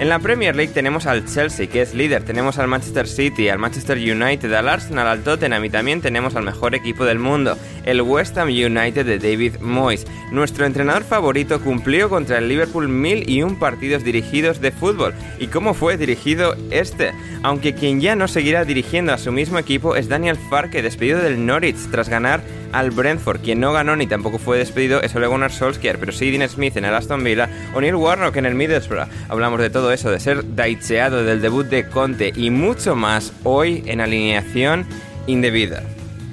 En la Premier League tenemos al Chelsea, que es líder, tenemos al Manchester City, al Manchester United, al Arsenal, al Tottenham y también tenemos al mejor equipo del mundo, el West Ham United de David Moyes. Nuestro entrenador favorito cumplió contra el Liverpool mil y un partidos dirigidos de fútbol. ¿Y cómo fue dirigido este? Aunque quien ya no seguirá dirigiendo a su mismo equipo es Daniel Farke, despedido del Norwich tras ganar al Brentford. Quien no ganó ni tampoco fue despedido es Ole Gunnar Solskjaer, pero sí Dean Smith en el Aston Villa o Neil Warnock en el Middlesbrough. Hablamos de todo eso, de ser daicheado, del debut de Conte y mucho más hoy en alineación indebida.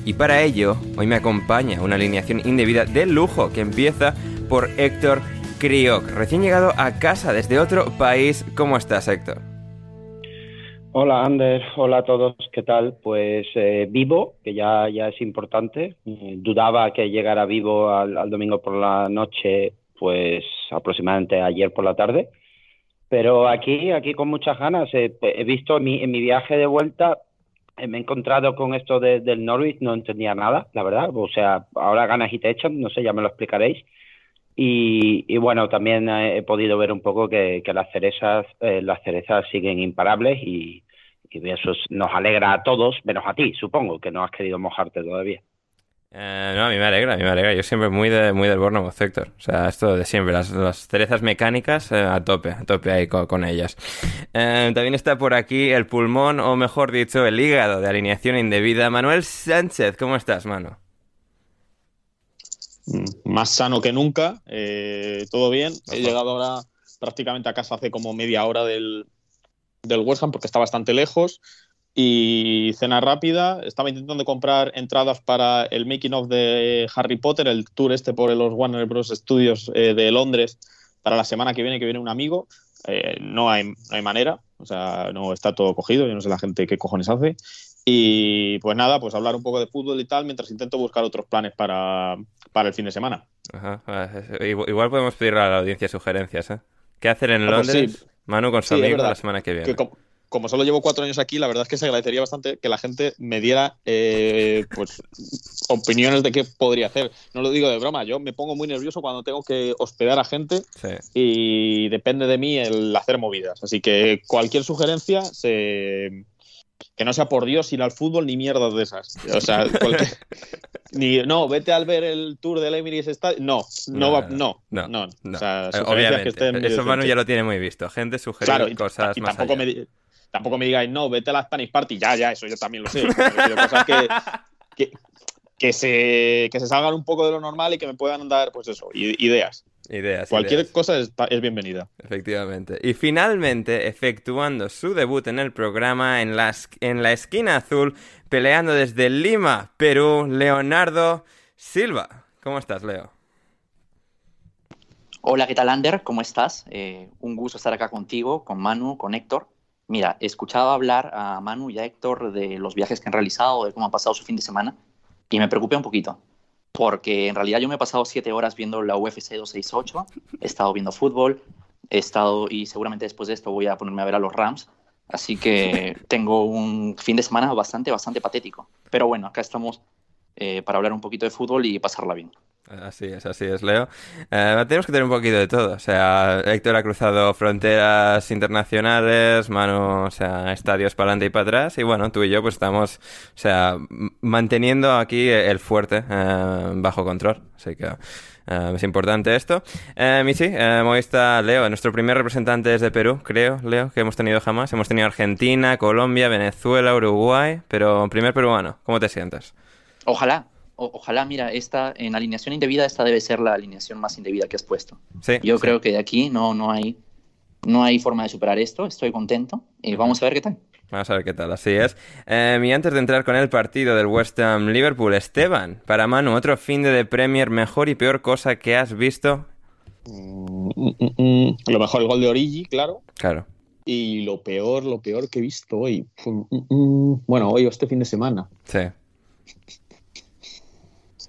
Y para ello, hoy me acompaña una alineación indebida de lujo que empieza por Héctor Crioc, recién llegado a casa desde otro país. ¿Cómo estás, Héctor? Hola Ander, hola a todos, ¿qué tal? Pues eh, vivo, que ya, ya es importante. Eh, dudaba que llegara vivo al, al, domingo por la noche, pues aproximadamente ayer por la tarde. Pero aquí, aquí con muchas ganas. Eh, he visto mi, en mi, viaje de vuelta, me he encontrado con esto de, del Norwich, no entendía nada, la verdad. O sea, ahora ganas y te echan, no sé, ya me lo explicaréis. Y, y, bueno, también he podido ver un poco que, las cerezas, eh, las cerezas siguen imparables y, eso nos alegra a todos, menos a ti, supongo, que no has querido mojarte todavía. Eh, no, a mí me alegra, a mí me alegra. Yo siempre muy de, muy del Bournemouth, Héctor. O sea, esto de siempre, las, las cerezas mecánicas eh, a tope, a tope ahí con, con ellas. Eh, también está por aquí el pulmón, o mejor dicho, el hígado de alineación indebida. Manuel Sánchez, ¿cómo estás, mano? más sano que nunca, todo bien. He llegado ahora prácticamente a casa hace como media hora del, del West Ham porque está bastante lejos. Y cena rápida. Estaba intentando comprar entradas para el making of de Harry Potter, el tour este por los Warner Bros. Studios eh, de Londres para la semana que viene, que viene un amigo. Eh, no, hay, no hay manera, o sea, no está todo cogido. Yo no sé la gente qué cojones hace. Y pues nada, pues hablar un poco de fútbol y tal, mientras intento buscar otros planes para, para el fin de semana. Ajá. Igual podemos pedirle a la audiencia sugerencias, ¿eh? ¿Qué hacer en Londres? Pues sí. Manu con su Sí, amigo la semana que viene. Que como, solo llevo cuatro años aquí, la verdad es que se agradecería bastante que la gente me diera eh, pues opiniones de qué podría hacer. No lo digo de broma, yo me pongo muy nervioso cuando tengo que hospedar a gente Sí. y depende de mí el hacer movidas. Así que cualquier sugerencia se... que no sea por Dios ir al fútbol ni mierdas de esas. O sea, cualquier- ni no, vete al ver el tour del Emirates Stadium. No, no, No, va, no, no, no, no. O sea, Obviamente. que Eso Manu ya lo tiene muy visto. Gente sugerir Claro, y, cosas y más tampoco allá. me, tampoco me digáis, no, vete a la Spanish Party. Ya, ya, eso yo también lo sé. A cosas que, que- que se, que se salgan un poco de lo normal y que me puedan dar, pues eso, ideas. Ideas. Cualquier cosa es, es, bienvenida. Efectivamente. Y finalmente, efectuando su debut en el programa en la, en la esquina azul, peleando desde Lima, Perú, Leonardo Silva. ¿Cómo estás, Leo? Hola, ¿qué tal, Ander? ¿Cómo estás? Eh, un gusto estar acá contigo, con Manu, con Héctor. Mira, he escuchado hablar a Manu y a Héctor de los viajes que han realizado, de cómo ha pasado su fin de semana, y me preocupé un poquito porque en realidad yo me he pasado siete horas viendo la UFC 268, he estado viendo fútbol, he estado y seguramente después de esto voy a ponerme a ver a los Rams, así que tengo un fin de semana bastante, bastante patético. Pero bueno, acá estamos eh, para hablar un poquito de fútbol y pasarla bien. Así es, así es, Leo. Eh, tenemos que tener un poquito de todo. O sea, Héctor ha cruzado fronteras internacionales, mano, o sea, estadios para adelante y para atrás. Y bueno, tú y yo pues estamos, o sea, manteniendo aquí el fuerte eh, bajo control. Así que eh, es importante esto. hoy está Leo, nuestro primer representante desde Perú, creo, Leo, que hemos tenido jamás. Hemos tenido Argentina, Colombia, Venezuela, Uruguay, pero primer peruano. ¿Cómo te sientes? Ojalá, ojalá, mira, esta en alineación indebida, esta debe ser la alineación más indebida que has puesto. Sí, Yo creo que de aquí no, no, hay, no hay forma de superar esto, estoy contento y vamos a ver qué tal. Vamos a ver qué tal, así es. Eh, y antes de entrar con el partido del West Ham Liverpool, Esteban, para Manu, otro fin de Premier, mejor y peor cosa que has visto. Mm, mm, mm, lo mejor el gol de Origi, claro. Claro. Y lo peor, lo peor que he visto hoy. Bueno, hoy o este fin de semana. Sí.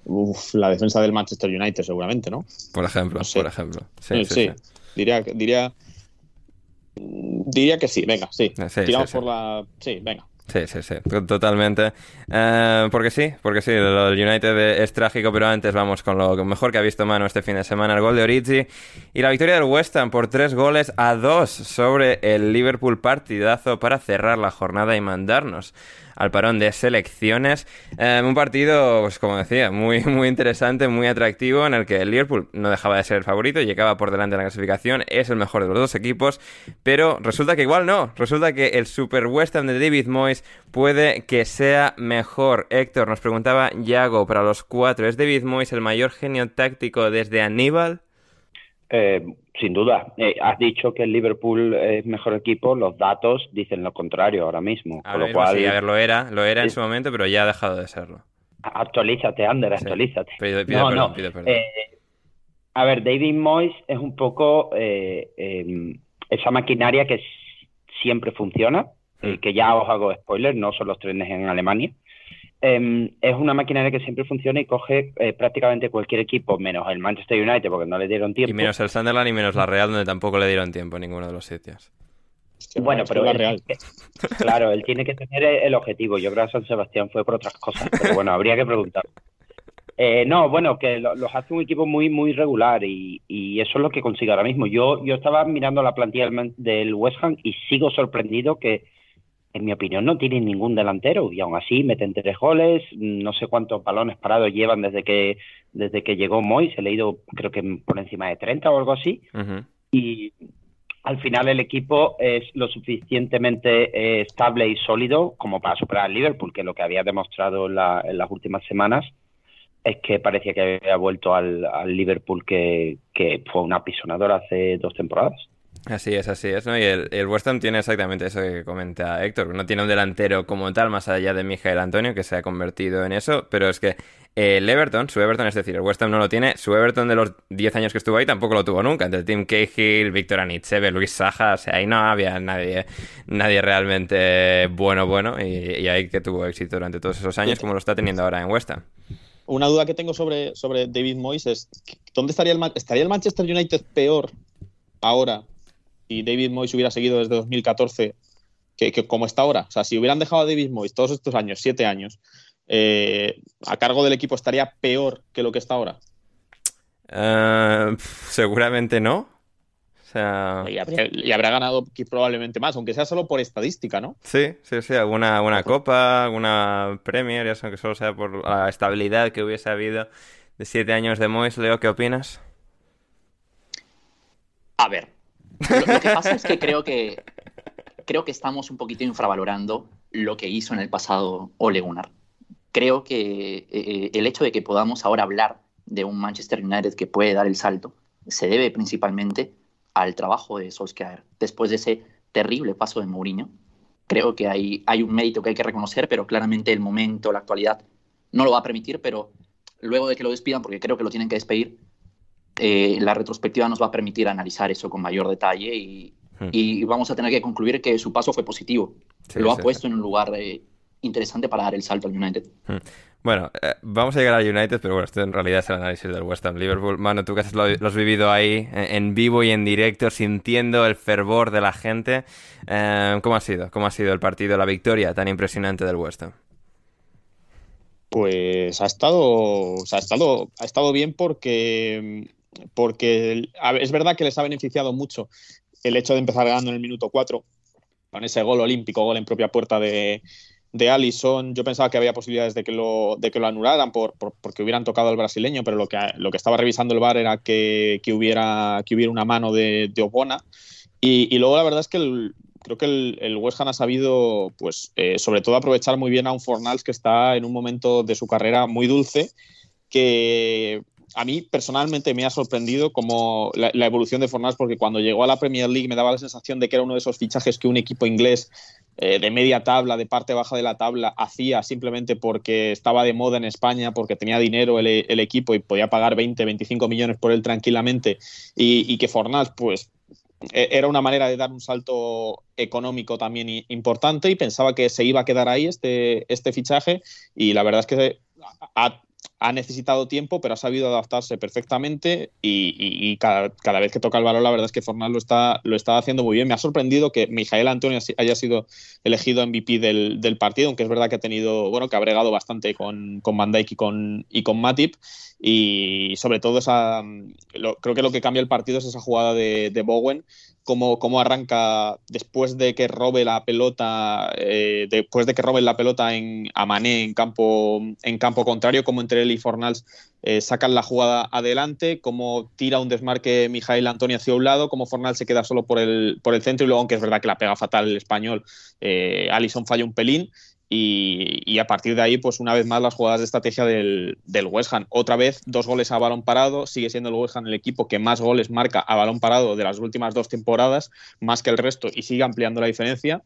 Uf, la defensa del Manchester United, seguramente, ¿no? Por ejemplo, por ejemplo. Sí, sí, sí, Diría, diría, diría que sí, venga, sí. Tiramos por la. Sí, venga. Sí, sí, sí, totalmente. Eh, porque sí, porque sí, lo del United es trágico, pero antes vamos con lo mejor que ha visto Mano este fin de semana, el gol de Origi y la victoria del West Ham por tres goles a dos sobre el Liverpool partidazo para cerrar la jornada y mandarnos al parón de selecciones. Eh, un partido, pues como decía, muy, muy interesante, muy atractivo, en el que el Liverpool no dejaba de ser el favorito, llegaba por delante de la clasificación, es el mejor de los dos equipos, pero resulta que igual no, resulta que el Super West Ham de David Moyes puede que sea mejor. Héctor nos preguntaba, Yago, para los cuatro, ¿es David Moyes el mayor genio táctico desde Aníbal? Eh, sin duda. Eh, has dicho que el Liverpool es mejor equipo, los datos dicen lo contrario ahora mismo. lo cual... Sí, a ver, lo era, lo era en su momento, pero ya ha dejado de serlo. Actualízate, Ander, actualízate. no, no. Eh, a ver, David Moyes es un poco em, esa maquinaria que siempre funciona, mm. que ya os hago spoiler, no son los trenes en Alemania. Em, es una maquinaria que siempre funciona y coge eh, prácticamente cualquier equipo, menos el Manchester United, porque no le dieron tiempo. Y menos el Sunderland y menos la Real, donde tampoco le dieron tiempo en ninguno de los sitios. bueno, pero la Real. claro, él tiene que tener el objetivo. Yo creo que San Sebastián fue por otras cosas, pero bueno, habría que preguntar. Eh, no, bueno, que los hace un equipo muy muy regular y, eso es lo que consigue ahora mismo. Yo yo estaba mirando la plantilla del West Ham y sigo sorprendido que en mi opinión, no tienen ningún delantero y aún así meten tres goles, no sé cuántos balones parados llevan desde que desde que llegó Moy, se le ha ido creo que por encima de 30 o algo así. Y al final el equipo es lo suficientemente eh, estable y sólido como para superar al Liverpool, que lo que había demostrado en, las últimas semanas es que parecía que había vuelto al, Liverpool que, que fue una apisonadora hace dos temporadas. Así es, así es, ¿no? Y el, el, West Ham tiene exactamente eso que comenta Héctor, no tiene un delantero como tal, más allá de Miguel Antonio, que se ha convertido en eso, pero es que el Everton, su Everton, es decir, el West Ham no lo tiene, su Everton de los 10 años que estuvo ahí tampoco lo tuvo nunca, entre Tim Cahill, Víctor Anicheve, Luis Saja, o sea, ahí no había nadie, nadie realmente bueno, bueno, y, ahí que tuvo éxito durante todos esos años, como lo está teniendo ahora en West Ham. Una duda que tengo sobre, sobre David Moyes es, ¿dónde estaría el, estaría el Manchester United peor ahora si David Moyes hubiera seguido desde 2014 que, como está ahora. O sea, si hubieran dejado a David Moyes todos estos años, siete años, eh, a cargo del equipo estaría peor que lo que está ahora. Eh, seguramente no. O sea... y, habrá, ganado probablemente más, aunque sea solo por estadística, ¿no? Sí, sí, sí, alguna, alguna copa, alguna Premier, ya que solo sea por la estabilidad que hubiese habido de siete años de Moyes. Leo, ¿qué opinas? A ver, lo, que pasa es que creo que creo que estamos un poquito infravalorando lo que hizo en el pasado Ole Gunnar. creo que eh, el hecho de que podamos ahora hablar de un Manchester United que puede dar el salto se debe principalmente al trabajo de Solskjaer. Después de ese terrible paso de Mourinho, creo que hay, hay un mérito que hay que reconocer, pero claramente el momento, la actualidad, no lo va a permitir, pero luego de que lo despidan, porque creo que lo tienen que despedir, eh, la retrospectiva nos va a permitir analizar eso con mayor detalle y, hmm. vamos a tener que concluir que su paso fue positivo. lo ha puesto en un lugar eh, interesante para dar el salto al United. Hmm. Bueno, eh, vamos a llegar al United, pero bueno, esto en realidad es el análisis del West Ham Liverpool. Mano, tú que has lo, has vivido ahí en, vivo y en directo, sintiendo el fervor de la gente. ¿Cómo ha sido? ¿Cómo ha sido el partido, la victoria tan impresionante del West Ham? Pues ha estado, ha estado, ha estado bien porque porque es verdad que les ha beneficiado mucho el hecho de empezar ganando en el minuto 4, con ese gol olímpico, gol en propia puerta de, de Allison. Yo pensaba que había posibilidades de que lo, de que lo anularan por, porque hubieran tocado al brasileño, pero lo que, lo que estaba revisando el VAR era que, hubiera, que hubiera una mano de, de Obona. Y, luego la verdad es que creo que el, el, West Ham ha sabido, pues, eh, sobre todo aprovechar muy bien a un Fornals que está en un momento de su carrera muy dulce, que a mí personalmente me ha sorprendido como la, evolución de Fornals, porque cuando llegó a la Premier League me daba la sensación de que era uno de esos fichajes que un equipo inglés eh, de media tabla, de parte baja de la tabla, hacía simplemente porque estaba de moda en España, porque tenía dinero el, equipo y podía pagar 20, 25 millones por él tranquilamente, y, que Fornals, pues e, era una manera de dar un salto económico también importante y pensaba que se iba a quedar ahí este, este fichaje y la verdad es que ha, ha necesitado tiempo, pero ha sabido adaptarse perfectamente y, cada, vez que toca el balón, la verdad es que Fornal lo está, lo está haciendo muy bien. Me ha sorprendido que Mijael Antonio haya sido elegido MVP del, partido, aunque es verdad que ha tenido, bueno, que ha bregado bastante con, con Van Dijk y con, Matip. Y sobre todo, esa, creo que lo que cambia el partido es esa jugada de, Bowen cómo, arranca después de que robe la pelota, eh, después de que roben la pelota en, a Mané en campo, en campo contrario, como entre él y Fornals eh, sacan la jugada adelante, cómo tira un desmarque Mijail Antonio hacia un lado, cómo Fornals se queda solo por el, por el centro y luego, aunque es verdad que la pega fatal el español, eh, Alison falla un pelín y, a partir de ahí, pues una vez más las jugadas de estrategia del, del, West Ham. Otra vez, dos goles a balón parado, sigue siendo el West Ham el equipo que más goles marca a balón parado de las últimas dos temporadas, más que el resto, y sigue ampliando la diferencia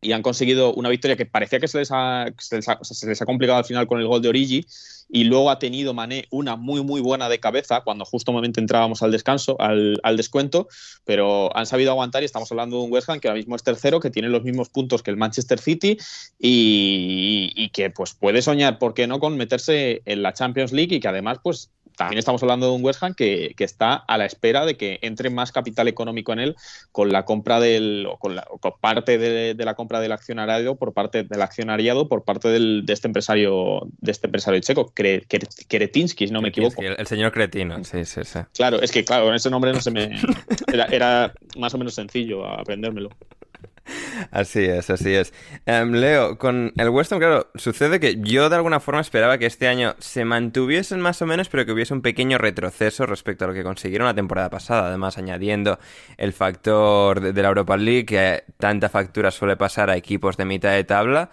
y han conseguido una victoria que parecía que se les, ha, se les ha, complicado al final con el gol de Origi y luego ha tenido Mané una muy muy buena de cabeza cuando justo momento entrábamos al descanso, al, descuento, pero han sabido aguantar y estamos hablando de un West Ham que ahora mismo es tercero, que tiene los mismos puntos que el Manchester City y, y que pues puede soñar, ¿por qué no?, con meterse en la Champions League y que además pues también estamos hablando de un West Ham que, está a la espera de que entre más capital económico en él con la compra del o con, la, parte de, la compra del accionariado por parte del accionariado por parte del, de este empresario de este empresario checo Kretinsky si no me equivoco. el, señor Cretino sí sí sí. Claro es que claro con ese nombre no se me era, era más o menos sencillo aprendérmelo Así es, así es. Em, Leo, con el Western, claro, sucede que yo de alguna forma esperaba que este año se mantuviesen más o menos, pero que hubiese un pequeño retroceso respecto a lo que consiguieron la temporada pasada. Además, añadiendo el factor de, la Europa League, que tanta factura suele pasar a equipos de mitad de tabla.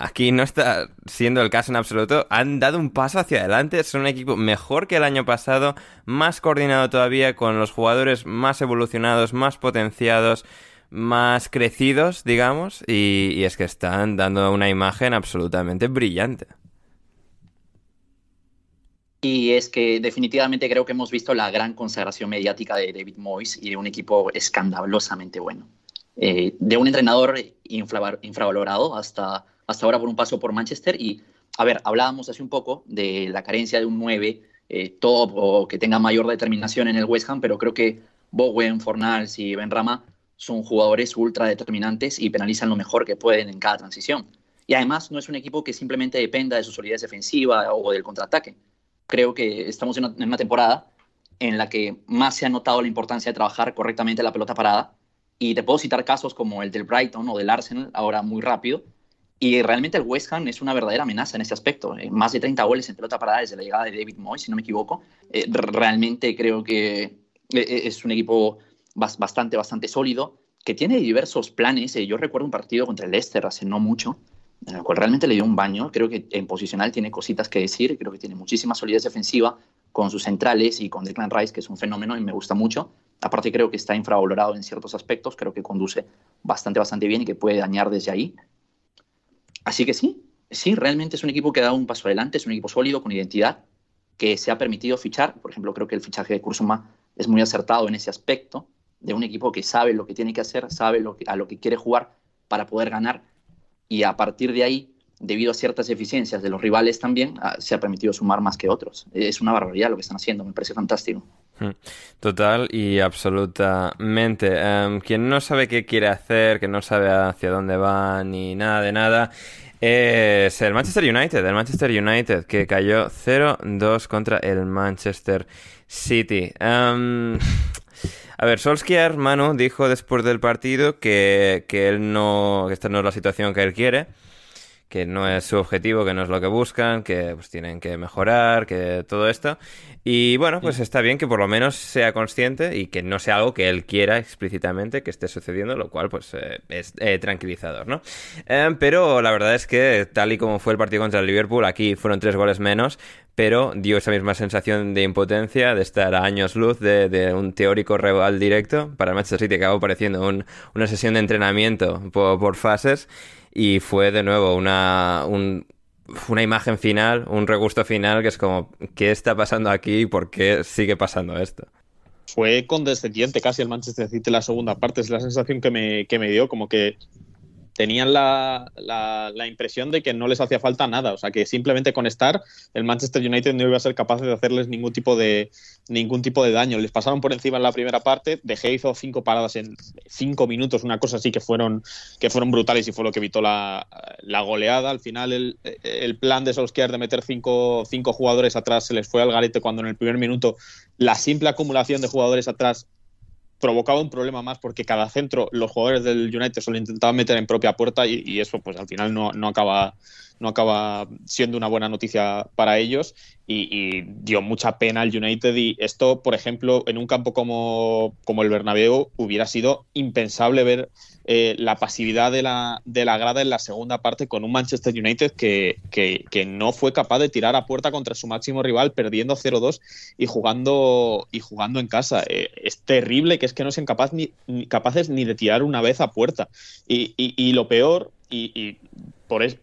Aquí no está siendo el caso en absoluto. Han dado un paso hacia adelante. Son un equipo mejor que el año pasado, más coordinado todavía, con los jugadores más evolucionados, más potenciados más crecidos, digamos, y, es que están dando una imagen absolutamente brillante. Y es que definitivamente creo que hemos visto la gran consagración mediática de David Moyes y de un equipo escandalosamente bueno. Eh, de un entrenador infravalorado hasta, hasta ahora por un paso por Manchester. Y, a ver, hablábamos hace un poco de la carencia de un 9 eh, top o que tenga mayor determinación en el West Ham, pero creo que Bowen, Fornals y Benrama son jugadores ultra determinantes y penalizan lo mejor que pueden en cada transición. Y además no es un equipo que simplemente dependa de su solidez defensiva o del contraataque. Creo que estamos en una, temporada en la que más se ha notado la importancia de trabajar correctamente la pelota parada. Y te puedo citar casos como el del Brighton o del Arsenal, ahora muy rápido. Y realmente el West Ham es una verdadera amenaza en ese aspecto. Eh, más de 30 goles en pelota parada desde la llegada de David Moyes, si no me equivoco. Eh, realmente creo que eh, es un equipo bastante, bastante sólido, que tiene diversos planes. Eh, yo recuerdo un partido contra el Leicester hace no mucho, en el cual realmente le dio un baño. Creo que en posicional tiene cositas que decir, creo que tiene muchísima solidez defensiva con sus centrales y con Declan Rice, que es un fenómeno y me gusta mucho. Aparte creo que está infravalorado en ciertos aspectos, creo que conduce bastante, bastante bien y que puede dañar desde ahí. Así que sí, sí, realmente es un equipo que ha dado un paso adelante, es un equipo sólido, con identidad, que se ha permitido fichar. Por ejemplo, creo que el fichaje de Kurzuma es muy acertado en ese aspecto, de un equipo que sabe lo que tiene que hacer, sabe lo que, a lo que quiere jugar para poder ganar y a partir de ahí, debido a ciertas eficiencias de los rivales también, ah, se ha permitido sumar más que otros. Es una barbaridad lo que están haciendo, me parece fantástico. Hmm. Total y absolutamente. Em, quien no sabe qué quiere hacer, que no sabe hacia dónde va ni nada de nada, es el Manchester United. El Manchester United que cayó 0-2 contra el Manchester City. Em, a ver, Solskjaer, Manu, dijo después del partido que, que él no, que esta no es la situación que él quiere que no es su objetivo, que no es lo que buscan, que pues tienen que mejorar, que todo esto. Y bueno, pues está bien que por lo menos sea consciente y que no sea algo que él quiera explícitamente que esté sucediendo, lo cual pues eh, es eh, tranquilizador, ¿no? Eh, pero la verdad es que tal y como fue el partido contra el Liverpool, aquí fueron tres goles menos, pero dio esa misma sensación de impotencia, de estar a años luz de, un teórico rival directo. Para el Manchester City acabó pareciendo una sesión de entrenamiento por fases y fue de nuevo una, una imagen final, un regusto final que es como, ¿qué está pasando aquí y por qué sigue pasando esto? Fue condescendiente casi el Manchester City la segunda parte, es la sensación que me, que me dio, como que tenían la, la, impresión de que no les hacía falta nada, o sea que simplemente con estar el Manchester United no iba a ser capaz de hacerles ningún tipo de ningún tipo de daño. Les pasaron por encima en la primera parte, De hizo cinco paradas en cinco minutos, una cosa así que fueron que fueron brutales y fue lo que evitó la, la goleada. Al final el, el, plan de Solskjaer de meter cinco, cinco jugadores atrás se les fue al garete cuando en el primer minuto la simple acumulación de jugadores atrás provocaba un problema más porque cada centro los jugadores del United solo intentaban meter en propia puerta y, eso pues al final no, no, acaba no acaba siendo una buena noticia para ellos y, dio mucha pena al United y esto por ejemplo en un campo como, como el Bernabéu hubiera sido impensable ver eh, la pasividad de la, de la grada en la segunda parte con un Manchester United que, que, no fue capaz de tirar a puerta contra su máximo rival, perdiendo 0-2 y jugando, y jugando en casa. Eh, es terrible que es que no sean ni, capaces ni de tirar una vez a puerta. Y, y, lo peor, y, por es,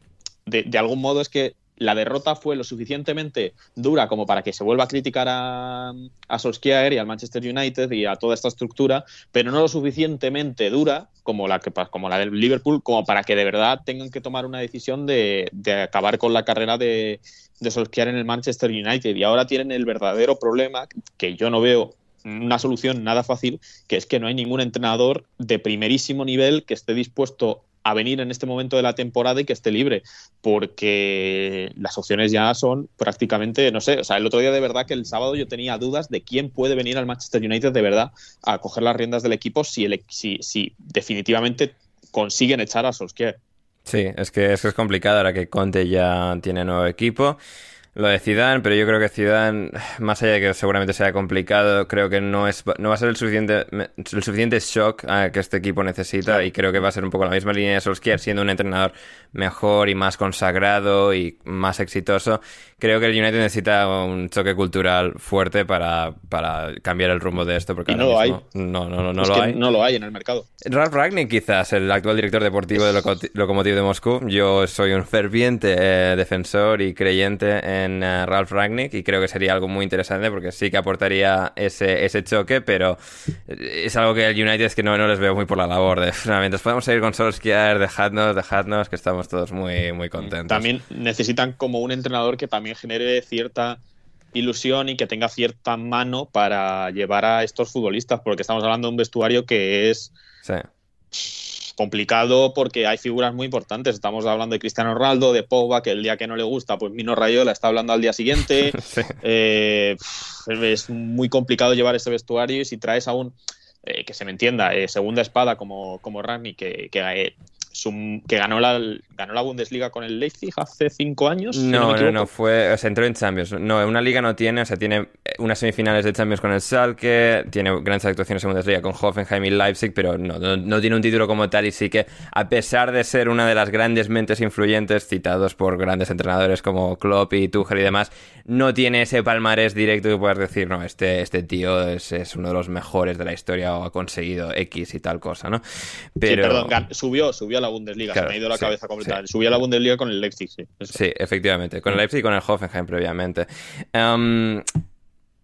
de, de algún modo, es que la derrota fue lo suficientemente dura como para que se vuelva a criticar a, a Solskjaer y al Manchester United y a toda esta estructura, pero no lo suficientemente dura como la, que, como la del Liverpool, como para que de verdad tengan que tomar una decisión de, acabar con la carrera de, de Solskjaer en el Manchester United. Y ahora tienen el verdadero problema, que yo no veo una solución nada fácil, que es que no hay ningún entrenador de primerísimo nivel que esté dispuesto a venir en este momento de la temporada y que esté libre, porque las opciones ya son prácticamente, no sé, o sea, el otro día de verdad que el sábado yo tenía dudas de quién puede venir al Manchester United de verdad a coger las riendas del equipo si, el, si, si definitivamente consiguen echar a Solskjaer. Sí, es que, es que es complicado ahora que Conte ya tiene nuevo equipo lo de Zidane, pero yo creo que Zidane, más allá de que seguramente sea complicado, creo que no es no va a ser el suficiente el suficiente shock que este equipo necesita y creo que va a ser un poco la misma línea de Solskjaer siendo un entrenador mejor y más consagrado y más exitoso. Creo que el United necesita un choque cultural fuerte para, para cambiar el rumbo de esto porque y no lo hay. No, no, no, no lo hay. No lo hay en el mercado. Ralf Ragnick quizás, el actual director deportivo de Lokomotiv de Moscú. Yo soy un ferviente eh, defensor y creyente en en eh, Ralph Ragnick y creo que sería algo muy interesante porque sí que aportaría ese, ese choque, pero es algo que el United es que no, no les veo muy por la labor. De, mientras podemos seguir con Solskjaer, dejadnos, dejadnos, que estamos todos muy, muy contentos. También necesitan como un entrenador que también genere cierta ilusión y que tenga cierta mano para llevar a estos futbolistas, porque estamos hablando de un vestuario que es... Sí complicado porque hay figuras muy importantes. Estamos hablando de Cristiano Ronaldo, de Pogba, que el día que no le gusta, pues Mino Rayola está hablando al día siguiente. Eh, es muy complicado llevar ese vestuario y si traes a un, eh, que se me entienda, eh, segunda espada como, como Rami, que, que, que ganó la, ganó la Bundesliga con el Leipzig hace cinco años. No, no, no, fue, o sea, entró en Champions. No, una liga no tiene, o sea, tiene unas semifinales de Champions con el Schalke, tiene grandes actuaciones en Bundesliga con Hoffenheim y Leipzig, pero no, no, tiene un título como tal y sí que, a pesar de ser una de las grandes mentes influyentes citados por grandes entrenadores como Klopp y Tuchel y demás, no tiene ese palmarés directo que puedas decir, no, este, este tío es, es uno de los mejores de la historia o ha conseguido X y tal cosa, ¿no? Pero... Sí, perdón, subió, subió a la Bundesliga, se me ha ido la cabeza completamente. Subió a la Bundesliga con el Leipzig, sí. Sí, efectivamente, con el Leipzig y con el Hoffenheim previamente. Um,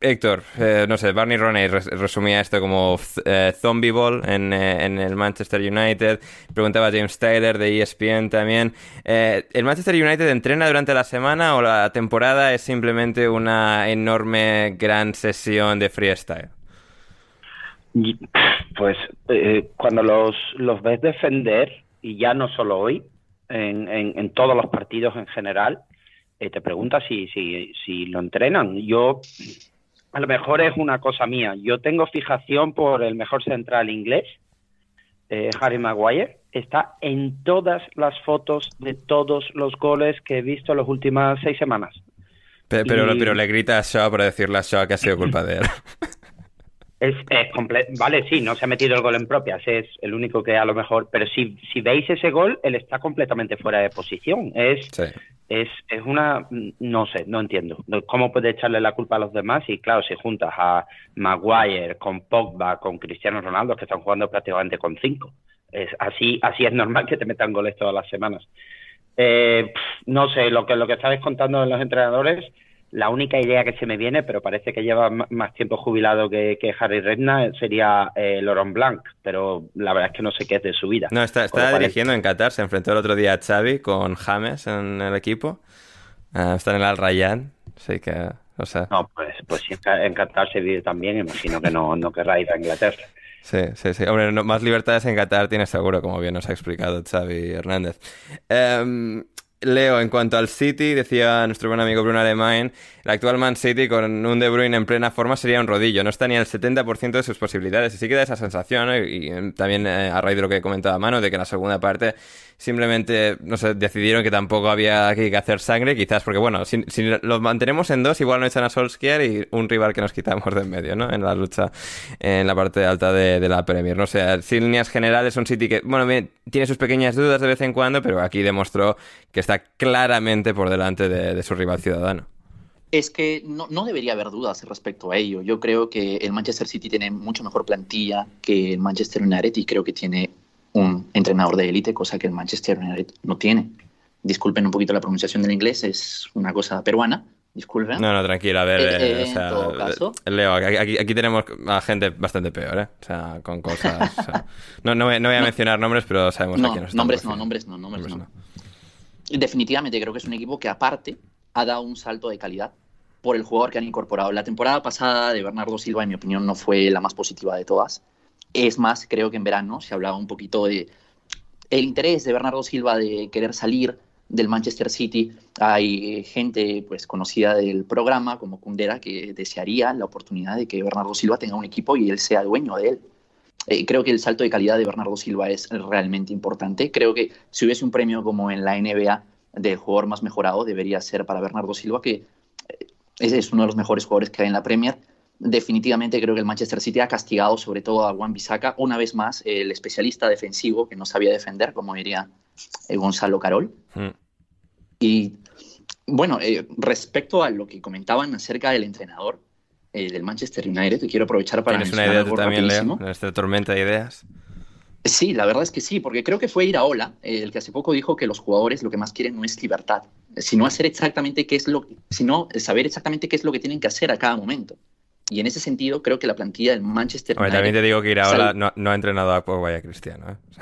Héctor, eh, no sé, Barney Roney resumía esto como eh, Zombie Ball en, eh, en, el Manchester United. Preguntaba a James Taylor de ESPN también. ¿El Manchester United entrena durante la semana o la temporada es simplemente una enorme gran sesión de freestyle? Pues cuando los, los ves defender, y ya no solo hoy, en, en, en todos los partidos en general, te preguntas si, si, si lo entrenan. Yo a lo mejor es una cosa mía. Yo tengo fijación por el mejor central inglés, eh, Harry Maguire. Está en todas las fotos de todos los goles que he visto en las últimas seis semanas. Pero, pero, le grita a Shaw para decirle a Shaw que ha sido culpa de él. Es, vale, sí, no se ha metido el gol en propias, es el único que a lo mejor, pero si, si veis ese gol, él está completamente fuera de posición. Es, es, es una, no sé, no entiendo. ¿Cómo puede echarle la culpa a los demás? Y claro, si juntas a Maguire con Pogba, con Cristiano Ronaldo, que están jugando prácticamente con cinco. Es, así, así es normal que te metan goles todas las semanas. Eh, no sé, lo que, lo que estabais contando en los entrenadores, la única idea que se me viene, pero parece que lleva más tiempo jubilado que, Harry Redknapp, sería eh, Laurent Blanc, pero la verdad es que no sé qué es de su vida. No, está, está dirigiendo en Qatar, se enfrentó el otro día a Xavi con James en el equipo, uh, está en el Al Rayyan, así que, no sé. No, pues, pues si en Qatar se vive también, imagino que no, no querrá ir a Inglaterra. Sí, sí, sí. Hombre, más libertades en Qatar tiene seguro, como bien nos ha explicado Xavi Hernández. Um, Leo, en cuanto al City, decía nuestro buen amigo Bruno Alemán, el actual Man City con un De Bruyne en plena forma sería un rodillo, no está ni al 70% de sus posibilidades. Y sí que da esa sensación, y eh, también eh, a raíz de lo que comentaba Mano, de que en la segunda parte simplemente, no sé, decidieron que tampoco había que hacer sangre, quizás porque, bueno, si, los mantenemos en dos, igual no echan a Solskjaer y un rival que nos quitamos de en medio, ¿no? En la lucha en la parte alta de, la Premier. No sé, sin líneas generales, un City que, bueno, tiene sus pequeñas dudas de vez en cuando, pero aquí demostró que está claramente por delante de, su rival ciudadano. Es que no, no, debería haber dudas respecto a ello. Yo creo que el Manchester City tiene mucho mejor plantilla que el Manchester United y creo que tiene un entrenador de élite, cosa que el Manchester United no tiene. Disculpen un poquito la pronunciación del inglés, es una cosa peruana. Disculpen. No, no, tranquila, a ver. Eh, eh, o sea, caso, Leo, aquí, aquí, tenemos a gente bastante peor, ¿eh? O sea, con cosas. no, no, voy, no, voy, a mencionar nombres, pero sabemos a quién nos nombres no, nombres no, nombres, no. Definitivamente creo que es un equipo que, aparte, ha dado un salto de calidad por el jugador que han incorporado. La temporada pasada de Bernardo Silva, en mi opinión, no fue la más positiva de todas. Es más, creo que en verano se hablaba un poquito de el interés de Bernardo Silva de querer salir del Manchester City. Hay gente pues conocida del programa como Kundera que desearía la oportunidad de que Bernardo Silva tenga un equipo y él sea dueño de él. Eh, creo que el salto de calidad de Bernardo Silva es realmente importante. Creo que si hubiese un premio como en la NBA del jugador más mejorado, debería ser para Bernardo Silva, que eh, es uno de los mejores jugadores que hay en la Premier definitivamente creo que el Manchester City ha castigado sobre todo a Juan Bisaca, una vez más el especialista defensivo que no sabía defender, como diría eh, Gonzalo Carol. Hmm. Y bueno, eh, respecto a lo que comentaban acerca del entrenador eh, del Manchester United, quiero aprovechar para ¿Tienes una idea también, Leo, en esta tormenta de ideas? Sí, la verdad es que sí, porque creo que fue Iraola el que hace poco dijo que los jugadores lo que más quieren no es libertad, sino hacer exactamente qué es lo, sino saber exactamente qué es lo que tienen que hacer a cada momento. Y en ese sentido, creo que la plantilla del Manchester United. También te digo que Iraola no, no, ha entrenado a Pogba y a Cristiano. ¿eh?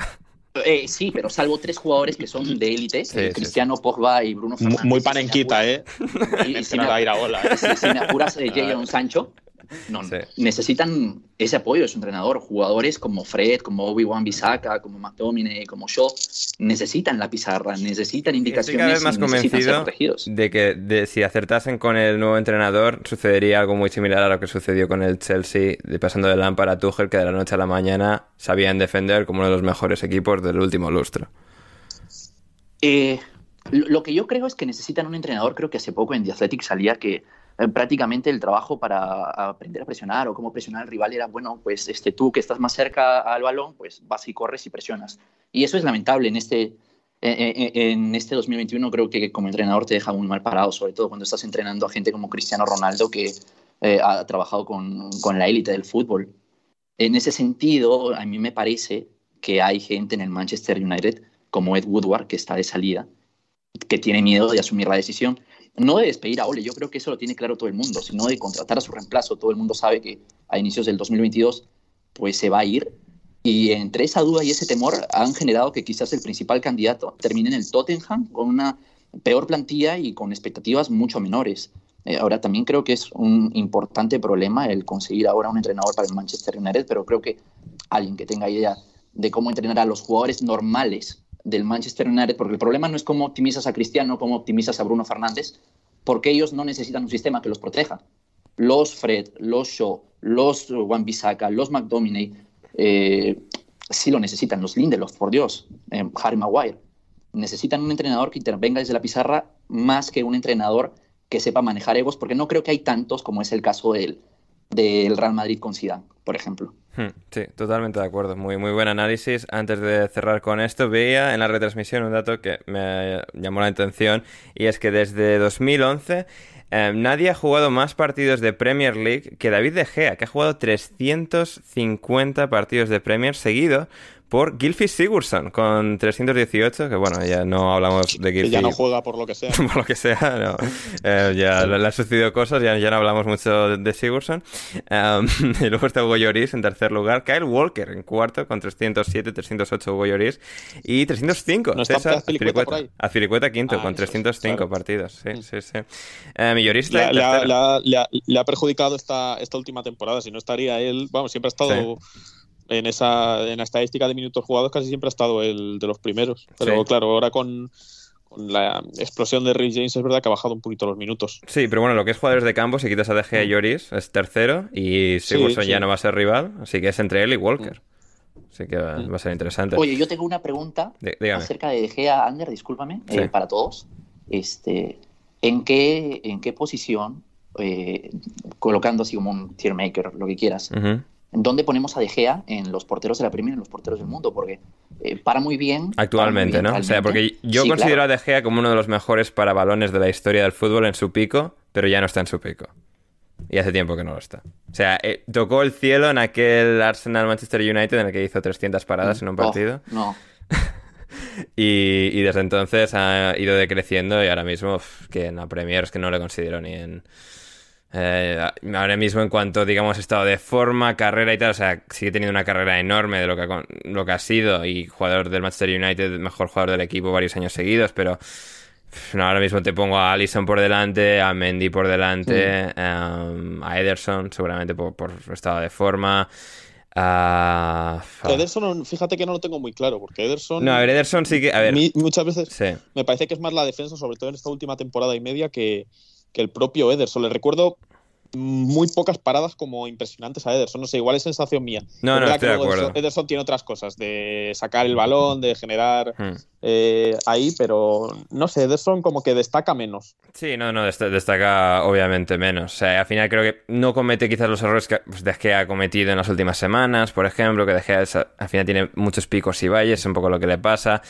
Eh, sí, pero salvo tres jugadores que son de élite, eh, Cristiano, Pogba y Bruno Fernández. Muy panenquita, ¿eh? Y, y si, me, si, me apuras, Jadon Sancho, no, necesitan ese apoyo de su entrenador. Jugadores como Fred, como Obi-Wan Bisaka, como McTominay, como Shaw, necesitan la pizarra, necesitan indicaciones. Estoy cada vez más convencido de que de, si acertasen con el nuevo entrenador, sucedería algo muy similar a lo que sucedió con el Chelsea, de pasando de Lampard a Tuchel, que de la noche a la mañana sabían defender como uno de los mejores equipos del último lustro. Eh, lo que yo creo es que necesitan un entrenador, creo que hace poco en The Athletic salía que eh, prácticamente el trabajo para aprender a presionar o cómo presionar al rival era, bueno, pues este, tú que estás más cerca al balón, pues vas y corres y presionas. Y eso es lamentable en este, en este 2021, creo que como entrenador te deja muy mal parado, sobre todo cuando estás entrenando a gente como Cristiano Ronaldo, que eh, ha trabajado con, con la élite del fútbol. En ese sentido, a mí me parece que hay gente en el Manchester United, como Ed Woodward, que está de salida, que tiene miedo de asumir la decisión. No de despedir a Ole, yo creo que eso lo tiene claro todo el mundo, sino de contratar a su reemplazo. Todo el mundo sabe que a inicios del 2022 pues se va a ir. Y entre esa duda y ese temor han generado que quizás el principal candidato termine en el Tottenham con una peor plantilla y con expectativas mucho menores. Eh, ahora también creo que es un importante problema el conseguir ahora un entrenador para el Manchester United, pero creo que alguien que tenga idea de cómo entrenar a los jugadores normales del Manchester United, porque el problema no es cómo optimizas a Cristiano, cómo optimizas a Bruno Fernández, porque ellos no necesitan un sistema que los proteja. Los Fred, los Shaw, los Wan Bissaka, los McDominay, eh, sí lo necesitan, los Lindelof, por Dios, eh, Harry Maguire. Necesitan un entrenador que intervenga desde la pizarra más que un entrenador que sepa manejar egos, porque no creo que hay tantos como es el caso del, del Real Madrid con Zidane, por ejemplo. Sí, totalmente de acuerdo. Muy, muy buen análisis. Antes de cerrar con esto, veía en la retransmisión un dato que me llamó la atención y es que desde 2011 eh, nadie ha jugado más partidos de Premier League que David De Gea, que ha jugado 350 partidos de Premier seguido por Gilfis Sigurdsson con 318, que bueno, ya no hablamos de Gilfis. ya no juega por lo que sea. por lo que sea, no. Eh, ya le, han sucedido cosas, ya, ya no hablamos mucho de, Sigurdsson. Um, y luego está Hugo Lloris en tercer lugar, Kyle Walker en cuarto con 307, 308 Hugo Lloris y 305 ¿No está César Azpilicueta por ahí? Azpilicueta quinto Ah, con eso es, 305 claro. partidos, sí, sí, sí. Eh, mi Lloris Le, está le le ha- le perjudicado esta, esta última temporada. Si no estaría él, vamos, siempre ha estado en esa en la estadística de minutos jugados, casi siempre ha estado el de los primeros. Pero Sí. claro, ahora con, con la explosión de Rick James es verdad que ha bajado un poquito los minutos. Sí, pero bueno, lo que es jugadores de campo, si quitas a De Gea y Lloris, es tercero y Sigurdsson sí. ya no va a ser rival, así que es entre él y Walker. Así que va, va a ser interesante. Oye, yo tengo una pregunta dígame. acerca de De Gea, Ander, discúlpame, Sí. eh, para todos. Este, ¿en, qué, ¿En qué posición, eh, colocando así como un tier maker, lo que quieras, Ujú. ¿Dónde ponemos a De Gea en los porteros de la Premier y en los porteros del mundo? Porque eh, para muy bien. Actualmente, ¿no? O sea, porque yo Sí, considero claro. a De Gea como uno de los mejores para balones de la historia del fútbol en su pico, pero ya no está en su pico. Y hace tiempo que no lo está. O sea, eh, tocó el cielo en aquel Arsenal-Manchester United en el que hizo 300 paradas en un Oh, partido. no. Y, y desde entonces ha ido decreciendo y ahora mismo uf, que en la Premier es que no le considero ni en... eh, ahora mismo en cuanto, digamos, estado de forma, carrera y tal, o sea, sigue teniendo una carrera enorme de lo que ha, con- lo que ha sido y jugador del Manchester United, mejor jugador del equipo varios años seguidos, pero no, ahora mismo te pongo a Alisson por delante, a Mendy por delante, um, a Ederson seguramente por, por estado de forma. a- Ederson, fíjate que no lo tengo muy claro, porque Ederson. No, a ver, Ederson sí que... A ver, muchas veces sí. me parece que es más la defensa, sobre todo en esta última temporada y media, que, que el propio Ederson. Le recuerdo muy pocas paradas como impresionantes a Ederson. No sé, igual es sensación mía. No, no, estoy que de acuerdo. Ederson, Ederson tiene otras cosas, de sacar el balón, de generar Hmm. eh, ahí, pero no sé, Ederson como que destaca menos. Sí, no, no, dest- destaca obviamente menos. O sea, al final creo que no comete quizás los errores que pues, Gea ha cometido en las últimas semanas, por ejemplo, que De Gea es- al final tiene muchos picos y valles, es un poco lo que le pasa.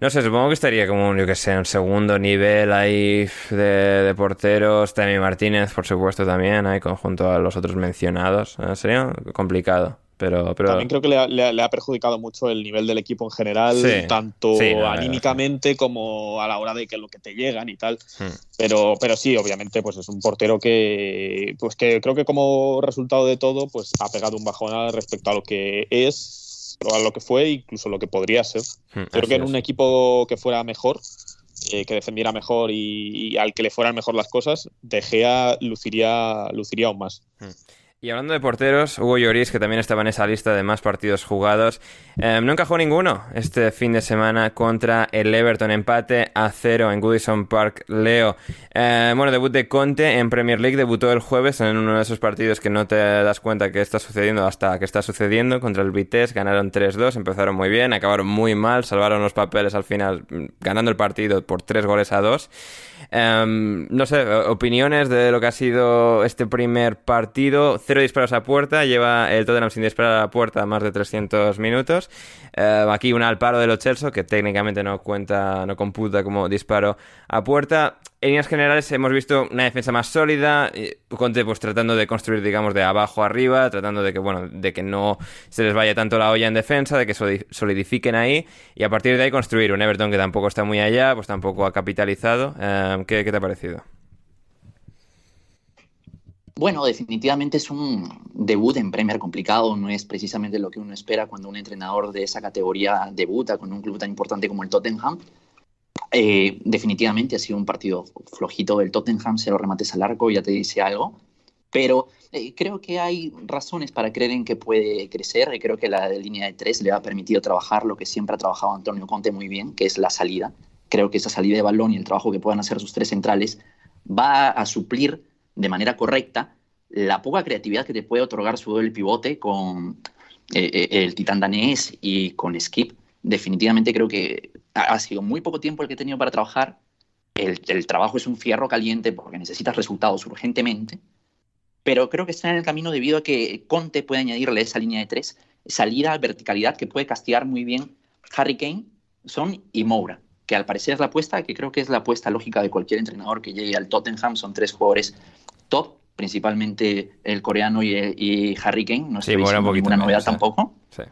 No sé, supongo que estaría como, yo que sé, un segundo nivel ahí de, de porteros. Temi Martínez, por supuesto, también, ahí conjunto a los otros mencionados. Eh, sería complicado, pero... pero... También creo que le ha, le ha- le ha perjudicado mucho el nivel del equipo en general, Sí. tanto Sí, anímicamente como a la hora de que lo que te llegan y tal. Hmm. Pero, pero sí, obviamente, pues es un portero que, pues que creo que como resultado de todo, pues ha pegado un bajón al respecto a lo que es, a lo que fue, incluso lo que podría ser. Hmm, Creo que en es. un equipo que fuera mejor, eh, que defendiera mejor y, y al que le fueran mejor las cosas, De Gea luciría, luciría aún más. Y hablando de porteros, Hugo Lloris, que también estaba en esa lista de más partidos jugados, eh, no encajó ninguno este fin de semana contra el Everton. Empate a cero en Goodison Park. Leo, eh, bueno, debut de Conte en Premier League, debutó el jueves en uno de esos partidos que no te das cuenta que está sucediendo hasta que está sucediendo contra el Vitesse. Ganaron 3-2, empezaron muy bien, acabaron muy mal, salvaron los papeles al final, mm, ganando el partido por 3 goles a 2. Em, no sé, opiniones de lo que ha sido este primer partido. Cero disparos a puerta, lleva el Tottenham sin disparar a puerta más de 300 minutos. Em, aquí una al paro de los Chelsea, que técnicamente no cuenta, no computa como disparo a puerta. En líneas generales hemos visto una defensa más sólida, Conte pues tratando de construir, digamos, de abajo arriba, tratando de que, bueno, de que no se les vaya tanto la olla en defensa, de que solidifiquen ahí, y a partir de ahí construir un Everton que tampoco está muy allá, pues tampoco ha capitalizado. Em, ¿qué, ¿Qué te ha parecido? Bueno, definitivamente es un debut en Premier complicado, no es precisamente lo que uno espera cuando un entrenador de esa categoría debuta con un club tan importante como el Tottenham. Eh, definitivamente ha sido un partido flojito del Tottenham, se lo remates al arco, ya te dice algo. Pero eh, creo que hay razones para creer en que puede crecer. creo que la línea de tres le ha permitido trabajar lo que siempre ha trabajado Antonio Conte muy bien, que es la salida. Creo que esa salida de balón y el trabajo que puedan hacer sus tres centrales va a suplir de manera correcta la poca creatividad que te puede otorgar su doble pivote con eh, el titán danés y con Skip. Definitivamente creo que ha sido muy poco tiempo el que he tenido para trabajar. El, trabajo es un fierro caliente porque necesitas resultados urgentemente. Pero creo que está en el camino debido a que Conte puede añadirle esa línea de tres, salida, verticalidad que puede castigar muy bien Harry Kane, Son y Moura, que al parecer es la apuesta, que creo que es la apuesta lógica de cualquier entrenador que llegue al Tottenham. Son tres jugadores top, principalmente el coreano y, Harry Kane. No sí, bueno, ninguna novedad tampoco. Sí.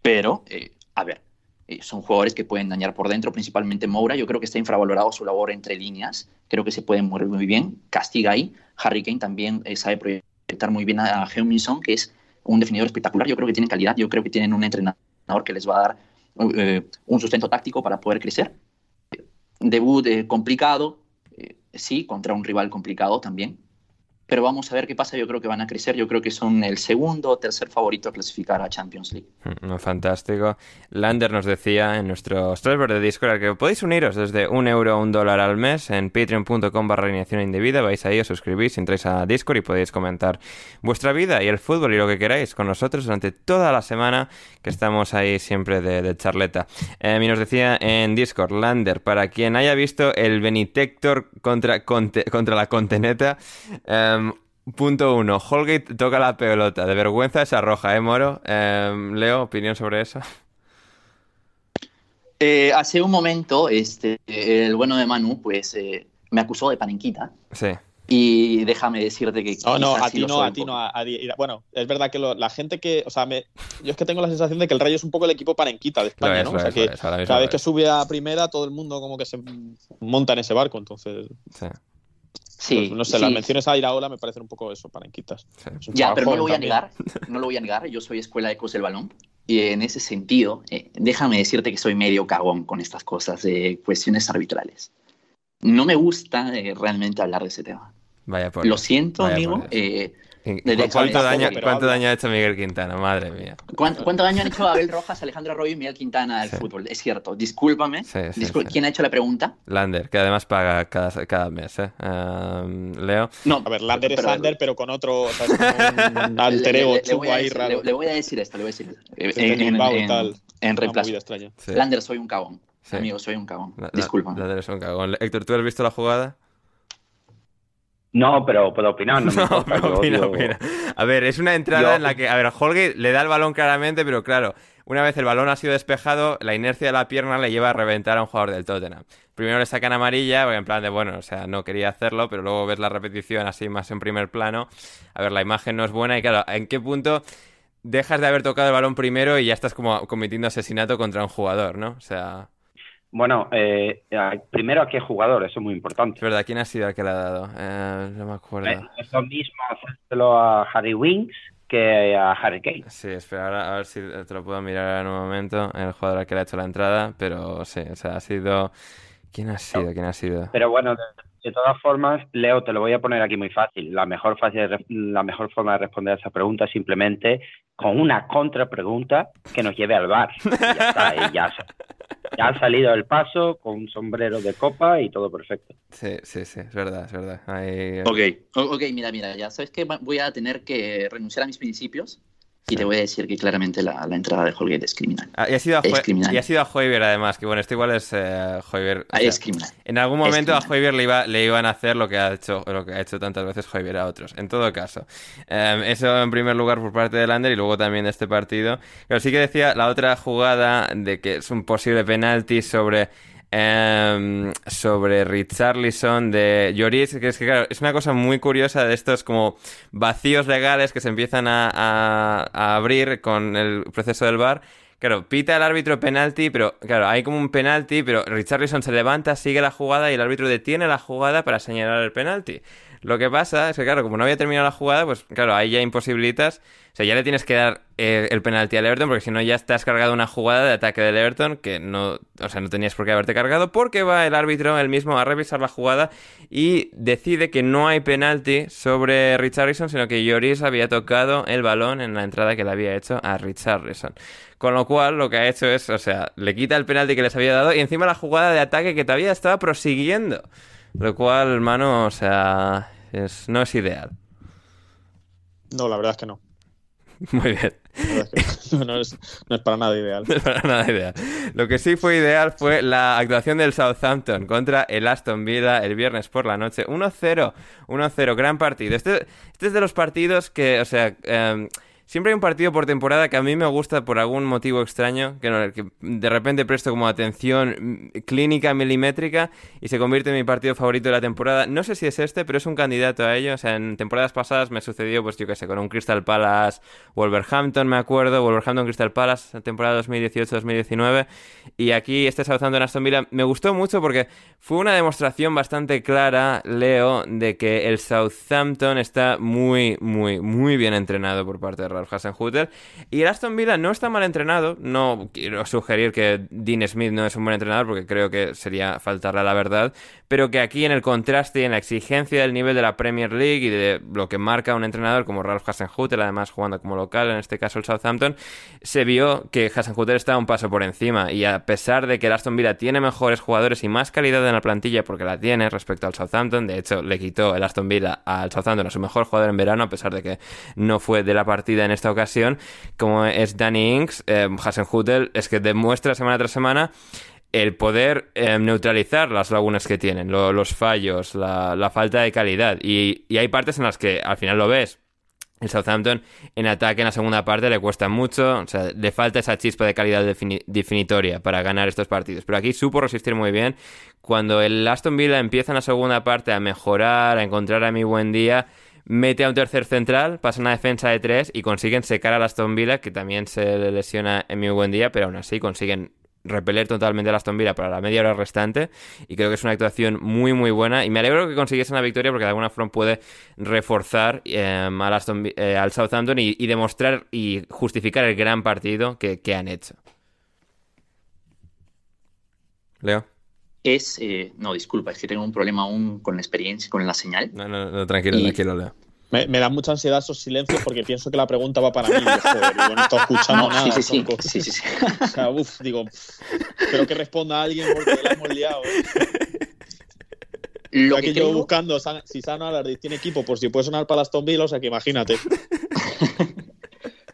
Pero, eh, a ver, eh, son jugadores que pueden dañar por dentro, principalmente Moura. Yo creo que está infravalorado su labor entre líneas. Creo que se puede mover muy bien. Castiga ahí. Harry Kane también eh, sabe proyectar muy bien a Heung-Min que es un definidor espectacular. Yo creo que tienen calidad. Yo creo que tienen un entrenador que les va a dar eh, un sustento táctico para poder crecer. Debut complicado, sí, contra un rival complicado también pero vamos a ver qué pasa. Yo creo que van a crecer. Yo creo que son el segundo o tercer favorito a clasificar a Champions League. Mm, fantástico. Lander nos decía en nuestro server de Discord que podéis uniros desde un euro a un dólar al mes en patreon.com barra alineación indebida. Vais ahí, os suscribís, entráis a Discord y podéis comentar vuestra vida y el fútbol y lo que queráis con nosotros durante toda la semana que estamos ahí siempre de, charleta. Eh, y nos decía en Discord, Lander, para quien haya visto el Benitector contra, contra la Conteneta, Em, punto uno, Holgate toca la pelota. De vergüenza esa roja, ¿eh, Moro? Em, Leo, opinión sobre eso. Eh, hace un momento, este, el bueno de Manu, pues eh, me acusó de panenquita. Sí. Y déjame decirte que. No, no, a ti no, a ti no. bueno, es verdad que la gente que. O sea, me, yo es que tengo la sensación de que el Rayo es un poco el equipo panenquita de España, ¿no? o sea, que cada vez que sube a primera, todo el mundo como que se monta en ese barco, entonces. Sí. Sí, no sé, las menciones a Iraola me parecen un poco eso, para inquitas. Ya, pero no lo voy a negar, no lo voy a negar, yo soy escuela de Ecos el Balón y en ese sentido, eh, déjame decirte que soy medio cagón con estas cosas de cuestiones arbitrales. No me gusta eh, realmente hablar de ese tema. Vaya por Lo siento, amigo. ¿Cuánto, daño, ¿Cuánto daño ha hecho Miguel Quintana? Madre mía. ¿Cuánto, daño han hecho Abel Rojas, Alejandro Arroyo y Miguel Quintana al fútbol? Es cierto. Discúlpame. ¿Quién ha hecho la pregunta? Lander, que además paga cada, cada mes. ¿eh? Leo. No, a ver, Lander es Lander, pero con otro. O sea, un alter ego le, ahí raro. Le, voy a decir esto, le voy a decir esto. En, en, en, en reemplazo. Lander, soy un cagón. Amigo, soy un cagón. Discúlpame. Lander es un cagón. Héctor, ¿tú has visto la jugada? No, pero puedo opinar, no, me A ver, es una entrada en la que, a ver, Holgate le da el balón claramente, pero claro, una vez el balón ha sido despejado, la inercia de la pierna le lleva a reventar a un jugador del Tottenham. Primero le sacan amarilla, porque en plan de, bueno, o sea, no quería hacerlo, pero luego ves la repetición así más en primer plano. A ver, la imagen no es buena y claro, ¿en qué punto dejas de haber tocado el balón primero y ya estás como cometiendo asesinato contra un jugador, ¿no? O sea... Bueno, eh, primero a qué jugador, eso es muy importante. ¿Verdad? ¿Quién ha sido el que le ha dado? Eh, no me acuerdo. Eh, es lo mismo hacérselo a Harry Winks que a Harry Kane. Sí, espera, a ver si te lo puedo mirar en un momento, el jugador al que le ha hecho la entrada, pero sí, o sea, ha sido... ¿Quién ha sido? ¿Quién ha sido? Pero bueno, de todas formas, Leo, te lo voy a poner aquí muy fácil. La mejor, fácil, la mejor forma de responder a esa pregunta es simplemente con una contrapregunta que nos lleve al bar. Y ya está, y ya, ya ha salido el paso con un sombrero de copa y todo perfecto. Sí, sí, sí, es verdad, es verdad. Ahí... Ok, ok, mira, mira, ya sabes que voy a tener que renunciar a mis principios y te voy a decir que claramente la, entrada de Holgate es criminal. Ah, y, ha sido a es criminal. y ha sido a Hoiber, además, que bueno, esto igual es eh, ah, es criminal. En algún momento a Hoiber le, iba, le iban a hacer lo que ha hecho lo que ha hecho tantas veces Hoiber a otros. En todo caso. Em, eso en primer lugar por parte de Lander y luego también de este partido. Pero sí que decía la otra jugada de que es un posible penalti sobre eh, sobre Richarlison de Lloris, que es que claro, es una cosa muy curiosa de estos como vacíos legales que se empiezan a, a, abrir con el proceso del VAR. Claro, pita el árbitro penalti, pero claro, hay como un penalti, pero Richarlison se levanta, sigue la jugada y el árbitro detiene la jugada para señalar el penalti. Lo que pasa es que, claro, como no había terminado la jugada, pues claro, ahí ya imposibilitas. O sea, ya le tienes que dar eh, el penalti al Everton, porque si no ya estás cargado una jugada de ataque del Everton que no, o sea, no tenías por qué haberte cargado, porque va el árbitro él mismo a revisar la jugada y decide que no hay penalti sobre Richarlison, sino que Lloris había tocado el balón en la entrada que le había hecho a Richarlison. Con lo cual, lo que ha hecho es, o sea, le quita el penalti que les había dado y encima la jugada de ataque que todavía estaba prosiguiendo. Lo cual, hermano, o sea, no es ideal. No, la verdad es que no. Muy bien. no, es, para nada ideal. No es para nada ideal. Lo que sí fue ideal fue la actuación del Southampton contra el Aston Villa el viernes por la noche. 1-0. 1-0. Gran partido. Este, este, es de los partidos que, o sea... Em, Siempre hay un partido por temporada que a mí me gusta por algún motivo extraño, que, de repente presto como atención clínica milimétrica y se convierte en mi partido favorito de la temporada. No sé si es este, pero es un candidato a ello. O sea, en temporadas pasadas me sucedió, pues yo qué sé, con un Crystal Palace Wolverhampton, me acuerdo, Wolverhampton Crystal Palace, temporada 2018-2019. Y aquí este Southampton Aston Villa me gustó mucho porque fue una demostración bastante clara, Leo, de que el Southampton está muy, muy, muy bien entrenado por parte de Ralph Hasenhutel. Y el Aston Villa no está mal entrenado. No quiero sugerir que Dean Smith no es un buen entrenador porque creo que sería faltarle a la verdad. Pero que aquí en el contraste y en la exigencia del nivel de la Premier League y de lo que marca un entrenador como Ralph Hasenhutel, además jugando como local, en este caso el Southampton, se vio que Hasenhutel está un paso por encima. Y a pesar de que el Aston Villa tiene mejores jugadores y más calidad en la plantilla porque la tiene respecto al Southampton, de hecho le quitó el Aston Villa al Southampton a su mejor jugador en verano, a pesar de que no fue de la partida en esta ocasión, como es Danny Inks, eh, Hasenhutel, es que demuestra semana tras semana el poder eh, neutralizar las lagunas que tienen, los fallos, la, falta de calidad. Y, hay partes en las que al final lo ves. El Southampton en ataque en la segunda parte le cuesta mucho, o sea, le falta esa chispa de calidad definitoria para ganar estos partidos. Pero aquí supo resistir muy bien. Cuando el Aston Villa empieza en la segunda parte a mejorar, a encontrar a mi buen día, mete a un tercer central, pasa una defensa de tres y consiguen secar a Aston Villa, que también se lesiona en mi buen día, pero aún así consiguen repeler totalmente a Aston Villa para la media hora restante y creo que es una actuación muy muy buena y me alegro que consiguiese una victoria porque de alguna forma puede reforzar em, al, eh, al, Southampton y, demostrar y justificar el gran partido que, han hecho. Leo. Es, eh, no, disculpa, es que tengo un problema aún con la experiencia, con la señal. No, no, no tranquilo, tranquilo, Leo. Me, da mucha ansiedad esos silencios porque pienso que la pregunta va para mí. joder, no estoy escuchando nada. Sí, sí, sí, sí, sí, O sea, uff, digo, espero que responda alguien porque la hemos liado. ¿eh? Lo que yo buscando si Sano Alardiz tiene equipo por si puede sonar para las Villa, o sea que imagínate.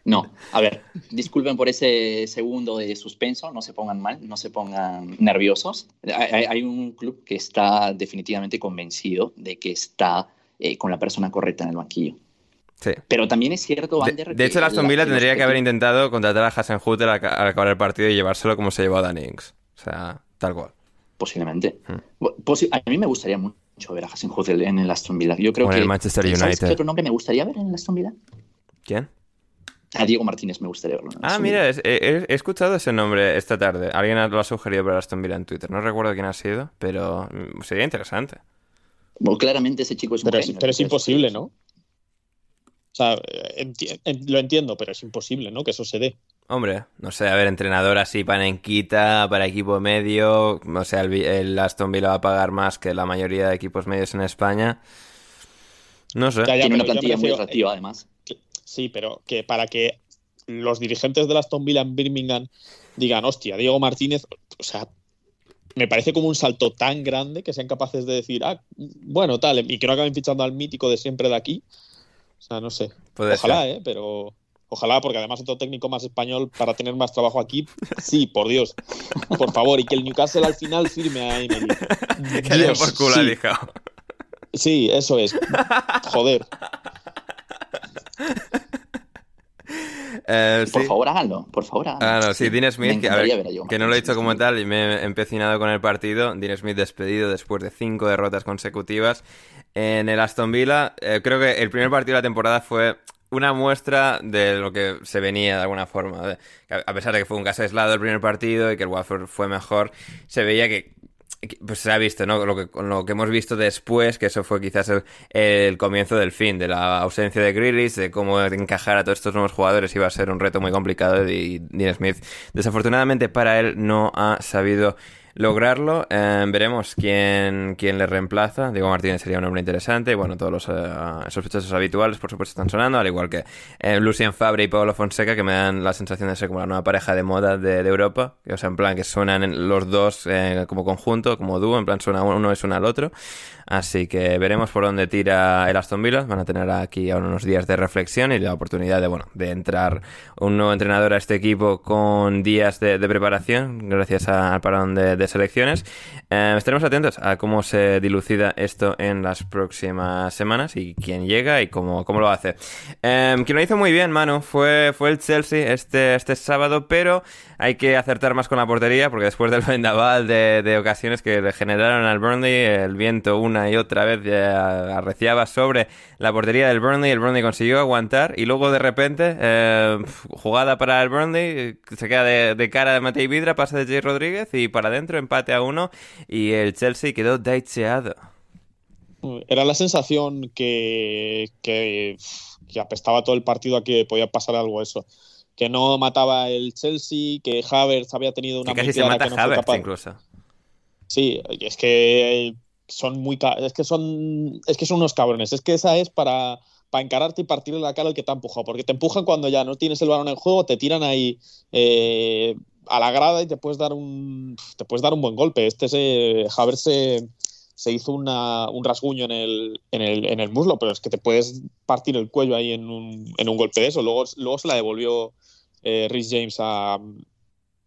No, a ver, disculpen por ese segundo de suspenso, no se pongan mal, no se pongan nerviosos. Hay, hay un club que está definitivamente convencido de que está eh, con la persona correcta en el banquillo. Sí. Pero también es cierto, Vander, De, hecho, el Aston Villa tendría que haber intentado contratar a Hasenhutter al, al acabar el partido y llevárselo como se llevó a Danny Ings. O sea, tal cual. Posiblemente. Hmm. a mí me gustaría mucho ver a Hasenhutter en el Aston Villa. Yo creo o en el Manchester United. ¿Qué otro nombre me gustaría ver en el Aston Villa? ¿Quién? A Diego Martínez me gustaría verlo. Ah, mira, he, escuchado ese nombre esta tarde. Alguien lo ha sugerido para Aston Villa en Twitter. No recuerdo quién ha sido, pero mm, sería interesante claramente ese chico es pero, es, pero es imposible, ¿no? O sea, enti- en- lo entiendo, pero es imposible, ¿no? Que eso se dé. Hombre, no sé, a ver, entrenador así panenquita para equipo medio, o sea, el, Aston Villa va a pagar más que la mayoría de equipos medios en España. No sé. Ya, ya, Tiene una plantilla muy atractiva, además. Sí, pero que para que los dirigentes del Aston Villa en Birmingham digan, hostia, Diego Martínez, o sea, me parece como un salto tan grande que sean capaces de decir, ah, bueno, tal, y que no acaben fichando al mítico de siempre de aquí. O sea, no sé. Puede ojalá, ser. ¿eh? Pero ojalá, porque además otro técnico más español para tener más trabajo aquí, sí, por Dios. Por favor, y que el Newcastle al final firme a Emery. Que Dios, por culo. Sí, eso es. Joder. Eh, Por sí. favor, háganlo. Por favor, háganlo. Ah, no, sí, Dean Smith, que, a ver, no lo he dicho como tal y me he empecinado con el partido. Dean Smith despedido después de cinco derrotas consecutivas en el Aston Villa. Eh, creo que el primer partido de la temporada fue una muestra de lo que se venía de alguna forma. A pesar de que fue un caso aislado el primer partido y que el Watford fue mejor, se veía que, pues se ha visto, ¿no? Lo que, con lo que hemos visto después, que eso fue quizás el, comienzo del fin, de la ausencia de Grealish, de cómo encajar a todos estos nuevos jugadores iba a ser un reto muy complicado y Dean Smith, desafortunadamente para él, no ha sabido lograrlo. Eh, veremos quién, quién le reemplaza. Diego Martínez sería un hombre interesante. Bueno, todos los eh, sospechosos habituales, por supuesto, están sonando, al igual que eh, Lucien Fabre y Pablo Fonseca, que me dan la sensación de ser como la nueva pareja de moda de, Europa. O sea, en plan que suenan en- los dos eh, como conjunto, como dúo, en plan suena uno y suena al otro. Así que veremos por dónde tira el Aston Villa. Van a tener aquí ahora unos días de reflexión y la oportunidad de, bueno, de entrar un nuevo entrenador a este equipo con días de, preparación, gracias al parón de selecciones. Eh, estaremos atentos a cómo se dilucida esto en las próximas semanas y quién llega y cómo, cómo lo hace. Eh, quien lo hizo muy bien, Manu, fue, fue el Chelsea este, este sábado, pero hay que acertar más con la portería porque después del vendaval de, de ocasiones que le generaron al Burnley, el viento una y otra vez ya arreciaba sobre la portería del Burnley, el Burnley consiguió aguantar y luego de repente, eh, jugada para el Burnley, se queda de, de cara de Matei Vidra, pasa de Jay Rodríguez y para adentro empate a uno y el Chelsea quedó daiteado. Era la sensación que, que, que apestaba todo el partido a que podía pasar algo eso. Que no mataba el Chelsea, que Havertz había tenido una Que casi se mata que no fue Havertz capaz- incluso. Sí, es que son muy es que son es que son unos cabrones. Es que esa es para, para encararte y partirle la cara al que te ha empujado. Porque te empujan cuando ya no tienes el balón en juego, te tiran ahí eh, a la grada y te puedes dar un te puedes dar un buen golpe. Este se Havertz se, se hizo una- un rasguño en el, en, el, en el muslo, pero es que te puedes partir el cuello ahí en un, en un golpe de eso. Luego, luego se la devolvió eh, Rhys James a.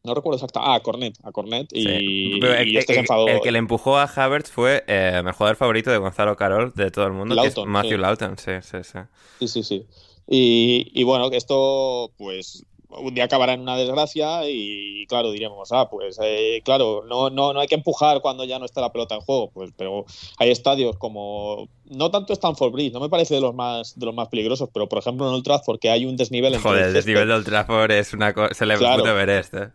No recuerdo exactamente. Ah, a Cornet. A Cornet y, Sí. El, y este se enfadó. el que le empujó a Havertz fue eh, el jugador favorito de Gonzalo Carol de todo el mundo, que es Lawton, Matthew sí. Lawton. Sí, sí, sí. Sí, sí, sí. Y, y bueno, esto, pues, un día acabará en una desgracia y, claro, diremos, ah, pues, eh, claro, no, no, no hay que empujar cuando ya no está la pelota en juego, pues, pero hay estadios como, no tanto Stanford Bridge, no me parece de los más, de los más peligrosos, pero, por ejemplo, en Old Trafford, que hay un desnivel Joder, el el césped, desnivel de Old Trafford es una cosa... Se le Claro. puto ver esto.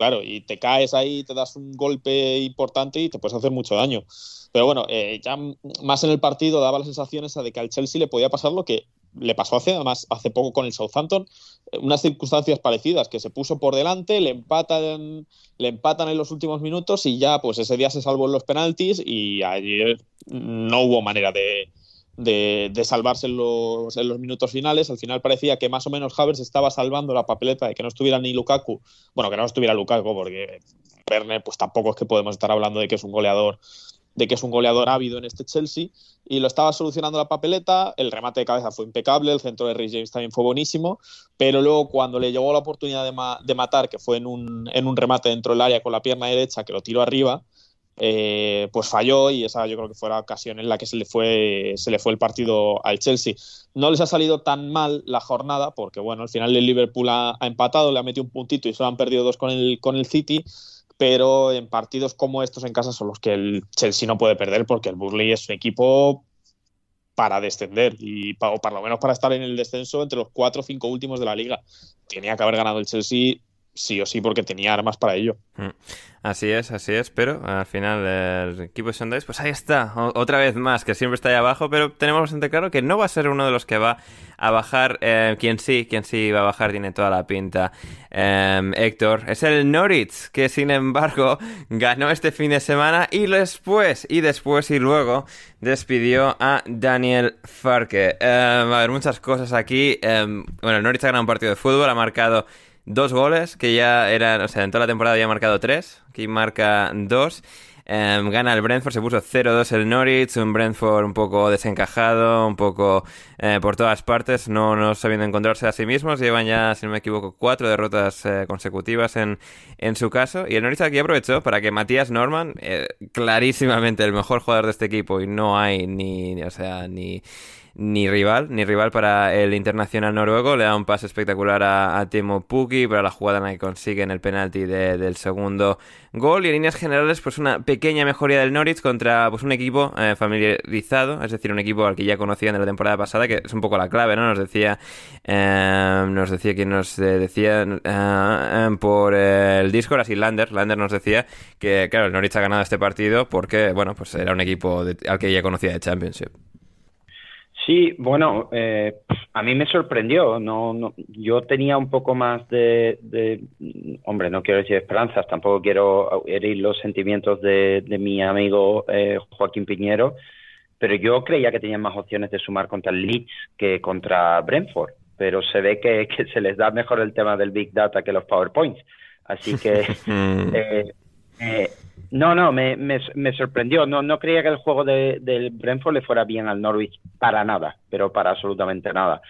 Claro, y te caes ahí, te das un golpe importante y te puedes hacer mucho daño. Pero bueno, eh, ya más en el partido daba la sensación esa de que al Chelsea le podía pasar lo que le pasó hace, además, hace poco con el Southampton, eh, unas circunstancias parecidas, que se puso por delante, le empatan, le empatan en los últimos minutos y ya pues ese día se salvó en los penaltis y ayer no hubo manera de, de, salvarse en los, en los minutos finales. Al final parecía que más o menos Havertz estaba salvando la papeleta de que no estuviera ni Lukaku. Bueno, que no estuviera Lukaku, porque Werner, pues tampoco es que podemos estar hablando de que es un goleador de que es un goleador ávido en este Chelsea y lo estaba solucionando la papeleta, el remate de cabeza fue impecable, el centro de Rhys James también fue buenísimo, pero luego cuando le llegó la oportunidad de, ma- de matar, que fue en un, en un remate dentro del área con la pierna derecha, que lo tiró arriba, eh, pues falló y esa yo creo que fue la ocasión en la que se le fue se le fue el partido al Chelsea. No les ha salido tan mal la jornada porque bueno, al final el Liverpool ha, ha empatado, le ha metido un puntito y solo han perdido dos con el con el City, pero en partidos como estos en casa son los que el Chelsea no puede perder porque el Burnley es un equipo para descender y pa- o por lo menos para estar en el descenso entre los cuatro o cinco últimos de la liga. Tenía que haber ganado el Chelsea sí o sí porque tenía armas para ello. Mm. Así es, así es, pero al final el equipo de Sundays, pues ahí está, otra vez más, que siempre está ahí abajo, pero tenemos bastante claro que no va a ser uno de los que va a bajar, eh, quien sí, quien sí va a bajar tiene toda la pinta, em, Héctor, es el Norwich, que sin embargo ganó este fin de semana y después, y después y luego despidió a Daniel Farke. Em, a ver, muchas cosas aquí, em, bueno, el Norwich ha ganado un partido de fútbol, ha marcado dos goles, que ya eran, o sea, en toda la temporada ya ha marcado tres, aquí marca dos. Em, gana el Brentford, se puso 0-2 el Norwich, un Brentford un poco desencajado, un poco eh, por todas partes, no, no sabiendo encontrarse a sí mismos. Llevan ya, si no me equivoco, cuatro derrotas eh, consecutivas en, en su caso. Y el Norwich aquí aprovechó para que Matías Norman, eh, clarísimamente el mejor jugador de este equipo, y no hay ni, o sea, ni ni rival, ni rival para el internacional noruego. Le da un pase espectacular a, Timo Pukki para la jugada en la que consiguen el penalti del segundo gol. Y en líneas generales, pues una pequeña mejoría del Norwich contra pues un equipo eh, familiarizado, es decir, un equipo al que ya conocían de la temporada pasada, que es un poco la clave, ¿no? Nos decía, eh, nos decía quien nos eh, decía por el Discord, así Lander, Lander nos decía que, claro, el Norwich ha ganado este partido porque, bueno, pues era un equipo al que ya conocía de Championship. Sí, bueno, eh, a mí me sorprendió. No, no, yo tenía un poco más de, hombre, no quiero decir esperanzas, tampoco quiero herir los sentimientos de, mi amigo eh, Joaquín Piñero, pero yo creía que tenían más opciones de sumar contra el Leeds que contra Brentford. Pero se ve que, se les da mejor el tema del Big Data que los PowerPoints. Así que eh, eh, no, no, me, me, sorprendió. No, no creía que el juego de, del Brentford le fuera bien al Norwich para nada, pero para absolutamente nada.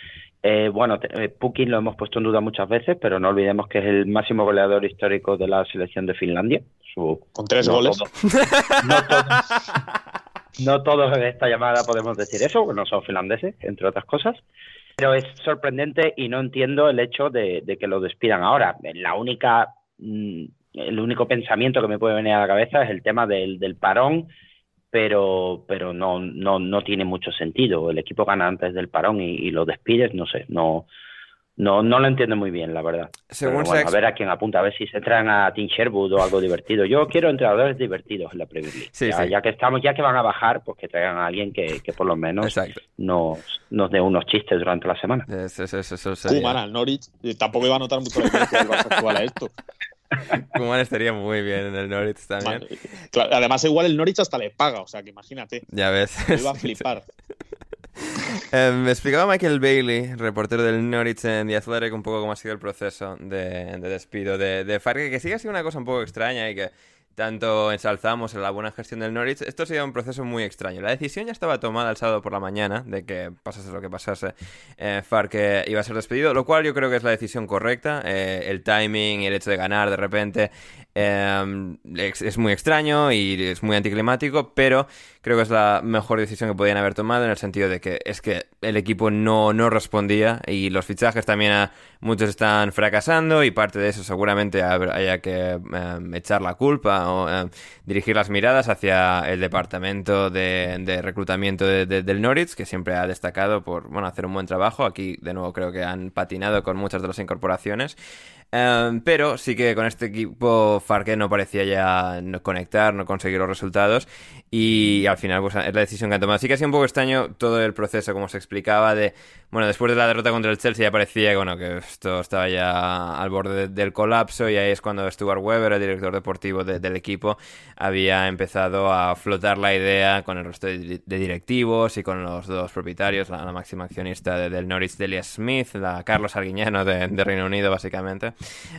Eh, bueno, eh, Pukin lo hemos puesto en duda muchas veces, pero no olvidemos que es el máximo goleador histórico de la selección de Finlandia. Con tres goles. no, todos en esta llamada podemos decir eso, porque no son finlandeses, entre otras cosas. Pero es sorprendente y no entiendo el hecho de, de que lo despidan ahora. La única mm, el único pensamiento que me puede venir a la cabeza es el tema del, del parón, pero, pero no, no, no tiene mucho sentido. El equipo gana antes del parón y, lo despides, no sé, no, no, no lo entiendo muy bien, la verdad. Según a ver a quién apunta, a ver si se traen a Tim Sherwood o algo divertido. Yo quiero entrenadores divertidos en la Premier League. ya, que estamos, ya que van a bajar, pues que traigan a alguien que, que por lo menos nos, nos dé unos chistes durante la semana. Eso, al Norwich, tampoco iba a notar mucho el actual a esto. Kuman estaría muy bien en el Norwich también. además, igual el Norwich hasta le paga, o sea que imagínate. Ya ves. iba a flipar. eh, me explicaba Michael Bailey, reportero del Norwich en The Athletic, un poco cómo ha sido el proceso de, despido de, de Farke, que sigue siendo una cosa un poco extraña y que tanto ensalzamos en la buena gestión del Norwich, esto ha sido un proceso muy extraño. La decisión ya estaba tomada el sábado por la mañana de que pasase lo que pasase, eh, Farke iba a ser despedido, lo cual yo creo que es la decisión correcta. Eh, el timing y el hecho de ganar de repente eh, es, muy extraño y es muy anticlimático, pero creo que es la mejor decisión que podían haber tomado en el sentido de que es que el equipo no, no respondía y los fichajes también a, muchos están fracasando y parte de eso seguramente haya que em, echar la culpa o em, dirigir las miradas hacia el departamento de, reclutamiento del Norwich que siempre ha destacado por bueno hacer un buen trabajo. Aquí de nuevo creo que han patinado con muchas de las incorporaciones Em, pero sí que con este equipo Farke no parecía ya conectar, no conseguir los resultados y al final pues es la decisión que han tomado. Sí que ha sido un poco extraño todo el proceso, como se explicaba, de, bueno, después de la derrota contra el Chelsea ya parecía bueno, que esto estaba ya al borde del colapso y ahí es cuando Stuart Weber, el director deportivo del equipo, había empezado a flotar la idea con el resto de, directivos y con los dos propietarios, la, máxima accionista del Norwich, Delia Smith, la Carlos Arguiñano de Reino Unido, básicamente.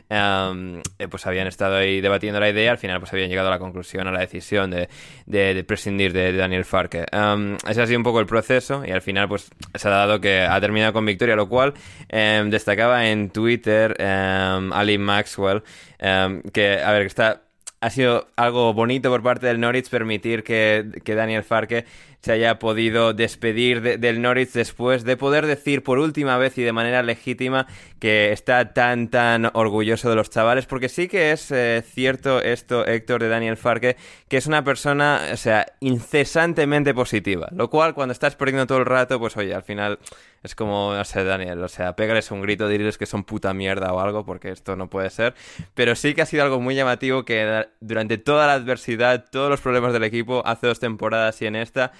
Eh, pues habían estado ahí debatiendo la idea, al final pues habían llegado a la conclusión, a la decisión de, prescindir de, Daniel Farke. Um, ese ha sido un poco el proceso y al final pues se ha dado que ha terminado con victoria, lo cual em, destacaba en Twitter Ali Maxwell, que, a ver, está ha sido algo bonito por parte del Norwich permitir que, que Daniel Farke se haya podido despedir del Norwich después de poder decir por última vez y de manera legítima que está tan tan orgulloso de los chavales, porque sí que es eh, cierto esto, Héctor, de Daniel Farke, que es una persona, o sea, incesantemente positiva, lo cual cuando estás perdiendo todo el rato, pues oye, al final es como, no sé, Daniel, o sea, pégales un grito, diles que son puta mierda o algo, porque esto no puede ser. Pero sí que ha sido algo muy llamativo que durante toda la adversidad, todos los problemas del equipo, hace dos temporadas y en esta,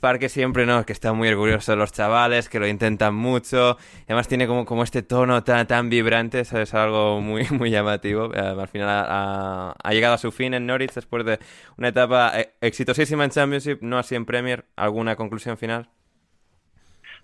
Farque siempre, ¿no? Que está muy orgulloso de los chavales, que lo intentan mucho. además tiene como, como este tono tan, tan vibrante, eso es algo muy, muy llamativo. Eh, al final ha, ha, llegado a su fin en Norwich después de una etapa eh, exitosísima en Championship, no así en Premier. ¿Alguna conclusión final?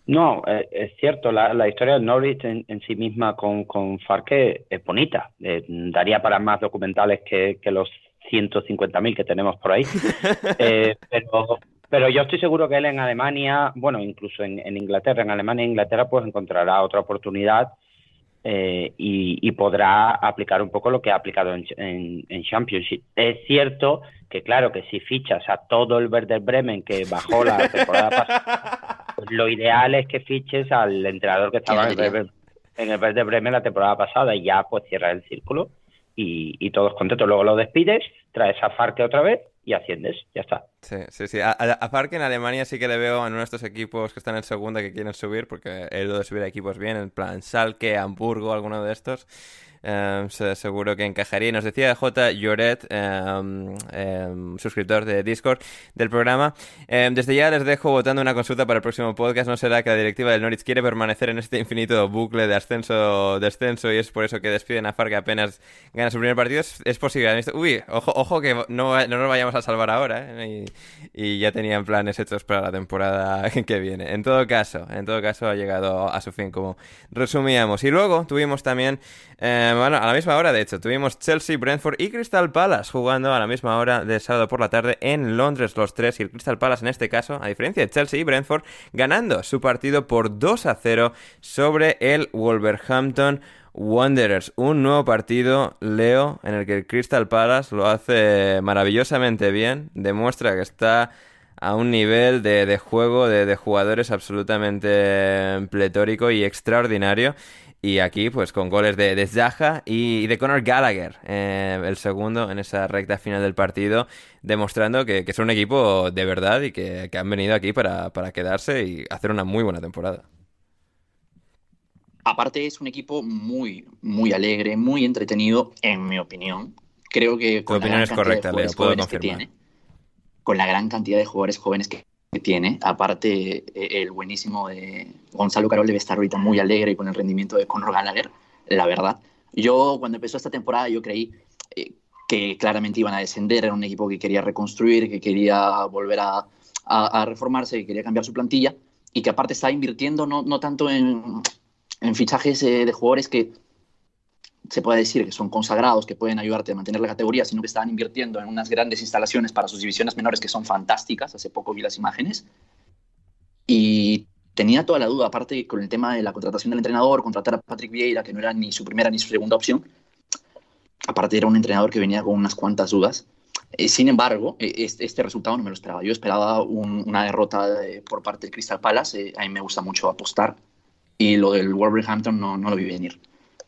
No, eh, es cierto, la, la, historia de Norwich en, sí misma con, con Farke es bonita. Eh, daría para más documentales que, que los 150.000 que tenemos por ahí. eh, pero, pero yo estoy seguro que él en Alemania, bueno, incluso en, en Inglaterra, en Alemania e Inglaterra, pues encontrará otra oportunidad eh, y, podrá aplicar un poco lo que ha aplicado en, en, Championship. Es cierto que, claro, que si fichas a todo el Werder Bremen que bajó la temporada pasada, pues lo ideal es que fiches al entrenador que estaba en el, en el Werder Bremen la temporada pasada y ya pues cierra el círculo y, y todos contentos. Luego lo despides, traes a Farke otra vez y asciendes, ya está. Sí, sí, sí. A, a, en Alemania sí que le veo en uno de estos equipos que están en segunda que quieren subir, porque he ido de subir a equipos bien, en plan Salke, Hamburgo, alguno de estos. Em, seguro que encajaría. Nos decía J. Lloret, em, em, suscriptor de Discord del programa. desde ya les dejo votando una consulta para el próximo podcast. No será que la directiva del Norwich quiere permanecer en este infinito bucle de ascenso, descenso y es por eso que despiden a Far apenas gana su primer partido. Es, posible. Uy, ojo, ojo que no, no nos vayamos a salvar ahora. ¿eh? Y, ya tenían planes hechos para la temporada que viene. En todo caso, en todo caso ha llegado a su fin como resumíamos. Y luego tuvimos también eh, bueno, a la misma hora, de hecho, tuvimos Chelsea, Brentford y Crystal Palace jugando a la misma hora de sábado por la tarde en Londres los tres y el Crystal Palace en este caso, a diferencia de Chelsea y Brentford, ganando su partido por 2 a 0 sobre el Wolverhampton Wanderers. Un nuevo partido, Leo, en el que el Crystal Palace lo hace maravillosamente bien, demuestra que está a un nivel de, juego de, de, jugadores absolutamente pletórico y extraordinario. Y aquí, pues con goles de, de Zaha y de Conor Gallagher, eh, el segundo en esa recta final del partido, demostrando que, que son un equipo de verdad y que, han venido aquí para, quedarse y hacer una muy buena temporada. Aparte, es un equipo muy, muy alegre, muy entretenido, en mi opinión. Creo que. Con tu opinión es correcta, Leo, puedo confirmar. con la gran cantidad de jugadores jóvenes que tiene. Aparte, eh, el buenísimo de Gonzalo Carol debe estar ahorita muy alegre y con el rendimiento de Conor Gallagher, la verdad. Yo, cuando empezó esta temporada, yo creí eh, que claramente iban a descender. Era un equipo que quería reconstruir, que quería volver a, a, reformarse, que quería cambiar su plantilla y que aparte estaba invirtiendo no, no tanto en, en fichajes eh, de jugadores que se puede decir que son consagrados, que pueden ayudarte a mantener la categoría, sino que estaban invirtiendo en unas grandes instalaciones para sus divisiones menores que son fantásticas. Hace poco vi las imágenes. Y tenía toda la duda, aparte con el tema de la contratación del entrenador, contratar a Patrick Vieira, que no era ni su primera ni su segunda opción. Aparte era un entrenador que venía con unas cuantas dudas. Eh, sin embargo, eh, este, este, resultado no me lo esperaba. Yo esperaba una derrota por parte del Crystal Palace. Eh, a mí me gusta mucho apostar. Y lo del Wolverhampton no, no lo vi venir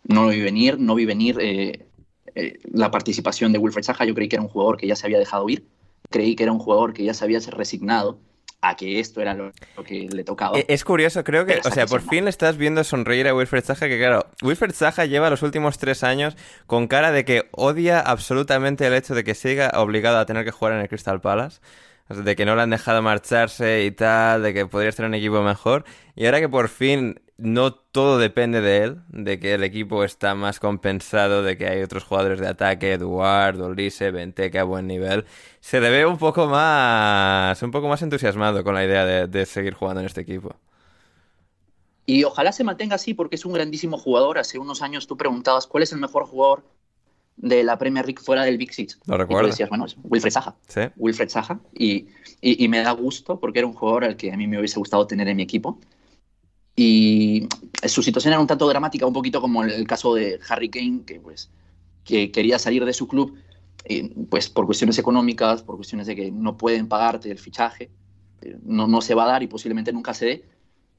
no lo vi venir, no vi venir eh, eh, la participación de Wilfred Saja. Yo creí que era un jugador que ya se había dejado ir, creí que era un jugador que ya se había resignado a que esto era lo, que le tocaba. E, es curioso, creo que, o sea, por fin le estás viendo sonreír a Wilfred Zaha, que claro, Wilfred Zaha lleva los últimos tres años con cara de que odia absolutamente el hecho de que siga obligado a tener que jugar en el Crystal Palace de que no le han dejado marcharse y tal, de que podría estar un equipo mejor. Y ahora que por fin no todo depende de él, de que el equipo está más compensado, de que hay otros jugadores de ataque, Eduardo, Lise, Benteke a buen nivel, se le ve un poco más, un poco más entusiasmado con la idea de, de seguir jugando en este equipo. Y ojalá se mantenga así porque es un grandísimo jugador. Hace unos años tú preguntabas cuál es el mejor jugador de la Premier League fuera del Big Six. Lo recuerdo. Y decías, bueno, es Wilfred Zaha. Sí. Wilfred. Y, y, me da gusto porque era un jugador al que a mí me hubiese gustado tener en mi equipo. Y su situación era un tanto dramática, un poquito como el caso de Harry Kane, que pues que quería salir de su club pues por cuestiones económicas, por cuestiones de que no pueden pagarte el fichaje. no, no se va a dar y posiblemente nunca se dé.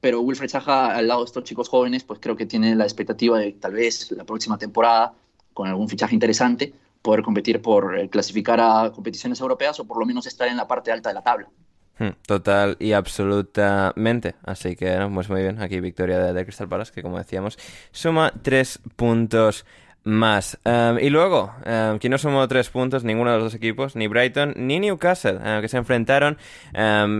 Pero Wilfred Saja, al lado de estos chicos jóvenes, pues creo que tiene la expectativa de tal vez la próxima temporada, con algún fichaje interesante, poder competir por eh, clasificar a competiciones europeas o por lo menos estar en la parte alta de la tabla. Hmm, total y absolutamente. Así que, pues muy bien. Aquí victoria de, Crystal Palace, que como decíamos, suma tres puntos más. Em, y luego, um, no sumó tres puntos, ninguno de los dos equipos, ni Brighton ni Newcastle, eh, que se enfrentaron.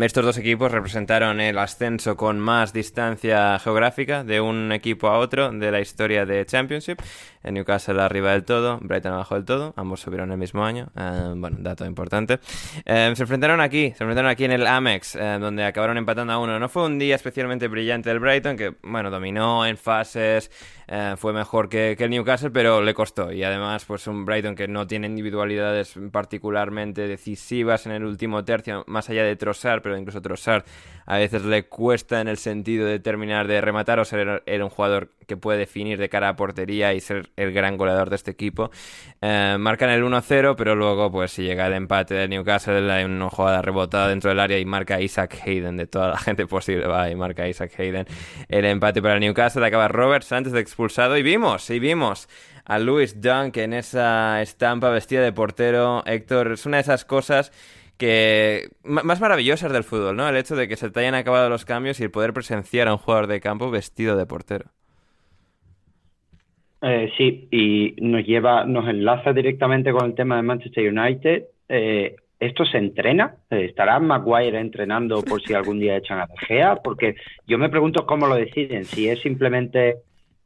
Estos dos equipos representaron el ascenso con más distancia geográfica de un equipo a otro de la historia de Championship. En Newcastle arriba del todo, Brighton abajo del todo, ambos subieron el mismo año. bueno, dato importante. se enfrentaron aquí, se enfrentaron aquí en el Amex, donde acabaron empatando a uno. No fue un día especialmente brillante del Brighton, que, bueno, dominó en fases. Eh, fue mejor que, el Newcastle, pero le costó. Y además, pues un Brighton que no tiene individualidades particularmente decisivas en el último tercio, más allá de Trossard, pero incluso Trossard a veces le cuesta en el sentido de terminar de rematar o ser un jugador que puede definir de cara a portería y ser el gran goleador de este equipo. Eh, marcan el 1-0, pero luego, pues si llega el empate del Newcastle, hay una jugada rebotada dentro del área y marca Isaac Hayden, de toda la gente posible, va y marca Isaac Hayden. El empate para el Newcastle acaba Roberts antes de expulsado y vimos, y vimos a Louis Dunk en esa estampa vestida de portero. Héctor, es una de esas cosas que más maravillosas del fútbol, ¿no? El hecho de que se te hayan acabado los cambios y el poder presenciar a un jugador de campo vestido de portero. Eh, sí, y nos lleva, nos enlaza directamente con el tema de Manchester United. Eh, ¿Esto se entrena? ¿Estará Maguire entrenando por si algún día echan a De Gea? Porque yo me pregunto cómo lo deciden, si es simplemente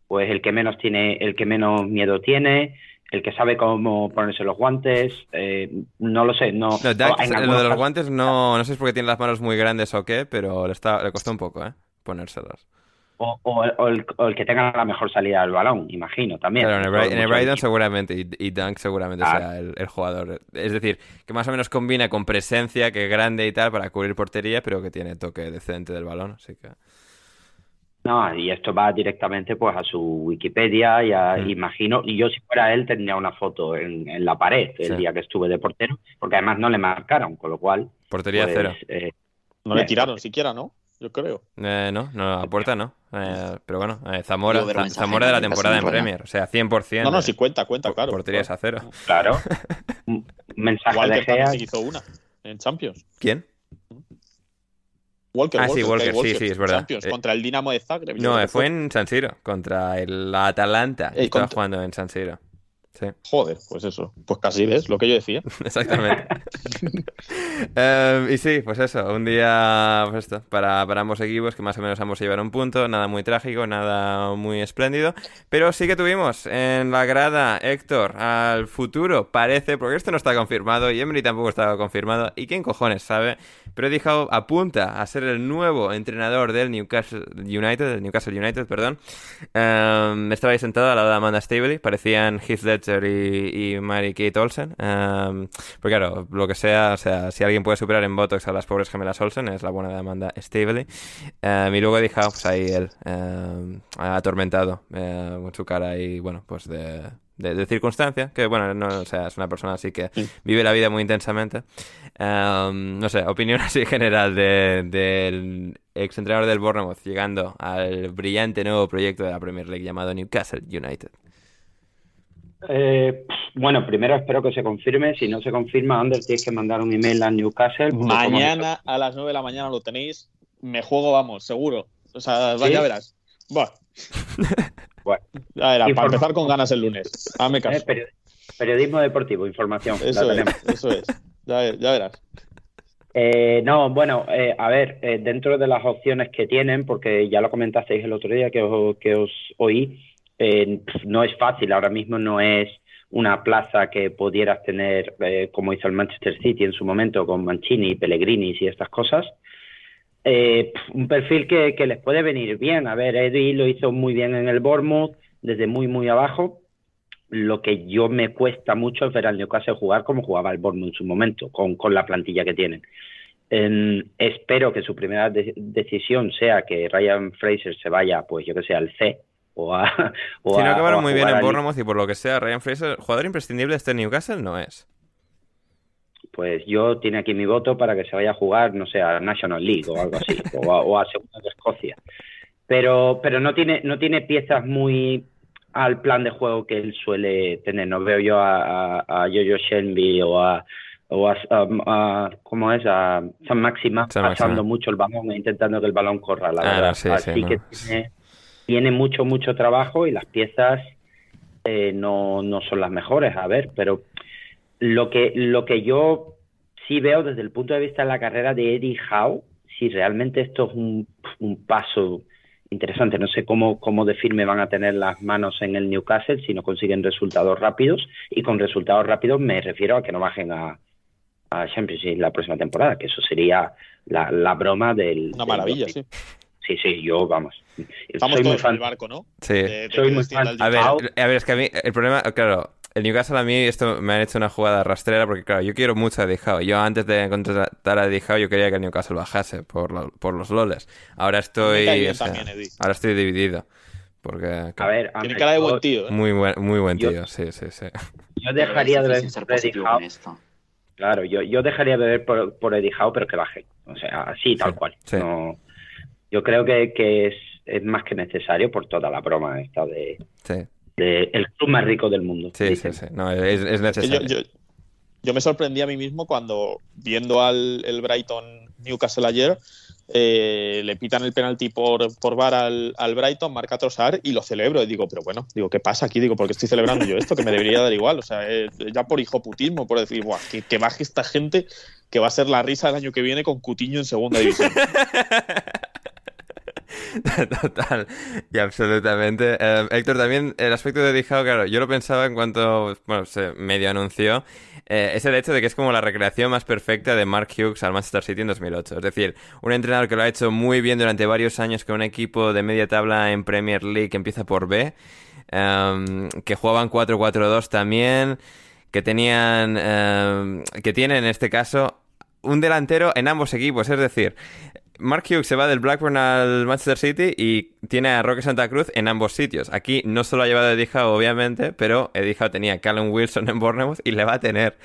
pues el que menos tiene, el que menos miedo tiene, el que sabe cómo ponerse los guantes, eh, no lo sé, no. lo de los guantes no, no sé si es porque tiene las manos muy grandes o qué, pero le, está, le costó un poco, ¿eh? Ponérselas. O, el, que tenga la mejor salida del balón, imagino, también. en el, Brighton seguramente, y, Dunk seguramente ah. sea el, jugador. Es decir, que más o menos combina con presencia, que es grande y tal, para cubrir portería, pero que tiene toque decente del balón, así que... No, y esto va directamente pues a su Wikipedia y a, mm. imagino, y yo si fuera él tendría una foto en, en la pared el día que estuve de portero, porque además no le marcaron, con lo cual... Portería pues, cero. Eh, no le tiraron siquiera, ¿no? Yo creo. Eh, no, no, a puerta no. Eh, pero bueno, Zamora, Zamora de la temporada en Premier, o sea, 100%. No, no, si cuenta, cuenta, claro. Porterías a cero. Claro. Mensaje Walker de Gea... hizo una en Champions. ¿Quién? Walker, ah, sí, Walker, sí, sí, es verdad. Eh, contra el Dinamo de Zagreb. No, fue en San Siro, contra el Atalanta. Eh, estaba jugando en San Siro. Sí. Joder, pues eso. Pues casi ves lo que yo decía. Exactamente. Em, y sí, pues eso. Un día pues esto, para, para, ambos equipos que más o menos ambos se llevaron un punto. Nada muy trágico, nada muy espléndido. Pero sí que tuvimos en la grada Héctor al futuro. Parece, porque esto no está confirmado y Emery tampoco estaba confirmado. ¿Y quién cojones sabe? Pero dijo, apunta a ser el nuevo entrenador del Newcastle United, Newcastle United, perdón. Um, estaba ahí sentado al lado de Amanda Stabley, parecían Heath Ledger y, Mary Kate Olsen. Um, porque claro, lo que sea, o sea, si alguien puede superar en Botox a las pobres gemelas Olsen, es la buena de Amanda Stabley. Um, y luego dijo, pues ahí él, atormentado, uh, con su cara y bueno, pues de de, circunstancia, que bueno, no, o sea, es una persona así que vive la vida muy intensamente. Em, no sé, opinión así general del de, ex entrenador del Bournemouth llegando al brillante nuevo proyecto de la Premier League llamado Newcastle United. Eh, bueno, primero espero que se confirme. Si no se confirma, Ander, tienes que mandar un email a Newcastle. Mañana a las 9 de la mañana lo tenéis. Me juego, vamos, seguro. O sea, ya verás. Bueno. Bueno, para empezar con ganas el lunes. Eh, periodismo deportivo, información. Eso es, eso es. Ya, verás. Eh, no, bueno, eh, a ver, dentro de las opciones que tienen, porque ya lo comentasteis el otro día que os, que os oí, no es fácil, ahora mismo no es una plaza que pudieras tener como hizo el Manchester City en su momento con Mancini, Pellegrini y estas cosas. Eh, un perfil que, les puede venir bien. A ver, Eddie lo hizo muy bien en el Bournemouth, desde muy, muy abajo. Lo que yo me cuesta mucho es ver al Newcastle jugar como jugaba el Bournemouth en su momento, con, la plantilla que tienen. espero que su primera decisión sea que Ryan Fraser se vaya, pues yo que sé, al C o a. si no acabaron muy bien en Bournemouth y por lo que sea, Ryan Fraser, jugador imprescindible de este Newcastle, no es. pues yo tiene aquí mi voto para que se vaya a jugar, no sé, a National League o algo así, o, a, o a Segunda de Escocia. Pero, pero no tiene, no tiene piezas muy al plan de juego que él suele tener. No veo yo a, a, a Jojo Shenby o a o a, a, ¿cómo es? A San Máxima San pasando Máxima. mucho el balón e intentando que el balón corra, la Ah, verdad. no, sí, Así sí, no. que tiene, tiene mucho, mucho trabajo y las piezas eh, no, no son las mejores, a ver, pero lo que, lo que yo sí veo desde el punto de vista de la carrera de Eddie Howe, si realmente esto es un, un paso interesante, no sé cómo, cómo de firme van a tener las manos en el Newcastle si no consiguen resultados rápidos, y con resultados rápidos me refiero a que no bajen a, a Championship la próxima temporada, que eso sería la, la broma del... Una maravilla, sí. Sí, sí, yo, vamos. Estamos soy muy todos en fan. el barco, ¿no? Sí. De- de Soy muy fan. A ver, a ver, es que a mí el problema, claro, el Newcastle a mí esto me han hecho una jugada rastrera porque claro, yo quiero mucho a Eddie Howe. Yo antes de contratar a Eddie Howe yo quería que el Newcastle bajase por, lo- por los loles. Ahora estoy, o sea, también, ahora estoy dividido porque A ver, a Tiene cara de buen tío, ¿eh? muy buen, muy buen Yo- tío, sí, sí, sí. Yo dejaría de ver por esto. Claro, yo, yo dejaría de ver por, por Eddie Howe, pero que baje. O sea, así, tal Sí, cual. sí. No, yo creo que, que es, es más que necesario por toda la broma esta de, Sí, de el club más rico del mundo. sí, sí, dicen. sí. No, es, es Que yo, necesario. yo- yo me sorprendí a mí mismo cuando, viendo al el Brighton Newcastle ayer, eh, le pitan el penalti por, por VAR al, al Brighton, marca Trossard y lo celebro. Y digo, pero bueno, digo, ¿qué pasa aquí? Digo, ¿por qué estoy celebrando yo esto? Que me debería dar igual. O sea, eh, ya por hijoputismo, por decir, Buah, que, que baje esta gente que va a ser la risa el año que viene con Cutiño en segunda división. Total y absolutamente. Eh, Héctor, también el aspecto de Howe, claro, yo lo pensaba en cuanto, bueno, se medio anunció, eh, es el hecho de que es como la recreación más perfecta de Mark Hughes al Manchester City en 2008. Es decir, un entrenador que lo ha hecho muy bien durante varios años con un equipo de media tabla en Premier League que empieza por B, em, que jugaban 4-4-2 también, que tenían, em, que tienen en este caso un delantero en ambos equipos, es decir, Mark Hughes se va del Blackburn al Manchester City y tiene a Roque Santa Cruz en ambos sitios. Aquí no solo ha llevado Howe, obviamente, pero Eddie Howe tenía a Callum Wilson en Bournemouth y le va a tener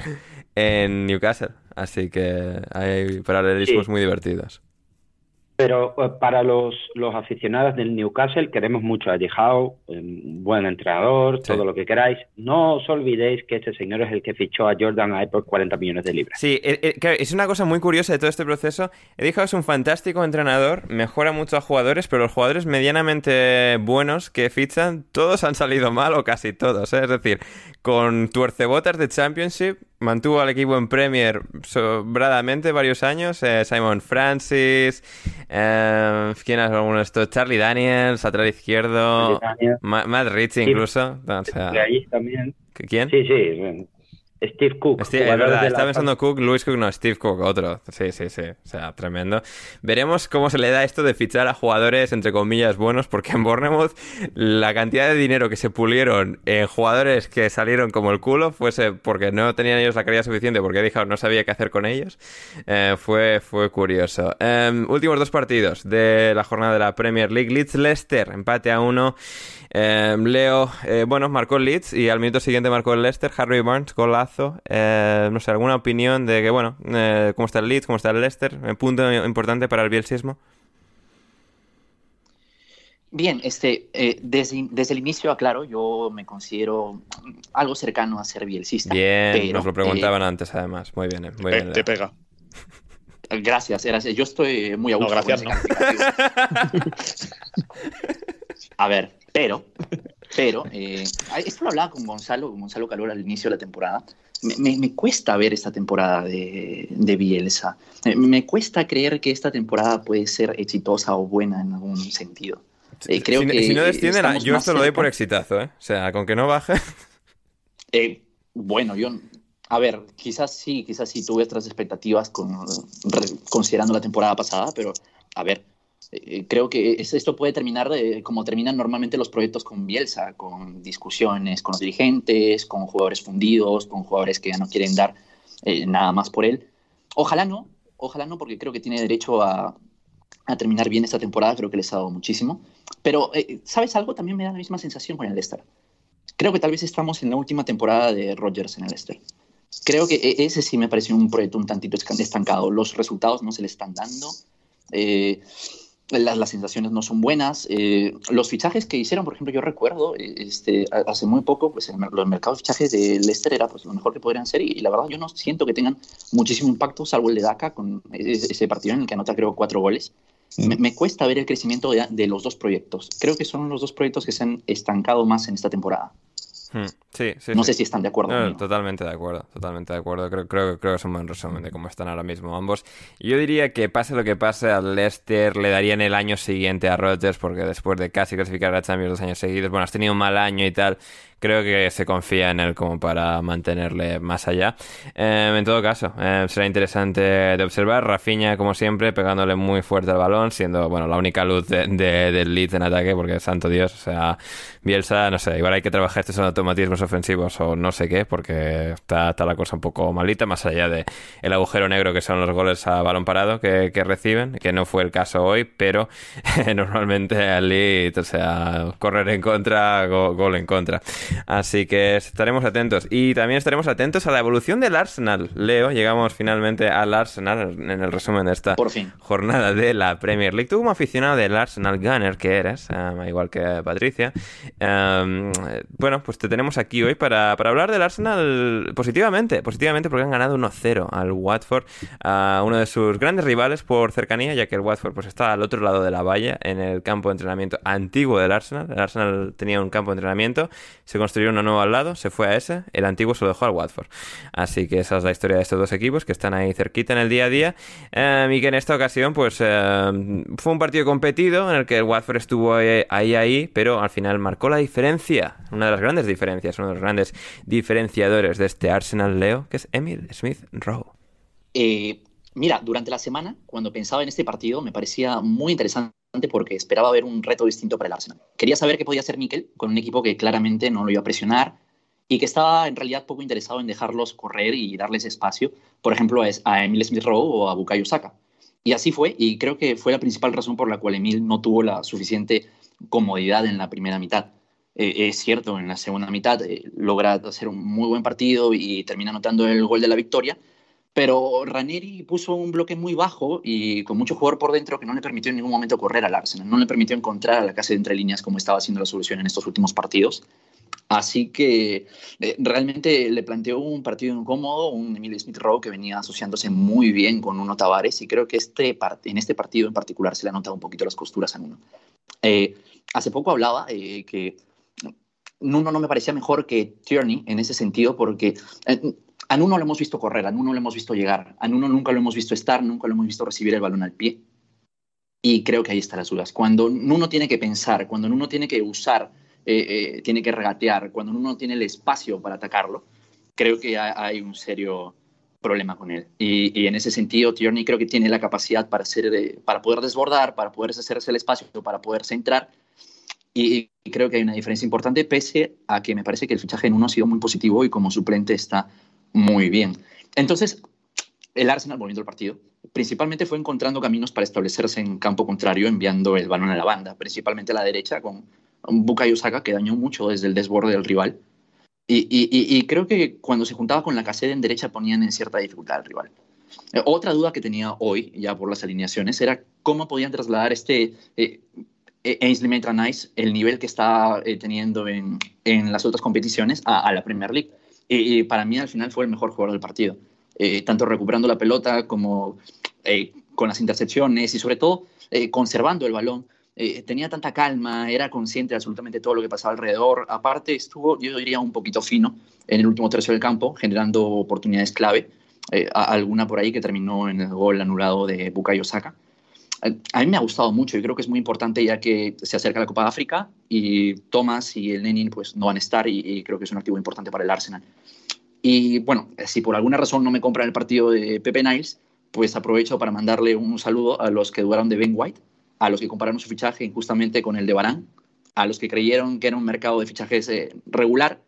en Newcastle. Así que hay paralelismos Sí. muy divertidos. Pero eh, para los, los aficionados del Newcastle queremos mucho a Howe, eh, buen entrenador, Sí. todo lo que queráis. No os olvidéis que este señor es el que fichó a Jordan Ayew por 40 millones de libras. Sí, eh, es una cosa muy curiosa de todo este proceso. Howe es un fantástico entrenador, mejora mucho a jugadores, pero los jugadores medianamente buenos que fichan, todos han salido mal o casi todos. ¿eh? Es decir, con tuercebotas de Championship, mantuvo al equipo en Premier sobradamente varios años. eh, Simon Francis, eh, ¿quién es alguno de estos? Charlie Daniels, lateral izquierdo. Ma- Matt Ritchie Sí. incluso. O sea, De ahí también. ¿Quién? Sí, sí. Steve Cook. Steve- es verdad, la- estaba pensando Cook, Luis Cook, no, Steve Cook, otro. Sí, sí, sí. O sea, tremendo. Veremos cómo se le da esto de fichar a jugadores, entre comillas, buenos, porque en Bournemouth la cantidad de dinero que se pulieron en jugadores que salieron como el culo, fuese porque no tenían ellos la calidad suficiente, porque dijo no sabía qué hacer con ellos, eh, fue, fue curioso. Em, últimos dos partidos de la jornada de la Premier League. Leeds-Leicester, empate a uno. Em, Leo, eh, bueno, marcó el Leeds y al minuto siguiente marcó el Leicester. Harry Barnes, golazo. Eh, no sé, ¿alguna opinión de que, bueno, eh, cómo está el Leeds, cómo está el Leicester? Un punto importante para el bielsismo. Bien, este, eh, desde, desde el inicio, aclaro, yo me considero algo cercano a ser bielcista. Bien, pero, nos lo preguntaban antes, además. Muy bien, eh, muy bien. te pega. Gracias, gracias. Yo estoy muy a No, gusto gracias, con ese calificativo. A ver, pero, pero, eh, esto lo hablaba con Gonzalo, Gonzalo Calor al inicio de la temporada. Me, me- me cuesta ver esta temporada de, de Bielsa. Eh, Me cuesta creer que esta temporada puede ser exitosa o buena en algún sentido. Eh, creo si, que si no desciende, la- estamos yo esto lo doy por exitazo, ¿eh? O sea, con que no baje. Eh, bueno, yo, a ver, quizás sí, quizás sí tuve otras expectativas con, re- considerando la temporada pasada, pero a ver, creo que es- esto puede terminar como terminan normalmente los proyectos con Bielsa, con discusiones con los dirigentes, con jugadores fundidos, con jugadores que ya no quieren dar eh, nada más por él. Ojalá no, ojalá no, porque creo que tiene derecho a, a terminar bien esta temporada, creo que les ha dado muchísimo. Pero, eh, ¿sabes algo? También me da la misma sensación con el Leicester. Creo que tal vez estamos en la última temporada de Rodgers en el Leicester. creo que e-, ese sí me pareció un proyecto un tantito estancado. Los resultados no se le están dando. Eh, las, las, sensaciones no son buenas. Eh, los fichajes que hicieron, por ejemplo, yo recuerdo eh, este, hace muy poco, pues los mercados de fichajes de Leicester era pues, lo mejor que podrían ser y, la verdad yo no siento que tengan muchísimo impacto, salvo el de Daka con ese, partido en el que anota creo cuatro goles. Me, me, cuesta ver el crecimiento de, de, los dos proyectos. Creo que son los dos proyectos que se han estancado más en esta temporada. Hmm, sí, sí, no sé si están de acuerdo. totalmente de acuerdo, totalmente de acuerdo. Creo, creo, creo que es un buen resumen de cómo están ahora mismo ambos. Yo diría que pase lo que pase al Leicester, le darían el año siguiente a Rodgers, porque después de casi clasificar a Champions dos años seguidos, bueno, has tenido un mal año y tal, creo que se confía en él como para mantenerle más allá. Eh, en todo caso, eh, será interesante de observar. Rafinha, como siempre, pegándole muy fuerte al balón, siendo bueno la única luz de, del Leeds en ataque, porque santo Dios, o sea, Bielsa, no sé, igual hay que trabajar estos automatismos ofensivos o no sé qué, porque está, está la cosa un poco malita, más allá de el agujero negro que son los goles a balón parado que, reciben, que no fue el caso hoy, pero normalmente al Leeds, o sea, correr en contra, gol en contra. Así que estaremos atentos. Y también estaremos atentos a la evolución del Arsenal. Leo, llegamos finalmente al Arsenal en el resumen de esta jornada de la Premier League. Tú como aficionado del Arsenal Gunner que eres, um, igual que Patricia, um, bueno, pues te tenemos aquí hoy para, hablar del Arsenal positivamente, positivamente porque han ganado 1-0 al Watford, a uno de sus grandes rivales por cercanía, ya que el Watford pues está al otro lado de la valla, en el campo de entrenamiento antiguo del Arsenal. El Arsenal tenía un campo de entrenamiento, se construyó uno nuevo al lado, se fue a ese, el antiguo se lo dejó al Watford. Así que esa es la historia de estos dos equipos que están ahí cerquita en el día a día em, y que en esta ocasión pues em, fue un partido competido en el que el Watford estuvo ahí, ahí, pero al final marcó la diferencia, una de las grandes diferencias, uno de los grandes diferenciadores de este Arsenal Leo, que es Emil Smith Rowe. Eh, mira, durante la semana, cuando pensaba en este partido, me parecía muy interesante porque esperaba ver un reto distinto para el Arsenal. Quería saber qué podía hacer Mikel con un equipo que claramente no lo iba a presionar y que estaba en realidad poco interesado en dejarlos correr y darles espacio, por ejemplo, a Emil Smith Rowe o a Bukayo Saka. Y así fue, y creo que fue la principal razón por la cual Emil no tuvo la suficiente comodidad en la primera mitad. Eh, es cierto, en la segunda mitad eh, logra hacer un muy buen partido y termina anotando el gol de la victoria, pero Ranieri puso un bloque muy bajo y con mucho jugador por dentro que no le permitió en ningún momento correr al Arsenal, no le permitió encontrar a la casa de entre líneas como estaba haciendo la solución en estos últimos partidos. Así que eh, realmente le planteó un partido incómodo, un Emilio Smith Rowe que venía asociándose muy bien con Uno Tavares y creo que este en este partido en particular se le ha notado un poquito las costuras a Nuno. Eh, hace poco hablaba eh, que Nuno no me parecía mejor que Tierney en ese sentido porque a Nuno lo hemos visto correr, a Nuno lo hemos visto llegar, a Nuno nunca lo hemos visto estar, nunca lo hemos visto recibir el balón al pie. Y creo que ahí están las dudas. Cuando Nuno tiene que pensar, cuando Nuno tiene que usar, eh, eh, tiene que regatear, cuando Nuno tiene el espacio para atacarlo, creo que hay un serio problema con él. Y, en ese sentido, Tierney creo que tiene la capacidad para, hacer, para poder desbordar, para poder hacerse el espacio, para poder centrar. Y, y creo que hay una diferencia importante, pese a que me parece que el fichaje en uno ha sido muy positivo y como suplente está muy bien. Entonces, el Arsenal, volviendo al partido, principalmente fue encontrando caminos para establecerse en campo contrario, enviando el balón a la banda, principalmente a la derecha, con Bukayo Saka que dañó mucho desde el desborde del rival. Y, creo que cuando se juntaba con la caseta en derecha ponían en cierta dificultad al rival. Eh, otra duda que tenía hoy, ya por las alineaciones, era cómo podían trasladar este eh, eh Ainsley el nivel que está eh, teniendo en, en, las otras competiciones, a la Premier League y, para mí al final fue el mejor jugador del partido. Eh, tanto recuperando la pelota como eh, con las intercepciones y sobre todo eh, conservando el balón. tenía tanta calma, era consciente de absolutamente todo lo que pasaba alrededor. Aparte estuvo, yo diría, un poquito fino en el último tercio del campo, generando oportunidades clave. alguna por ahí que terminó en el gol anulado de Bukayo Saka a mí me ha gustado mucho y creo que es muy importante ya que se acerca la Copa de África y Thomas y el Lenin pues no van a estar y, creo que es un activo importante para el Arsenal. Y bueno, si por alguna razón no me compran el partido de Pepe Niles, pues aprovecho para mandarle un saludo a los que dudaron de Ben White, a los que compararon su fichaje injustamente con el de Barán, a los que creyeron que era un mercado de fichajes eh, regular,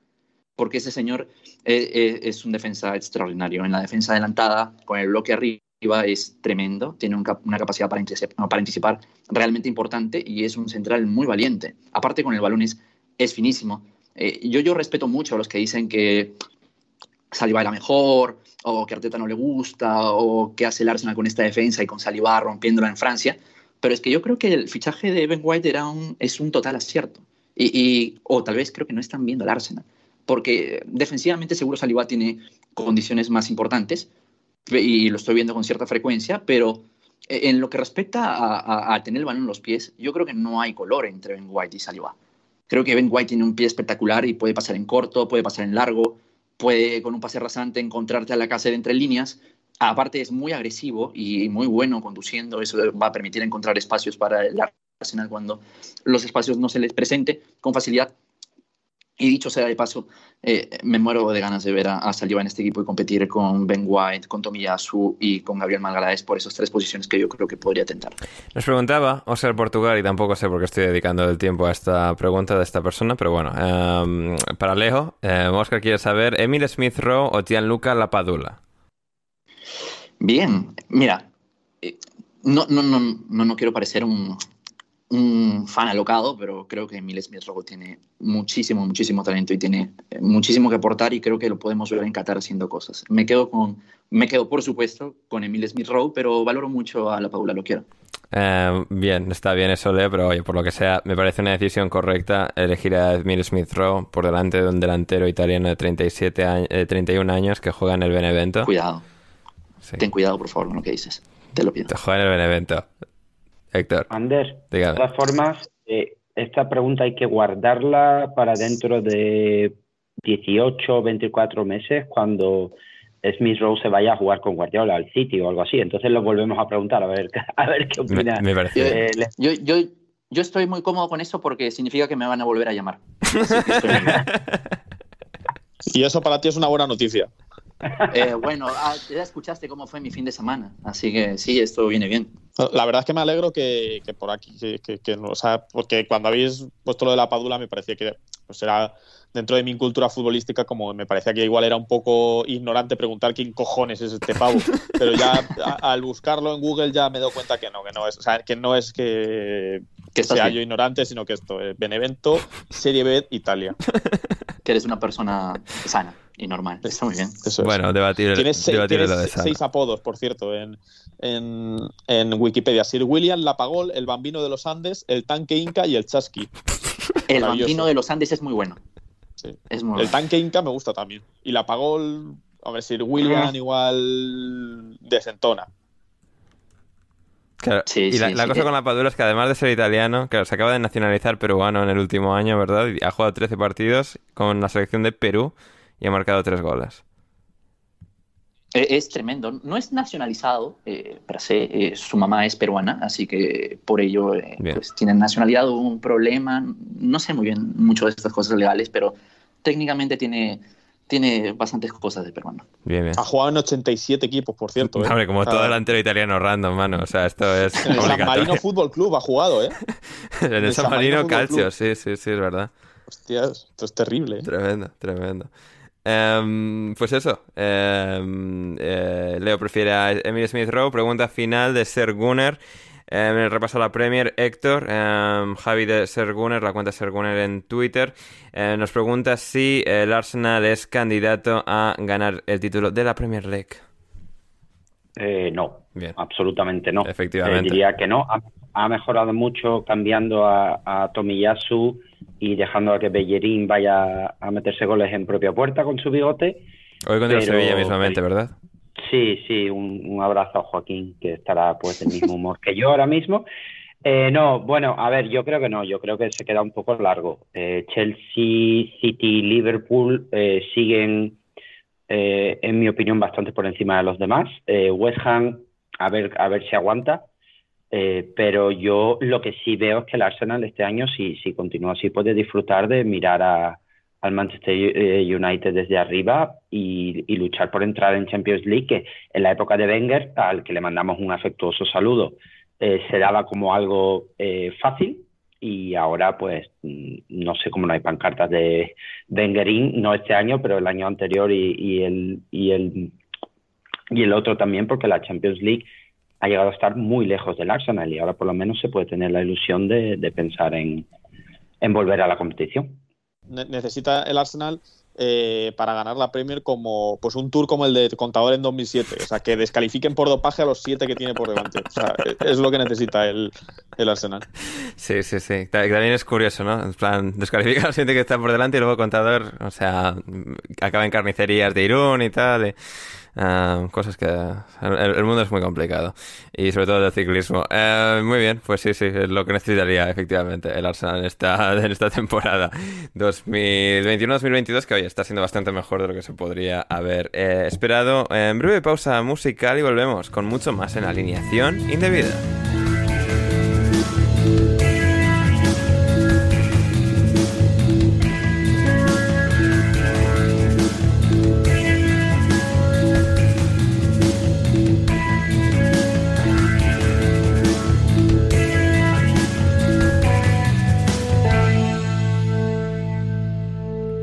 porque ese señor eh, eh, es un defensa extraordinario. En la defensa adelantada, con el bloque arriba, es tremendo, tiene una capacidad para anticipar, para anticipar realmente importante y es un central muy valiente. Aparte con el balón es, finísimo. Eh, yo, yo respeto mucho a los que dicen que Saliba era mejor, o que Arteta no le gusta, o que hace el Arsenal con esta defensa y con Saliba rompiéndola en Francia. Pero es que yo creo que el fichaje de Ben White era un, es un total acierto. Y, o tal vez creo que no están viendo al Arsenal. Porque defensivamente seguro Saliba tiene condiciones más importantes y lo estoy viendo con cierta frecuencia, pero en lo que respecta a, a, tener el balón en los pies, yo creo que no hay color entre Ben White y Saliba. Creo que Ben White tiene un pie espectacular y puede pasar en corto, puede pasar en largo, puede con un pase rasante encontrarte a la casa de entre líneas. Aparte es muy agresivo y muy bueno conduciendo, eso va a permitir encontrar espacios para el Arsenal cuando los espacios no se les presente con facilidad. Y dicho sea de paso, eh, me muero de ganas de ver a, a, Saliba en este equipo y competir con Ben White, con Tomiyasu y con Gabriel Malgalaes por esas tres posiciones que yo creo que podría tentar. Nos preguntaba Oscar Portugal, y tampoco sé por qué estoy dedicando el tiempo a esta pregunta de esta persona, pero bueno, um, para Alejo, eh, Oscar quiere saber, ¿Emil Smith Rowe o Gianluca Lapadula? Bien, mira, eh, no, no, no, no, no quiero parecer un, un fan alocado, pero creo que Emil Smith Rowe tiene muchísimo, muchísimo talento y tiene eh, muchísimo que aportar y creo que lo podemos ver en Qatar haciendo cosas. Me quedo con, me quedo por supuesto con Emil Smith Rowe, pero valoro mucho a la Paula, lo quiero. Eh, bien, está bien eso, Leo, pero oye, por lo que sea, me parece una decisión correcta elegir a Emil Smith Rowe por delante de un delantero italiano de 37 años, eh, 31 años que juega en el Benevento. Cuidado. Sí. Ten cuidado, por favor, con lo que dices. Te lo pido. Te juega en el Benevento. Héctor. Anders, de todas formas, eh, esta pregunta hay que guardarla para dentro de 18 o 24 meses cuando Smith Rowe se vaya a jugar con Guardiola al City o algo así. Entonces lo volvemos a preguntar a ver, a ver qué opina. Me, me parece. Eh, yo, yo, yo, estoy muy cómodo con eso porque significa que me van a volver a llamar. y eso para ti es una buena noticia. Eh, bueno, ah, ya escuchaste cómo fue mi fin de semana, así que sí, esto viene bien. La verdad es que me alegro que, que por aquí, que, que, que, o sea, porque cuando habéis puesto lo de la Padula me parecía que pues era dentro de mi cultura futbolística como me parecía que igual era un poco ignorante preguntar quién cojones es este pavo, pero ya a, al buscarlo en Google ya me doy cuenta que no, que no es, o sea, que no es que, que sea bien? yo ignorante, sino que esto es Benevento, Serie B, Italia. Que eres una persona sana y normal. Está muy bien. Eso bueno, debatir, tienes, seis, debatir tienes lo de sana. seis apodos, por cierto, en, en, en, Wikipedia. Sir William Lapagol, el bambino de los Andes, el tanque inca y el chasqui. El bambino de los Andes es muy bueno. Sí. Es muy el bueno. tanque inca me gusta también. Y Lapagol, a ver, Sir William Ah. igual desentona. Claro, Sí, y la, sí, la sí. cosa con la Padula es que además de ser italiano, claro, se acaba de nacionalizar peruano en el último año, ¿verdad? Y ha jugado 13 partidos con la selección de Perú y ha marcado 3 goles. Eh, Es tremendo. No es nacionalizado, eh, per se, eh, su mamá es peruana, así que por ello eh, pues, tiene nacionalidad o un problema. No sé muy bien mucho de estas cosas legales, pero técnicamente tiene, tiene bastantes cosas de peruano. Bien, bien. Ha jugado en 87 equipos, por cierto. ¿eh? Hombre, como todo Ah, delantero italiano random, mano. O sea, esto es En el San Marino. Fútbol Club ha jugado, ¿eh? en el el San San Marino Marino Calcio, Club. sí, sí, sí, es verdad. Hostias, esto es terrible. ¿eh? Tremendo, tremendo. Em, pues eso. em, eh, Leo prefiere a Emil Smith Rowe. Pregunta final de Ser Gunner. Em, en el repaso a la Premier, Héctor, Javi de Ser Gunner, la cuenta Ser Gunner en Twitter, eh, nos pregunta si el Arsenal es candidato a ganar el título de la Premier League. Eh, no, Bien. absolutamente no. Efectivamente. Eh, diría que no. Ha, ha mejorado mucho cambiando a, a Tomiyasu y dejando a que Bellerín vaya a meterse goles en propia puerta con su bigote. Hoy contra Pero- Sevilla mismamente, ¿verdad? Sí, sí, un, un abrazo a Joaquín, que estará pues del mismo humor que yo ahora mismo. Eh, no, bueno, a ver, yo creo que no, yo creo que se queda un poco largo. Eh, Chelsea, City, Liverpool eh, siguen, eh, en mi opinión, bastante por encima de los demás. Eh, West Ham, a ver, a ver si aguanta. Eh, pero yo lo que sí veo es que el Arsenal este año, si, si continúa así, puede disfrutar de mirar a, al Manchester eh, United desde arriba y, luchar por entrar en Champions League, que en la época de Wenger, al que le mandamos un afectuoso saludo, eh, se daba como algo eh, fácil y ahora pues mm, no sé cómo no hay pancartas de Wengerín, no este año, pero el año anterior y el, y, el, y el otro también, porque la Champions League ha llegado a estar muy lejos del Arsenal y ahora por lo menos se puede tener la ilusión de, de pensar en, en volver a la competición. Ne- necesita el Arsenal eh, para ganar la Premier como pues un tour como el de Contador en 2007. O sea, que descalifiquen por dopaje a los siete que tiene por delante. O sea, es lo que necesita el, el Arsenal. Sí, sí, sí. También es curioso, ¿no? En plan, descalifica a los siete que están por delante y luego Contador, o sea, acaba en carnicerías de Irún y tal. Ah, cosas que el, mundo es muy complicado y sobre todo el ciclismo. Eh, muy bien, pues sí, sí, es lo que necesitaría efectivamente el Arsenal en esta, en esta temporada 2021-2022 que hoy está siendo bastante mejor de lo que se podría haber eh, esperado. En breve pausa musical y volvemos con mucho más en alineación indebida.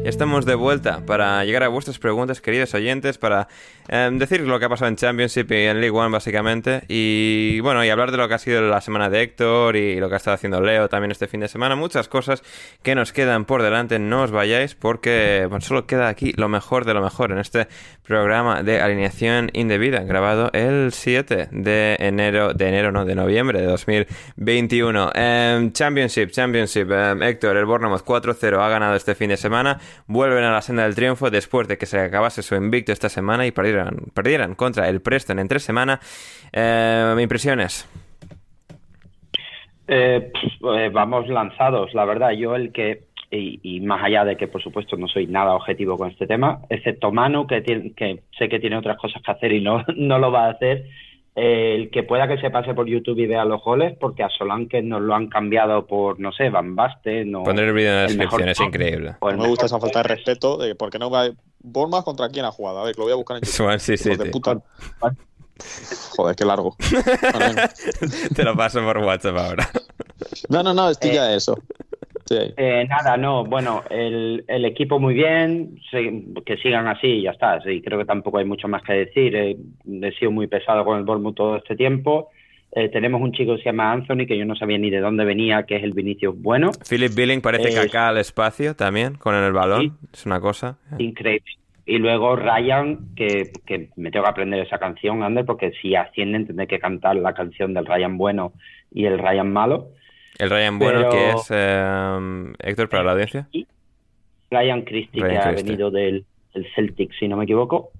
Estamos de vuelta para llegar a vuestras preguntas, queridos oyentes, para em, decir lo que ha pasado en Championship y en League One, básicamente. Y bueno, y hablar de lo que ha sido la semana de Héctor y lo que ha estado haciendo Leo también este fin de semana. Muchas cosas que nos quedan por delante. No os vayáis porque solo queda aquí lo mejor de lo mejor en este programa de alineación indebida, grabado el 7 de enero, de enero, no, de noviembre de 2021. Em, Championship, Championship. Em, Héctor, el Bournemouth 4-0 ha ganado este fin de semana vuelven a la senda del triunfo después de que se acabase su invicto esta semana y perdieran, perdieran contra el Preston en tres semanas. Eh, impresiones? Eh, eh, vamos lanzados, la verdad. Yo el que, y, más allá de que por supuesto no soy nada objetivo con este tema, excepto Manu, que, tiene, que sé que tiene otras cosas que hacer y no, no lo va a hacer, el que pueda que se pase por YouTube y vea los goles, porque a Solanke nos lo han cambiado por, no sé, Van Basten. No, Poner el vídeo en la descripción es increíble. Pues me gusta esa falta de respeto de por qué no va. Bournemouth contra quién ha jugado. A ver, lo voy a buscar en YouTube. Sí, sí, de puta. Joder, qué largo. Te lo paso por WhatsApp ahora. No, no, no, estoy ya de eso. Eh, nada, no, bueno, el, el equipo muy bien, que sigan así y ya está. Sí, creo que tampoco hay mucho más que decir. Eh, he sido muy pesado con el Bournemouth todo este tiempo. Eh, tenemos un chico que se llama Anthony, que yo no sabía ni de dónde venía, que es el Vinicius bueno. Philip Billing parece que acá al espacio también, con el balón. Es una cosa. Increíble. Y luego Ryan, que, que, me tengo que aprender esa canción, Ander, porque si ascienden tendré que cantar la canción del Ryan bueno y el Ryan malo. El Ryan Bueno, que es eh, Héctor para la audiencia. Ryan Christie, que ha venido del, Celtic, si no me equivoco.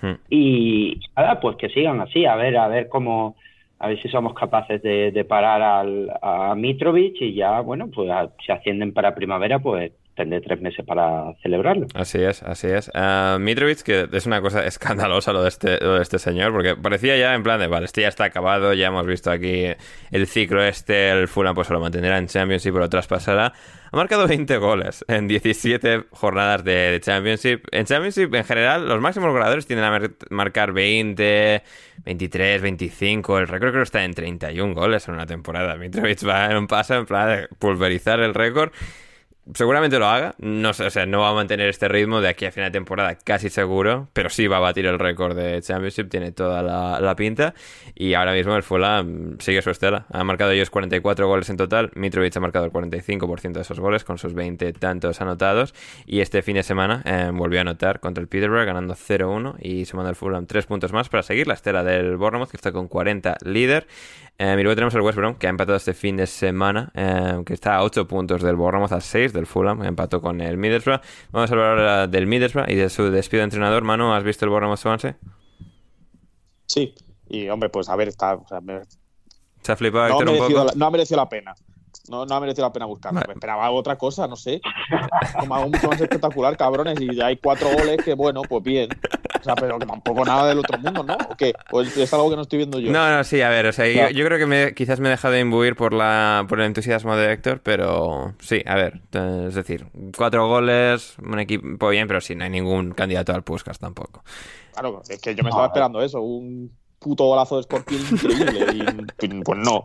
Hmm. Y nada, pues que sigan así, a ver, a ver cómo, a ver si somos capaces de, parar al, a Mitrovic y ya, bueno, pues si ascienden para primavera, pues tendré tres meses para celebrarlo. Así es, así es. Uh, Mitrovic, que es una cosa escandalosa lo de, este, de este señor, porque parecía ya en plan de, vale, este ya está acabado, ya hemos visto aquí el ciclo este, el Fulham pues se lo mantendrá en Championship, pero traspasará. Ha marcado 20 goles en 17 jornadas de, Championship. En Championship, en general, los máximos goleadores tienden a marcar 20, 23, 25. El récord creo que está en 31 goles en una temporada. Mitrovic va en un paso en plan de pulverizar el récord. Seguramente lo haga, no o sea, no va a mantener este ritmo de aquí a final de temporada, casi seguro, pero sí va a batir el récord de Championship, tiene toda la, pinta. Y ahora mismo el Fulham sigue su estela. Ha marcado ellos 44 goles en total, Mitrovic ha marcado el 45% de esos goles, con sus 20 tantos anotados. Y este fin de semana eh, volvió a anotar contra el Peterborough, ganando 0-1 y sumando al Fulham 3 puntos más para seguir la estela del Bournemouth, que está con 40 líder. Eh, y luego tenemos el West Brom, que ha empatado este fin de semana, eh, que está a 8 puntos del Bournemouth, a 6 del Fulham, empató con el Middlesbrough. Vamos a hablar ahora del Middlesbrough y de su despido de entrenador. Manu, ¿has visto el Bournemouth Swansea? Sí, y hombre, pues a ver, está... ¿Se ha flipado no, ha merecido, no ha merecido la pena. No, no ha merecido la pena buscarlo. esperaba otra cosa, no sé. Como algo mucho más espectacular, cabrones. Y hay cuatro goles que, bueno, pues bien. O sea, pero que tampoco nada del otro mundo, ¿no? ¿O qué? ¿O es algo que no estoy viendo yo? No, no, sí, a ver, o sea, yo, creo que me, quizás me he dejado de imbuir por, la, por el entusiasmo de Héctor, pero sí, a ver, es decir, cuatro goles, un equipo bien, pero sí, no hay ningún candidato al Puskas tampoco. Claro, es que yo me estaba esperando eso, un puto golazo de Sporting increíble. y pues no.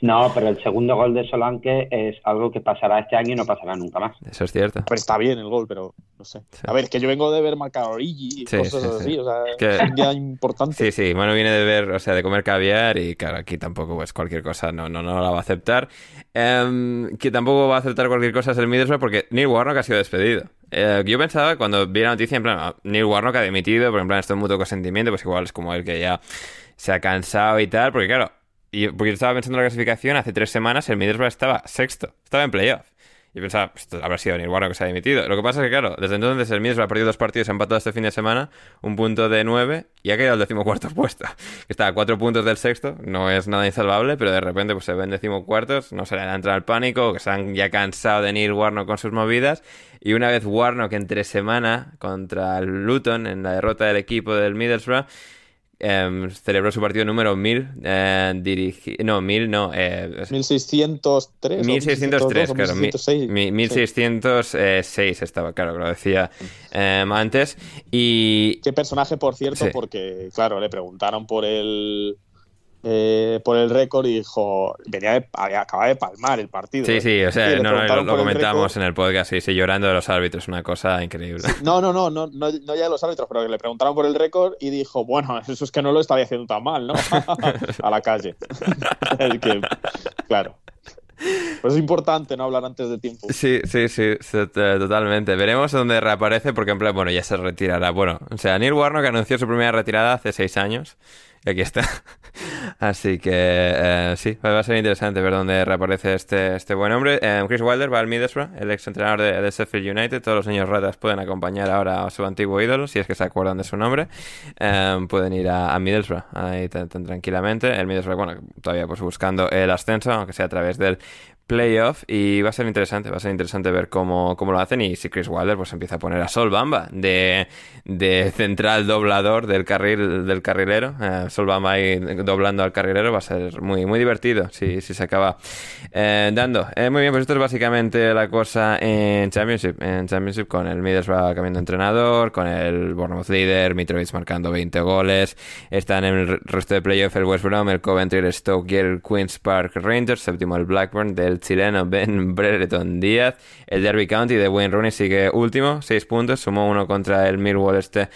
No, pero el segundo gol de Solanke es algo que pasará este año y no pasará nunca más. Eso es cierto. Pero está bien el gol, pero no sé. A ver, es que yo vengo de ver marcar Origi y cosas así, o sea, es un día importante. Sí, sí, bueno, viene de ver, o sea, de comer caviar y claro, aquí tampoco pues cualquier cosa no, no, no la va a aceptar. Em, que tampoco va a aceptar cualquier cosa es el Middlesbrough porque Neil Warnock ha sido despedido. Eh, yo pensaba cuando vi la noticia, en plan, ah, Neil Warnock ha dimitido, porque en plan, esto es mutuo consentimiento, pues igual es como el que ya se ha cansado y tal, porque claro, y, porque yo estaba pensando en la clasificación, hace tres semanas el Middlesbrough estaba sexto, estaba en playoff. Y pensaba, esto habrá sido Warnock que se ha dimitido. Lo que pasa es que, claro, desde entonces el Middlesbrough ha perdido dos partidos, ha empatado este fin de semana, un punto de nueve, y ha quedado el decimocuarto puesto. Está a cuatro puntos del sexto, no es nada insalvable, pero de repente pues se ven decimocuartos, no se le entra al pánico, que se han ya cansado de Neil Warnock con sus movidas, y una vez Warnock entre semana contra el Luton en la derrota del equipo del Middlesbrough, em, celebró su partido número 1000, eh, dirigi- no, 1000 no, eh, 1603. o 1603, o claro. mi- 1606. mi- 1606 estaba, claro, que lo decía eh, antes. Y. Qué personaje, por cierto, Sí. porque, claro, le preguntaron por el. Eh, por el récord y dijo. Venía acaba de palmar el partido. Sí, ¿eh? sí, o sea, no, no, lo, comentamos en el podcast, sí, sí, llorando de los árbitros, una cosa increíble. No, no, no, no, no, no ya de los árbitros, pero que le preguntaron por el récord y dijo, bueno, eso es que no lo estaba haciendo tan mal, ¿no? A la calle. Que, claro. Pues es importante no hablar antes de tiempo. Sí, sí, sí, totalmente. Veremos dónde reaparece, porque en plan, bueno, ya se retirará. Bueno, o sea, Neil Warnock anunció su primera retirada hace seis años. Y aquí está. Así que eh, sí, va a ser interesante ver dónde reaparece este, este buen hombre. Eh, Chris Wilder va al Middlesbrough, el ex entrenador de, de Sheffield United. Todos los niños ratas pueden acompañar ahora a su antiguo ídolo, si es que se acuerdan de su nombre. Eh, pueden ir a, Middlesbrough ahí tan, tan tranquilamente. El Middlesbrough, bueno, todavía pues buscando el ascenso, aunque sea a través del playoff y va a ser interesante, va a ser interesante ver cómo, cómo lo hacen y si Chris Wilder pues empieza a poner a Sol Bamba de, de central doblador del carril del carrilero, eh, Sol Bamba ahí doblando al carrilero va a ser muy, muy divertido si, si se acaba eh, dando. Eh, muy bien, pues esto es básicamente la cosa en Championship, en Championship con el Middlesbrough cambiando entrenador, con el Bournemouth líder, Mitrovic marcando 20 goles, están en el resto de playoff el West Brom, el Coventry, el Stoke y el Queen's Park Rangers, séptimo el Blackburn del chileno Ben Brereton Díaz, el Derby County de Wayne Rooney sigue último, 6 puntos, sumó uno contra el Millwall este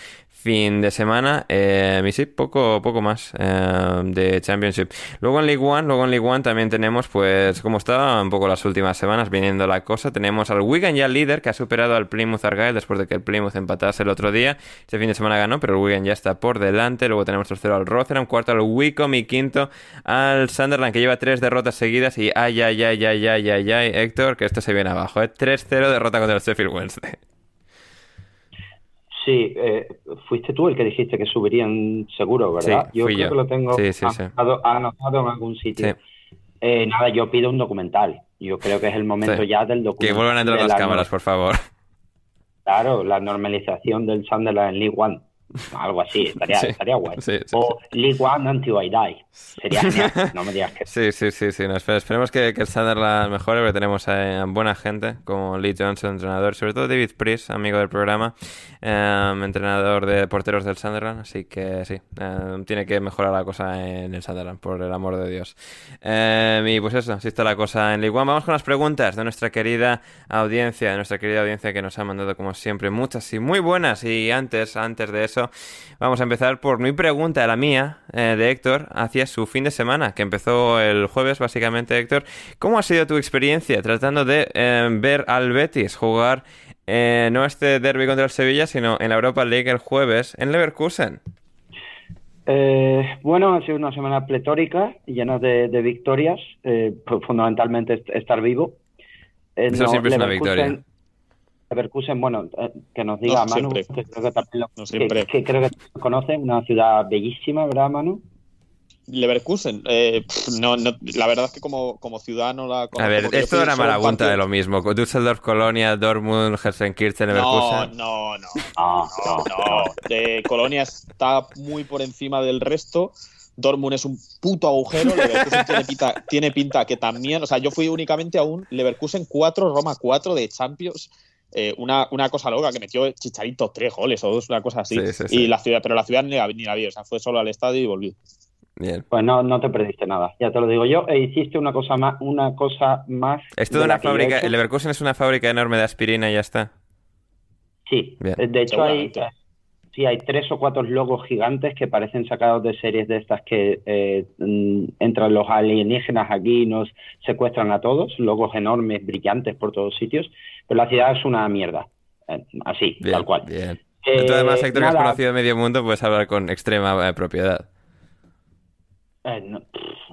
fin de semana eh, sí, poco, poco más eh, de Championship. Luego en League One, luego en League One también tenemos, pues, como estaba un poco las últimas semanas viniendo la cosa, tenemos al Wigan ya líder que ha superado al Plymouth Argyle después de que el Plymouth empatase el otro día. Este fin de semana ganó, pero el Wigan ya está por delante. Luego tenemos tercero al Rotherham, cuarto al Wycombe y quinto al Sunderland que lleva tres derrotas seguidas y ay, ay, ay, ay, ay, ay, ay, Héctor, que esto se viene abajo, ¿eh? 3-0 derrota contra el Sheffield Wednesday. Sí, eh, fuiste tú el que dijiste que subirían seguro, ¿verdad? Sí, yo fui creo yo. que lo tengo Sí, sí, sí. anotado, anotado en algún sitio. Eh, nada, yo pido un documental. Yo creo que es el momento ya del documental. Que vuelvan a entrar las la cámaras, por favor. Claro, la normalización del Sunderland en League One. Algo así, estaría, Sí. estaría guay. Sí, sí, o League One Until I Die. Sería genial. No me digas que Sí, sí, sí, sí. No, espe- esperemos que, que el Sunderland mejore, porque tenemos a, buena gente como Lee Johnson, entrenador, sobre todo David Priest, amigo del programa, eh, entrenador de porteros del Sunderland. Así que sí, eh, tiene que mejorar la cosa en el Sunderland, por el amor de Dios. Eh, y pues eso, así está la cosa en League One. Vamos con las preguntas de nuestra querida audiencia, de nuestra querida audiencia que nos ha mandado, como siempre, muchas y muy buenas. Y antes, antes de eso, vamos a empezar por mi pregunta, la mía, eh, de Héctor, hacia su fin de semana, que empezó el jueves, básicamente, Héctor. ¿Cómo ha sido tu experiencia tratando de eh, ver al Betis jugar eh, no este derby contra el Sevilla, sino en la Europa League el jueves en Leverkusen? Eh, bueno, ha sido una semana pletórica, llena de, de victorias, eh, pues fundamentalmente est- estar vivo. Eh, Eso siempre es una victoria. Leverkusen, bueno, eh, que nos diga No, Manu, siempre. que creo que también lo, No, que- que creo que lo conoce, una ciudad bellísima, ¿verdad, Manu? Leverkusen, eh, pff, no, no, la verdad es que como, como ciudad no la conozco. A ver, esto era marabunta de lo mismo. Düsseldorf, Colonia, Dortmund, Helsenkirchen, No, Leverkusen. no, no. No, No, no. De Colonia está muy por encima del resto. Dortmund es un puto agujero. Leverkusen tiene pinta, tiene pinta que también. O sea, yo fui únicamente a un Leverkusen 4, Roma 4 de Champions. Eh, una, una cosa loca que metió Chicharito tres goles o dos, una cosa así. Sí, sí, sí. Y la ciudad, pero la ciudad ni la, ni la vi. O sea, fue solo al estadio y volví. Bien. Pues no, no te perdiste nada, ya te lo digo yo. E hiciste una cosa más, una cosa más. Esto de de una fábrica, el Leverkusen es una fábrica enorme de aspirina y ya está. Sí, Bien. de hecho hay, Seguramente. sí, hay tres o cuatro logos gigantes que parecen sacados de series de estas que eh, mm, entran los alienígenas aquí y nos secuestran a todos, logos enormes, brillantes por todos sitios, pero la ciudad es una mierda. Eh, así, Bien, tal cual. Bien. Eh, Tú además, Héctor, que has nada, conocido medio mundo, puedes hablar con extrema eh, propiedad. eh, no,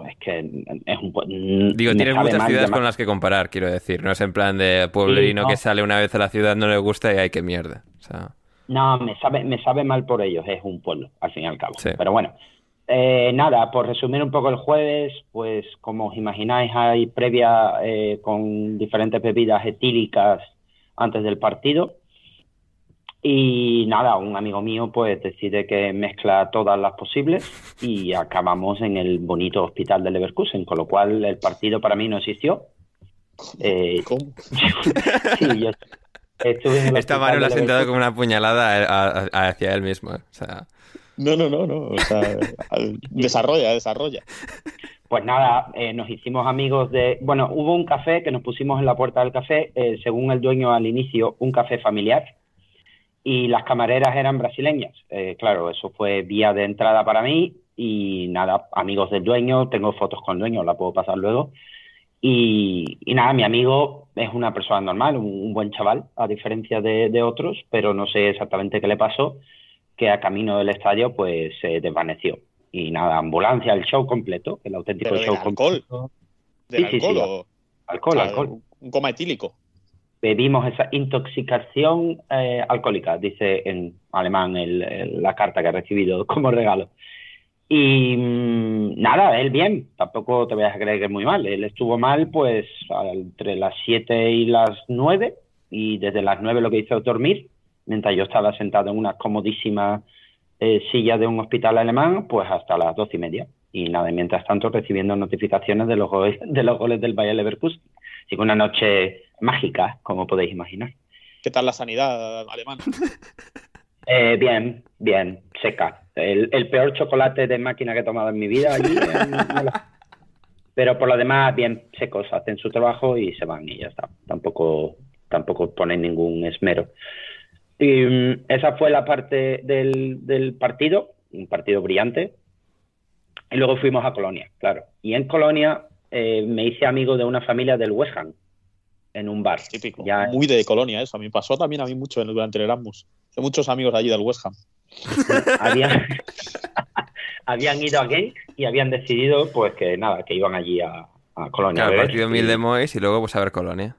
es que es un... mm, Digo, tienes muchas mal ciudades con las que comparar, quiero decir. No es en plan de pueblerino Sí, no. que sale una vez a la ciudad, no le gusta y hay que mierda. O sea, No, me sabe, me sabe mal por ellos, es un pueblo, al fin y al cabo. Sí. Pero bueno, eh, nada, por resumir un poco el jueves, pues como os imagináis, hay previa eh, con diferentes bebidas etílicas antes del partido. Y nada, un amigo mío pues decide que mezcla todas las posibles y acabamos en el bonito hospital de Leverkusen, con lo cual el partido para mí no existió. Eh, ¿Cómo? sí, yo estuve en el esta hospital mano de la ha sentado Leverkusen. como una puñalada hacia él mismo. eh. O sea, No, no, no, no. O sea, desarrolla, desarrolla. Pues nada, eh, nos hicimos amigos de... Bueno, hubo un café que nos pusimos en la puerta del café, eh, según el dueño al inicio, un café familiar, y las camareras eran brasileñas. Eh, claro, eso fue vía de entrada para mí, y nada, amigos del dueño, tengo fotos con el dueño, la puedo pasar luego. Y, nada, mi amigo es una persona normal, un, buen chaval, a diferencia de otros, pero no sé exactamente qué le pasó, que a camino del estadio pues se desvaneció. Y nada, ambulancia, el show completo, el auténtico Pero del show alcohol. completo. ¿Del Sí, sí, alcohol sí. o Alcohol, alcohol. un coma etílico? Bebimos esa intoxicación eh, alcohólica, dice en alemán el- el- la carta que he recibido como regalo. Y mm, nada, él bien, tampoco te voy a creer que es muy mal. Él estuvo mal pues entre las 7 y las 9 y desde las 9 lo que hizo es dormir, mientras yo estaba sentado en una comodísima eh, silla de un hospital alemán, pues hasta las 12 y media. Y nada, mientras tanto recibiendo notificaciones de los goles, de los goles del Bayer Leverkusen. Así que una noche mágica, como podéis imaginar. ¿Qué tal la sanidad alemana? Eh, bien, bien, seca. El, el peor chocolate de máquina que he tomado en mi vida allí. en- en la- Pero por lo demás, bien secos, hacen su trabajo y se van y ya está. Tampoco, tampoco ponen ningún esmero. Y mm, esa fue la parte del, del partido, un partido brillante. Y luego fuimos a Colonia, claro. Y en Colonia eh, me hice amigo de una familia del West Ham en un bar. Típico. Ya- Muy de colonia eso. A mí me pasó también a mí mucho durante el Erasmus. Hay muchos amigos allí del West Ham. habían, habían ido a Genk y habían decidido pues que nada, que iban allí a, a Colonia. a claro, partido mil de Mois y luego pues a ver Colonia.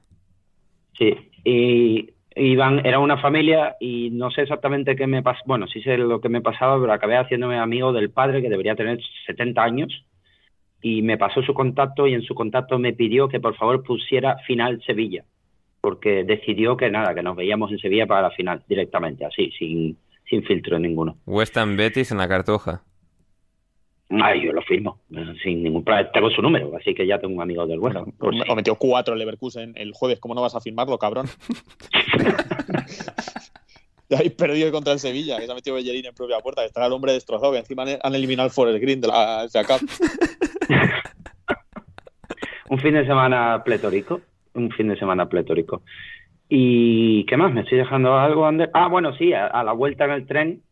Sí, y iban, era una familia y no sé exactamente qué me pasó, bueno, sí sé lo que me pasaba, pero acabé haciéndome amigo del padre que debería tener 70 años y me pasó su contacto y en su contacto me pidió que por favor pusiera final Sevilla, porque decidió que nada, que nos veíamos en Sevilla para la final directamente, así, sin, sin filtro ninguno. West Ham Betis en la cartuja. Ay, yo lo firmo, sin ningún problema. Tengo su número, así que ya tengo un amigo del Ham. Bueno, Por o metió cuatro el Leverkusen el jueves. ¿Cómo no vas a firmarlo, cabrón? ya habéis perdido contra el Sevilla, que se ha metido Bellerín en propia puerta, que está el hombre destrozado, que encima han- eliminado al Forest Green de la FA Cup. Un fin de semana pletórico, un fin de semana pletórico. ¿Y qué más? ¿Me estoy dejando algo, Ander? Ah, bueno, sí, a, a la vuelta en el tren,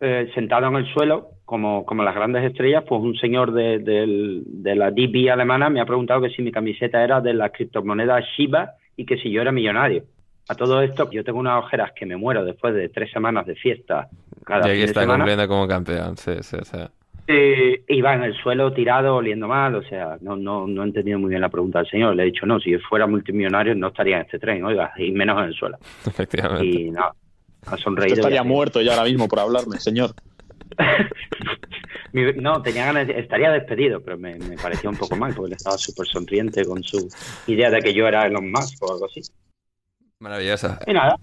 eh, sentado en el suelo, como, como las grandes estrellas, pues un señor de, del- de la DB alemana me ha preguntado que si mi camiseta era de la criptomoneda Shiba y que si yo era millonario. A todo esto, yo tengo unas ojeras que me muero después de tres semanas de fiesta cada y aquí de está cumpliendo como campeón. Sí, sí, sí. Eh, iba en el suelo tirado, oliendo mal, o sea, no, no, no he entendido muy bien la pregunta del señor. Le he dicho, no, si yo fuera multimillonario no estaría en este tren, oiga, y menos en el suelo. Efectivamente. Y nada, ha sonreído. estaría muerto ya ahora mismo por hablarme, señor. No, tenía ganas, de- estaría despedido, pero me, me pareció un poco mal porque él estaba súper sonriente con su idea de que yo era Elon Musk o algo así. Maravilloso. Y nada,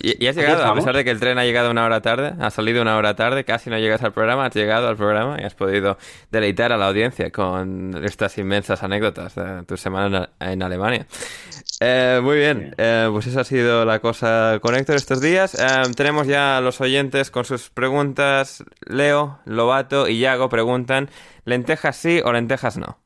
¿Y, y has llegado, a pesar de que el tren ha llegado una hora tarde, ha salido una hora tarde, casi no llegas al programa, has llegado al programa y has podido deleitar a la audiencia con estas inmensas anécdotas de tu semana en Alemania. Eh, muy bien, eh, pues esa ha sido la cosa con Héctor estos días. Eh, tenemos ya a los oyentes con sus preguntas. Leo, Lobato y Yago preguntan, ¿lentejas sí o lentejas no?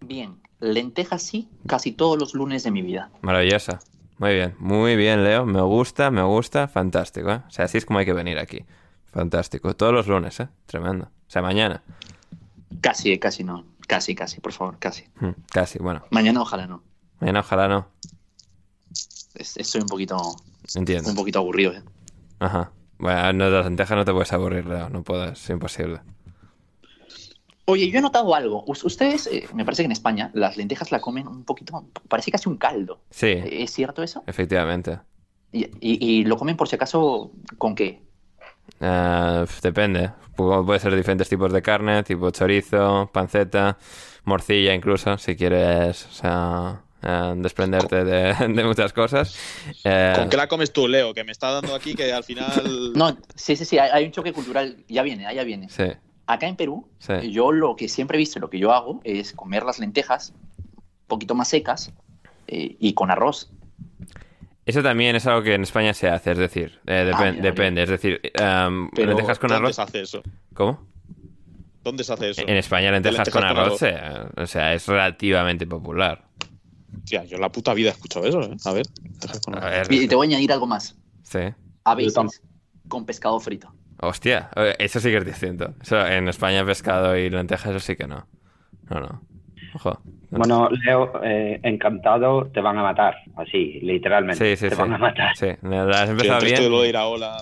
Bien, lentejas sí, casi todos los lunes de mi vida. Maravillosa. Muy bien, muy bien, Leo. Me gusta, me gusta. Fantástico, ¿eh? O sea, así es como hay que venir aquí. Fantástico. Todos los lunes, ¿eh? Tremendo. O sea, mañana. Casi, eh, casi no. Casi, casi, por favor, casi. Hmm, Casi, bueno. Mañana ojalá no. Mañana ojalá no. es- estoy un poquito, Entiendo. un poquito aburrido. ¿eh? Ajá. Bueno, no, de las lentejas no te puedes aburrir, Leo. No puedes, es imposible. Oye, yo he notado algo. Us- Ustedes, eh, me parece que en España, las lentejas la comen un poquito, parece casi un caldo. Sí, ¿Es cierto eso? efectivamente. Y, y- y lo comen por si acaso con qué? Ah, depende. Pu- Puede ser diferentes tipos de carne, tipo chorizo, panceta, morcilla incluso, si quieres, o sea, eh, desprenderte de, de muchas cosas. Eh, ¿Con qué la comes tú, Leo? Que me está dando aquí que al final. No, sí, sí, sí, hay, hay un choque cultural. Ya viene, ya viene. Sí, Acá en Perú, Sí. yo lo que siempre he visto, lo que yo hago, es comer las lentejas un poquito más secas eh, y con arroz. Eso también es algo que en España se hace, es decir, eh, Ah, depende, es decir, em, Pero, lentejas con ¿Dónde arroz. se hace eso? ¿Cómo? ¿Dónde se hace eso? En España lentejas, lentejas con con arroz, eh, o sea, es relativamente popular. Tía, yo en la puta vida he escuchado eso, ¿eh? A ver. lentejas con A arroz. ver, Y te voy a añadir algo más. sí. A veces con pescado frito. Hostia, eh, eso sí que es distinto. Eso, en España pescado y lentejas, eso sí que no. No, no. Ojo. No. Bueno, Leo, eh, encantado, te van a matar, así, literalmente. sí, sí, te sí. van a matar. Sí, la has Sí, empezado de bien. de ir a Ola.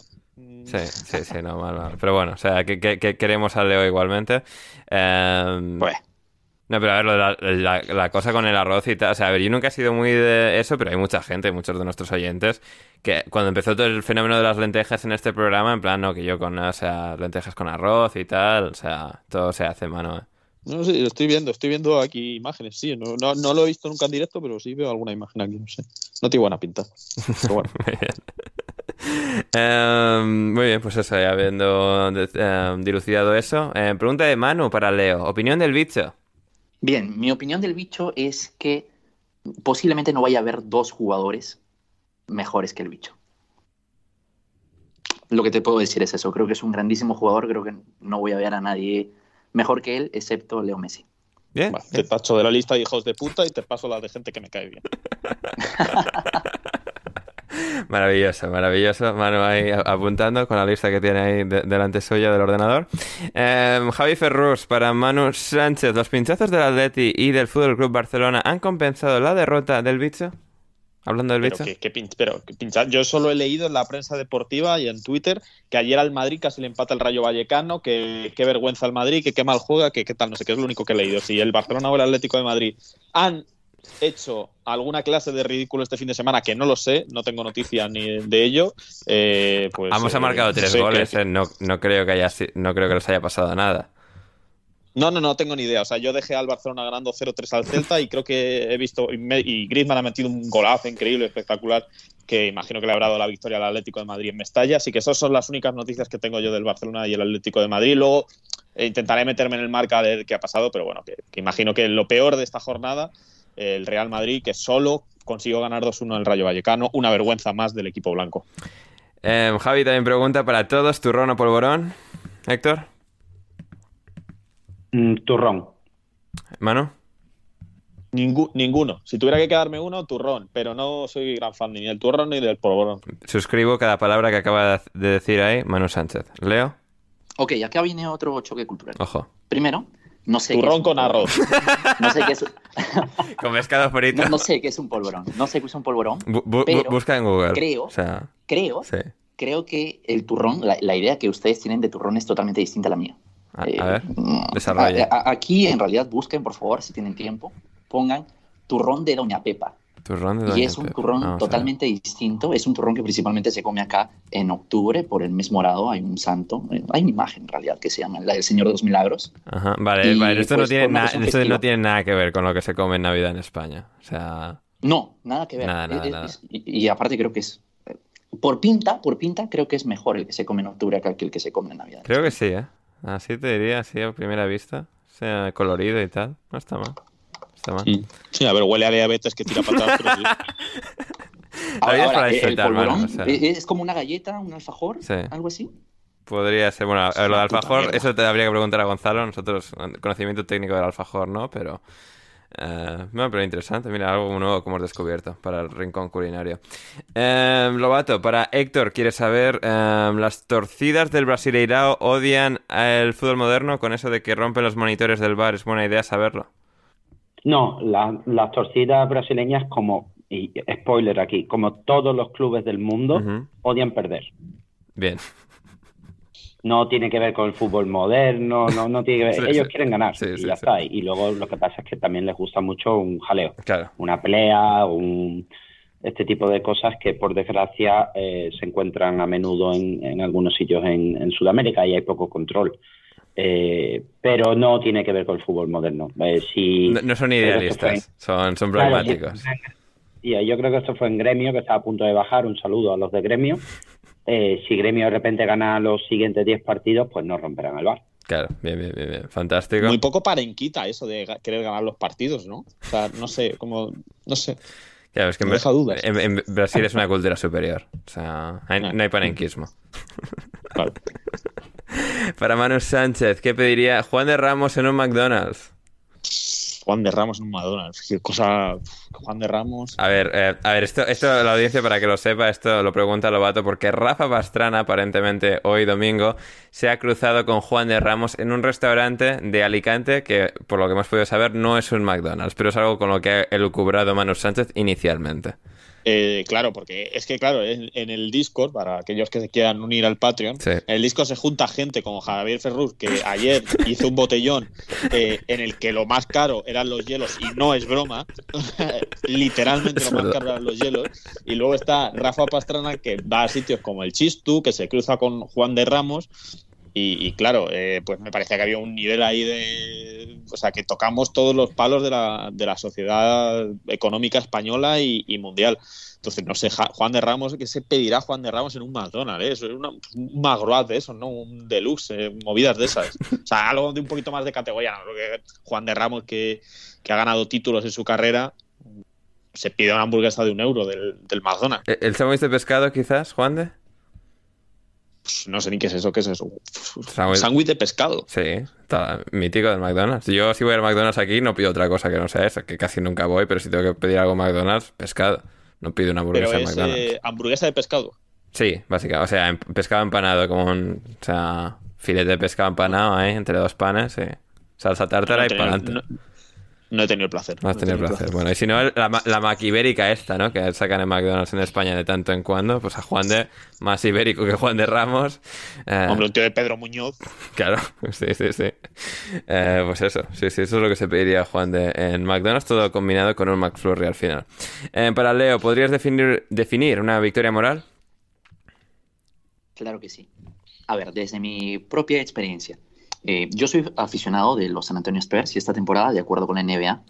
Sí, sí, sí, no, mal, mal. Pero bueno, o sea, que, que- que queremos a Leo igualmente. Em, Pues, No, pero a ver, la cosa con el arroz y tal. O sea, a ver, yo nunca he sido muy de eso, pero hay mucha gente, muchos de nuestros oyentes, que cuando empezó todo el fenómeno de las lentejas en este programa, en plan, no, que yo con, o sea, lentejas con arroz y tal, o sea, todo se hace mano. ¿eh? No sé, estoy viendo, estoy viendo aquí imágenes, sí. No, no, no lo he visto nunca en directo, pero sí veo alguna imagen aquí, no sé. No tiene buena pinta. Pero bueno. Muy bien. Em, muy bien, pues eso, ya habiendo em, dilucidado eso. Em, pregunta de Manu para Leo. Opinión del bicho. Bien, mi opinión del bicho es que posiblemente no vaya a haber dos jugadores mejores que el bicho. Lo que te puedo decir es eso. Creo que es un grandísimo jugador. Creo que no voy a ver a nadie mejor que él, excepto Leo Messi. Bien. Va, te tacho de la lista de hijos de puta y te paso la de gente que me cae bien. Maravilloso, maravilloso. Manu ahí apuntando con la lista que tiene ahí de- delante suya del ordenador. Em, Javi Ferrus para Manu Sánchez. ¿Los pinchazos del Atleti y del Fútbol Club Barcelona han compensado la derrota del bicho? Hablando del Pero, que, que pin- pero que pincha- yo solo he leído en la prensa deportiva y en Twitter que ayer al Madrid casi le empata el Rayo Vallecano, que qué vergüenza el Madrid, que qué mal juega, que qué tal, no sé qué es lo único que he leído. Si el Barcelona o el Atlético de Madrid han hecho alguna clase de ridículo este fin de semana, que no lo sé, no tengo noticia ni de ello, eh, pues... Ambos eh, marcado tres que- goles, eh. no, no creo que haya, no creo que les haya pasado nada. No, no, no tengo ni idea. O sea, yo dejé al Barcelona ganando 0-3 al Celta y creo que he visto. Y, me- Griezmann ha metido un golazo increíble, espectacular, que imagino que le habrá dado la victoria al Atlético de Madrid en Mestalla. Así que esas son las únicas noticias que tengo yo del Barcelona y el Atlético de Madrid. Luego eh, intentaré meterme en el marca ver qué ha pasado, pero bueno, que, que imagino que lo peor de esta jornada, eh, el Real Madrid, que solo consiguió ganar 2-1 el Rayo Vallecano, una vergüenza más del equipo blanco. Em, Javi también pregunta para todos, turrón o polvorón. Héctor, Mm, turrón. Manu. Ningú- ninguno. Si tuviera que quedarme uno, turrón, pero no soy gran fan ni del turrón ni del polvorón. Suscribo cada palabra que acaba de decir ahí Manu Sánchez. Leo, Ok, acá viene otro choque cultural. ojo. Primero, no sé. qué es Turrón un con polvorón. arroz. No sé qué es, Con pescado frito. no, no sé qué es un polvorón. No sé qué es un polvorón. Bu- bu- pero busca en Google. creo- O sea, Creo, sí. creo que el turrón, la, la idea que ustedes tienen de turrón es totalmente distinta a la mía. A, Eh, a ver, mm, desarrolla. a- a- aquí en realidad busquen, por favor, si tienen tiempo, pongan turrón de Doña Pepa. Turrón de Y Doña es un turrón totalmente distinto. Es un turrón que principalmente se come acá en octubre por el mes morado. Hay un santo, eh, hay una imagen en realidad que se llama la del Señor de los Milagros. Ajá, vale, Y, vale. Esto, no pues, tiene na- esto no tiene nada que ver con lo que se come en Navidad en España. O sea, No, nada que ver. Nada, nada, Es- nada. es- y, y aparte creo que es eh, por pinta, por pinta creo que es mejor el que se come en octubre acá que el que se come en Navidad. creo que sí, ¿eh? Así te diría, así a primera vista. O sea, colorido y tal. No está mal. Está mal. Sí, a ver, huele a diabetes que tira patadas, pero sí. Vida es para el disfrutar, polvorón mano, o sea. es como una galleta, un alfajor, Sí. algo así. Podría ser, bueno, lo de una puta alfajor, eso te habría que preguntar a Gonzalo. Nosotros, conocimiento técnico del alfajor, ¿no? Pero. Eh, no, pero interesante, mira, algo nuevo que hemos descubierto para el rincón culinario. Eh, Lobato, para Héctor, quiere saber: eh, ¿las torcidas del Brasileirao odian el fútbol moderno? Con eso de que rompen los monitores del bar, ¿es buena idea saberlo? No, la- las torcidas brasileñas, como y spoiler aquí, como todos los clubes del mundo, odian perder. Bien. No tiene que ver con el fútbol moderno, no, no tiene que ver. Sí, Ellos sí. quieren ganar Sí, y ya está. Y luego lo que pasa es que también les gusta mucho un jaleo, Claro. una pelea, un este tipo de cosas que por desgracia eh, se encuentran a menudo en, en algunos sitios en, en Sudamérica y hay poco control. Eh, pero no tiene que ver con el fútbol moderno. Eh, si, No, no son en- idealistas, son, son pragmáticos. yo creo que esto fue en Gremio, que estaba a punto de bajar. Un saludo a los de Gremio. Eh, si Gremio de repente gana los siguientes 10 partidos, pues no romperán el bar. Claro, bien, bien, bien, bien. Fantástico. Muy poco parenquita eso de querer ganar los partidos, ¿no? O sea, no sé, como, no sé. Claro, es que en, Me deja Bra- dudas. en- en Brasil es una cultura superior. O sea, hay- Ah. no hay panenquismo. Claro. Para Manu Sánchez, ¿qué pediría Juan de Ramos en un McDonald's? Juan de Ramos en un. Qué cosa. Juan de Ramos. A ver, eh, a ver, esto, esto, la audiencia, para que lo sepa, esto lo pregunta Lobato, porque Rafa Pastrana, aparentemente hoy domingo, se ha cruzado con Juan de Ramos en un restaurante de Alicante que, por lo que hemos podido saber, no es un McDonald's, pero es algo con lo que ha elucubrado Manu Sánchez inicialmente. Eh, claro, porque es que, claro, en, en el Discord, para aquellos que se quieran unir al Patreon, Sí. en el Discord se junta gente como Javier Ferruz, que ayer hizo un botellón eh, en el que lo más caro eran los hielos, y no es broma, literalmente Es lo más caro eran los hielos. Y luego está Rafa Pastrana, que va a sitios como el Chistu, que se cruza con Juan de Ramos. Y, y claro, eh, pues me parecía que había un nivel ahí de. O sea, que tocamos todos los palos de la, de la sociedad económica española y, y mundial. Entonces, no sé, Juan de Ramos, ¿qué se pedirá Juan de Ramos en un McDonald's? eh? Eso es una, un Magroat de esos, ¿no? Un deluxe, eh, movidas de esas. O sea, algo de un poquito más de categoría, ¿no? Porque Juan de Ramos, que, que ha ganado títulos en su carrera, se pide una hamburguesa de un euro del, del McDonald's. ¿E- ¿El sándwich de pescado, quizás, Juan de? No sé ni qué es eso, qué es eso. Sándwich- Sándwich de pescado. Sí, está mítico del McDonald's. Yo si voy al McDonald's aquí no pido otra cosa que no sea eso, que casi nunca voy, pero si tengo que pedir algo McDonald's, pescado. No pido una Pero hamburguesa en es McDonald's. eh, hamburguesa de pescado. Sí, básicamente. O sea, pescado empanado, como un o sea, filete de pescado empanado ahí, entre dos panes, sí. Salsa tártara No y para adelante. no- no he tenido el placer. No has tenido el placer. Bueno, y si no, la, la maquibérica esta, ¿no? Que sacan en McDonald's en España de tanto en cuando, pues a Juan de, más ibérico que Juan de Ramos. eh, Hombre, un tío de Pedro Muñoz. Claro, sí, sí, sí. Eh, pues eso, sí, sí, eso es lo que se pediría Juan de en McDonald's, todo combinado con un McFlurry al final. Eh, para Leo, ¿podrías definir, definir una victoria moral? Claro que sí. A ver, desde mi propia experiencia, eh, yo soy aficionado de los San Antonio Spurs y esta temporada, de acuerdo con la NBA,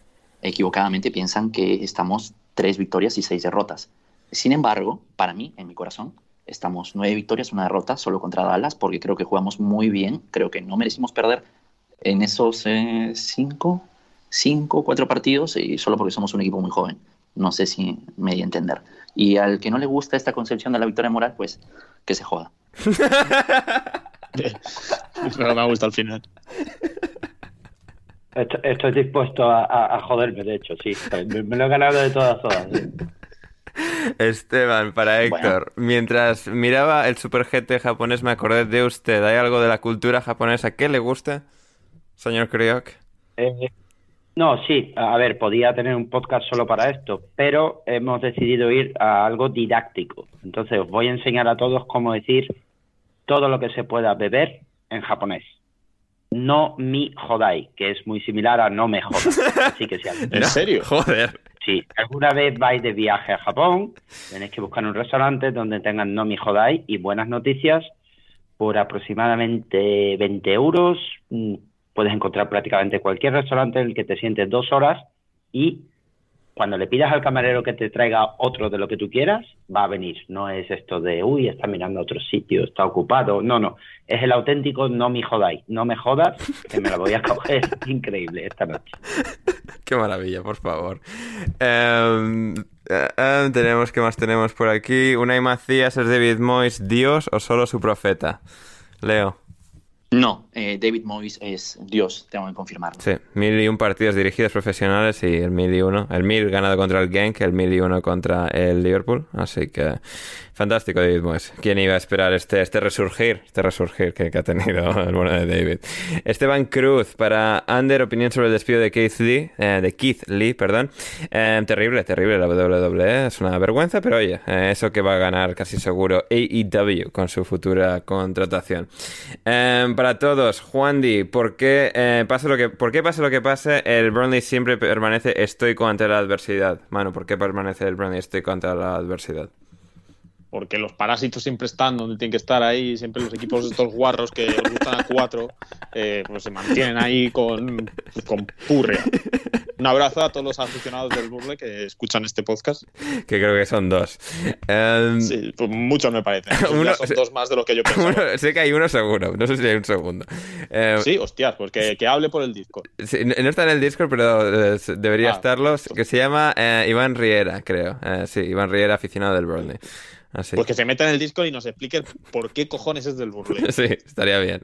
equivocadamente piensan que estamos tres victorias y seis derrotas. Sin embargo, para mí, en mi corazón, estamos nueve victorias, una derrota solo contra Dallas, porque creo que jugamos muy bien, creo que no merecimos perder en esos eh, cinco, cinco, cuatro partidos y solo porque somos un equipo muy joven. No sé si me di a entender. Y al que no le gusta esta concepción de la victoria moral, pues que se joda. Pero me gusta al final. Esto- Estoy dispuesto a, a- a joderme, de hecho, sí. Me, me lo he ganado de todas, todas. sí. Esteban, para Bueno. Héctor, mientras miraba el Super GT japonés me acordé de usted. ¿Hay algo de la cultura japonesa que le guste, señor Kriok? Eh, no, sí, a ver, podía tener un podcast solo para esto, pero hemos decidido ir a algo didáctico. Entonces, os voy a enseñar a todos cómo decir todo lo que se pueda beber en japonés. No mi jodai, que es muy similar a no me jodas. Así que si, ¿En serio? Joder. si alguna vez vais de viaje a Japón, tenéis que buscar un restaurante donde tengan no mi jodai y buenas noticias. Por aproximadamente 20 euros mm, puedes encontrar prácticamente cualquier restaurante en el que te sientes dos horas y cuando le pidas al camarero que te traiga otro de lo que tú quieras, va a venir. No es esto de, uy, está mirando a otro sitio, está ocupado. No, no. Es el auténtico no me jodáis. No me jodas, que me la voy a coger. Increíble esta noche. Qué maravilla, por favor. Em, eh, em, tenemos, ¿qué más tenemos por aquí? Unai Macías, ¿es David Moyes Dios o solo su profeta? Leo. No, eh, David Moyes es Dios, tengo que confirmarlo. Sí, mil y un partidos dirigidos profesionales y el mil y uno. El mil ganado contra el Genk, el mil y uno contra el Liverpool. Así que fantástico, David Moyes. ¿Quién iba a esperar este, este resurgir? Este resurgir que, ha tenido el bueno de David. Esteban Cruz, para Under, opinión sobre el despido de Keith Lee, eh, de Keith Lee, perdón. Eh, terrible, terrible la WWE. Es una vergüenza, pero oye, eh, eso que va a ganar casi seguro AEW con su futura contratación. Eh, para todos, Juan Di, ¿por qué, eh, pase lo que, ¿por qué pase lo que pase, el Burnley siempre permanece estoico ante la adversidad? Mano, ¿por qué permanece el Burnley estoico ante la adversidad? Porque los parásitos siempre están donde tienen que estar ahí, siempre los equipos de estos guarros que les gustan a cuatro, eh, pues se mantienen ahí con, con purria. Un abrazo a todos los aficionados del Burle que escuchan este podcast. Que creo que son dos. Um, sí, pues muchos me parecen. Uno, son dos más de lo que yo pensaba. Uno, sé que hay uno seguro, no sé si hay un segundo. Eh, sí, hostias, pues que, que, hable por el Discord. Sí, no está en el Discord, pero debería ah, estarlo. Que se llama eh, Iván Riera, creo. sí, Iván Riera, aficionado del Burnley. Así. Pues que se meta en el Discord y nos explique por qué cojones es del Burley. Sí, estaría bien.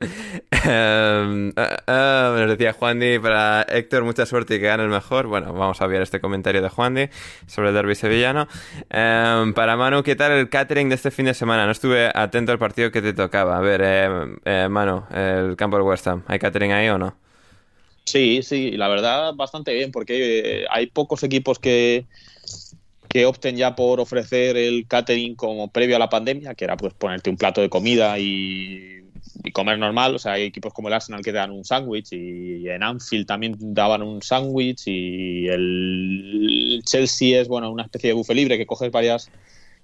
Um, uh, uh, nos decía Juan Di para Héctor, mucha suerte y que gane el mejor. Bueno, vamos a ver este comentario de Juan Di sobre el derby sevillano. Um, para Manu, ¿qué tal el catering de este fin de semana? No estuve atento al partido que te tocaba. A ver, eh, eh, Manu, el campo del West Ham, ¿hay catering ahí o no? Sí, sí, la verdad bastante bien, porque hay pocos equipos que que opten ya por ofrecer el catering como previo a la pandemia, que era pues ponerte un plato de comida y, y comer normal. O sea, hay equipos como el Arsenal que dan un sándwich y en Anfield también daban un sándwich y el Chelsea es bueno una especie de buffet libre que coges varias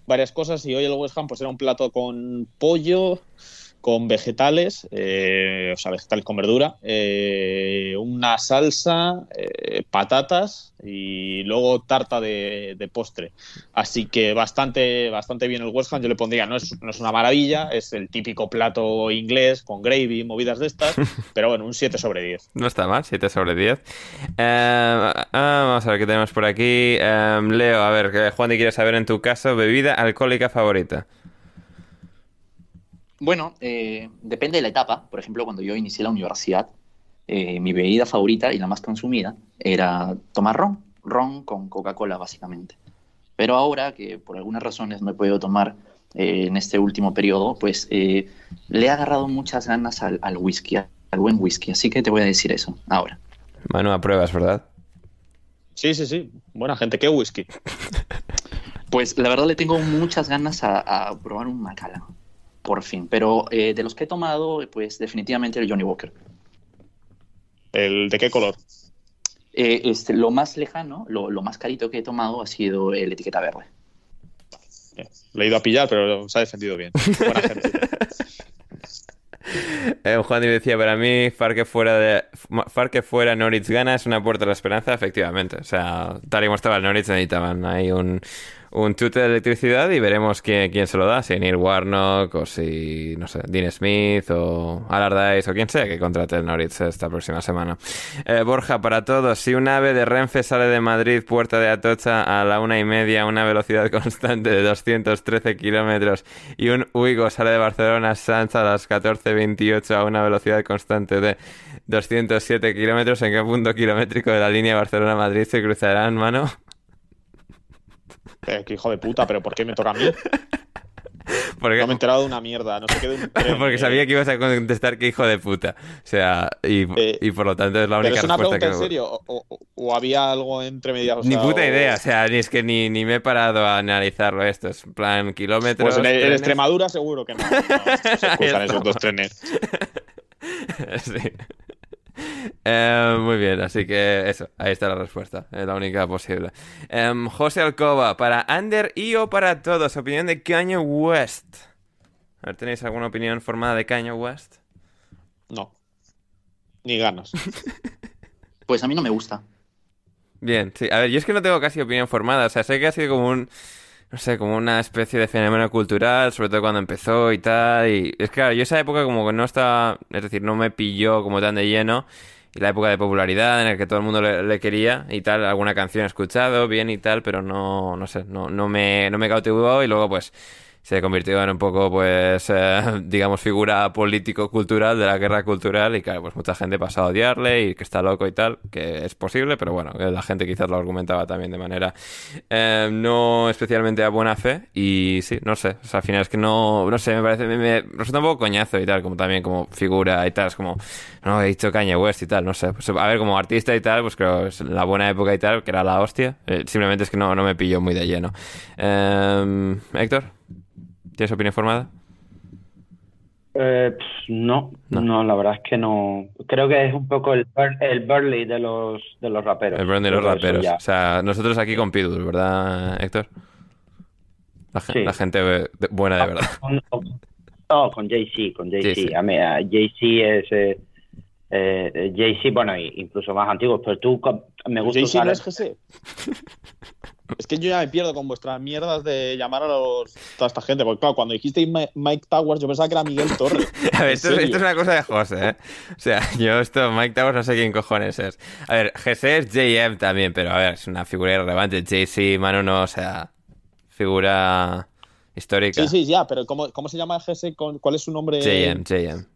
varias cosas y hoy el West Ham pues era un plato con pollo con vegetales, eh, o sea, vegetales con verdura, eh, una salsa, eh, patatas y luego tarta de, de, postre. Así que bastante, bastante bien el West Ham. Yo le pondría, no es, no es una maravilla, es el típico plato inglés con gravy, movidas de estas, pero bueno, un 7 sobre 10. No está mal, 7 sobre 10. Ah, vamos a ver qué tenemos por aquí. Leo, a ver, Juan, quiere saber en tu caso, bebida alcohólica favorita. Bueno, eh, depende de la etapa. Por ejemplo, cuando yo inicié la universidad, eh, mi bebida favorita y la más consumida era tomar ron, ron con Coca-Cola básicamente. Pero ahora que por algunas razones no he podido tomar eh, en este último periodo, pues le he agarrado muchas ganas al, al, whisky, al buen whisky. Así que te voy a decir eso ahora. Manu, apruebas, ¿verdad? Sí, sí, sí. Buena gente. ¿Qué whisky? Pues la verdad le tengo muchas ganas a, a probar un Macallan por fin. Pero eh, de los que he tomado, pues definitivamente el Johnny Walker. ¿El de qué color? Eh, este, lo más lejano, lo, lo, más carito que he tomado ha sido el etiqueta verde. Bien. Lo he ido a pillar, pero se ha defendido bien. Buena gente. Eh, Juan decía, para mí, far que fuera de far que fuera Norwich gana es una puerta de la esperanza, efectivamente. O sea, tal y como estaba el Norwich necesitaban ahí un, un chute de electricidad y veremos quién, quién, se lo da, si Neil Warnock o si, no sé, Dean Smith o Allardyce o quien sea que contrate el Norwich esta próxima semana. Eh, Borja, para todos, si un ave de Renfe sale de Madrid, puerta de Atocha, a la una y media a una velocidad constante de 213 kilómetros y un Uigo sale de Barcelona Sanz a las 14.28 a una velocidad constante de 207 kilómetros, ¿en qué punto kilométrico de la línea Barcelona-Madrid se cruzarán, mano? Eh, que hijo de puta, pero ¿por qué me toca a mí? Porque... No me he enterado de una mierda, no sé qué de un tren, Porque sabía eh. que ibas a contestar que hijo de puta. O sea, y, eh, y por lo tanto es la única ¿pero es una respuesta pregunta que... en serio? ¿O, o, o había algo entre medias? O Ni sea, puta o- idea, o sea, ni es que ni, ni me he parado a analizarlo esto. Es plan kilómetros. Pues en. Extremadura seguro que no. no se cruzan esos dos trenes. sí. Eh, muy bien, así que eso, ahí está la respuesta, es la única posible. Em, José Alcoba, para Under y o para todos, opinión de Kanye West. A ver, ¿tenéis alguna opinión formada de Kanye West? No. Ni ganas. Pues a mí no me gusta. Bien, sí. A ver, yo es que no tengo casi opinión formada. O sea, sé que ha sido como un. No sé, como una especie de fenómeno cultural, sobre todo cuando empezó y tal. Y es que, claro, yo esa época como que no estaba. Es decir, no me pilló como tan de lleno. Y la época de popularidad en la que todo el mundo le, quería y tal. Alguna canción he escuchado bien y tal, pero no, no sé, no, no, me, no me cautivó. Y luego, pues. Se convirtió en un poco, pues, eh, digamos, figura político-cultural de la guerra cultural y claro, pues mucha gente pasó a odiarle y que está loco y tal, que es posible, pero bueno, la gente quizás lo argumentaba también de manera eh, no especialmente a buena fe y sí, no sé, o sea, al final es que no, no sé, me parece, me, me resulta un poco coñazo y tal, como también como figura y tal, es como, no, he dicho Kanye West y tal, no sé, pues, a ver, como artista y tal, pues creo es la buena época y tal, que era la hostia, eh, simplemente es que no, no me pilló muy de lleno. Eh, Héctor, ¿tienes opinión formada? Eh, pff, no, No. no, la verdad es que no. Creo que es un poco el, Bur- el Burley de los, de los raperos. El brand de los raperos. ya. O sea, nosotros aquí con Pidul, ¿verdad, Héctor? La, Sí. la gente buena de verdad. Con- con- No, con Jay-Z, con Jay-Z. Es. Eh, eh, Jay-Z, bueno, incluso más antiguos, pero tú me gusta Jay-Z usar. no es GC. Es que yo ya me pierdo con vuestras mierdas de llamar a los, toda esta gente. Porque, claro, cuando dijiste Mi- Mike Towers, yo pensaba que era Miguel Torres. A ver, ¿En esto, esto es una cosa de José, ¿eh? O sea, yo esto, Mike Towers, no sé quién cojones es. A ver, GC es JM también, pero a ver, es una figura irrelevante. JC, mano, no, o sea, figura histórica. Sí, sí, ya, pero ¿cómo, cómo se llama? ¿Con- ¿Cuál es su nombre? JM, JM.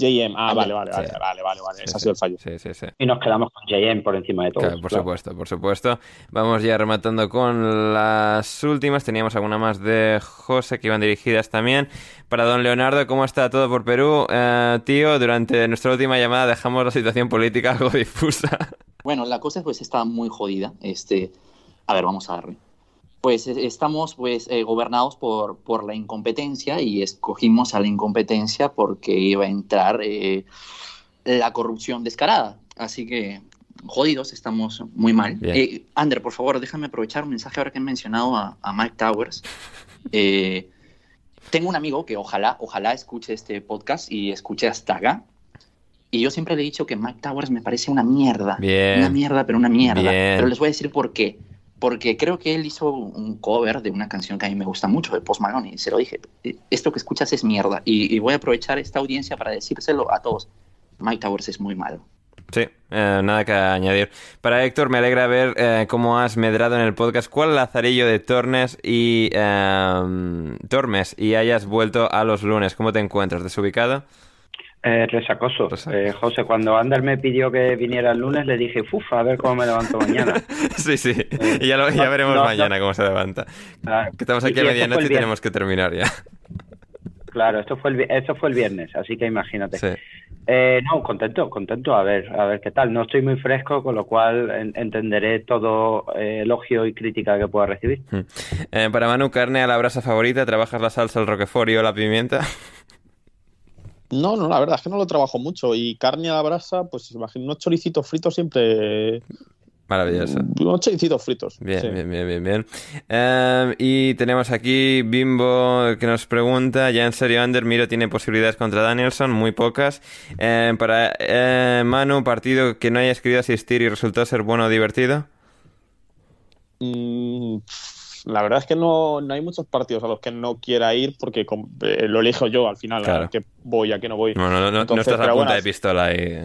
JM. Ah, vale, vale, vale, Sí. vale, vale, vale. Sí, Ese ha sido el fallo. Sí, sí, sí. Y nos quedamos con JM por encima de todo. Claro, por supuesto, por supuesto. Vamos ya rematando con las últimas. Teníamos alguna más de José que iban dirigidas también. Para don Leonardo, ¿cómo está todo por Perú? Eh, tío, durante nuestra última llamada dejamos la situación política algo difusa. Bueno, la cosa pues está muy jodida. Este, a ver, vamos a darle. Pues eh, estamos pues eh, gobernados por, por la incompetencia y escogimos a la incompetencia porque iba a entrar eh, la corrupción descarada. Así que jodidos, estamos muy mal. Eh, Ander, por favor, déjame aprovechar un mensaje ahora que he mencionado a, a Mike Towers. Eh, tengo un amigo que ojalá, ojalá escuche este podcast y escuche hasta acá. Y yo siempre le he dicho que Mike Towers me parece una mierda. Bien. Una mierda, pero una mierda. Bien. Pero les voy a decir por qué. Porque creo que él hizo un cover de una canción que a mí me gusta mucho, de Post Malone, y se lo dije. "Eh, Esto que escuchas es mierda. Y, voy a aprovechar esta audiencia para decírselo a todos. Mike Towers es muy malo. Sí, eh, nada que añadir. Para Héctor, me alegra ver eh, cómo has medrado en el podcast cuál lazarillo de Tornes y eh, Tormes y hayas vuelto a los lunes. ¿Cómo te encuentras? ¿Desubicado? Eh, resacoso. Eh, José, cuando Ander me pidió que viniera el lunes, le dije, uff, a ver cómo me levanto mañana. sí, sí. Y ya, lo- ya veremos no, mañana no. cómo se levanta. Ah, Que estamos aquí a medianoche y tenemos que terminar ya. Claro, esto fue el, esto fue el viernes, así que imagínate. Sí. Eh, no, contento, contento, a ver, a ver qué tal. No estoy muy fresco, con lo cual en- entenderé todo eh, elogio y crítica que pueda recibir. Eh, para Manu, carne a la brasa favorita, ¿trabajas la salsa, el roquefort y o la pimienta? No, no, la verdad es que no lo trabajo mucho. Y carne a la brasa, pues imagino, unos choricitos fritos siempre. Maravilloso. Unos choricitos fritos. Bien, sí. bien, bien, bien, bien. Eh, y tenemos aquí Bimbo que nos pregunta, ya en serio, Ander, Miro tiene posibilidades contra Danielson, muy pocas. Eh, para eh, Manu, partido que no hayas querido asistir y resultó ser bueno o divertido. Mm, la verdad es que no, no hay muchos partidos a los que no quiera ir porque eh, lo elijo yo al final, Claro. a qué voy, a qué no voy. No, no, no, no Entonces, estás a punta bueno, de pistola ahí.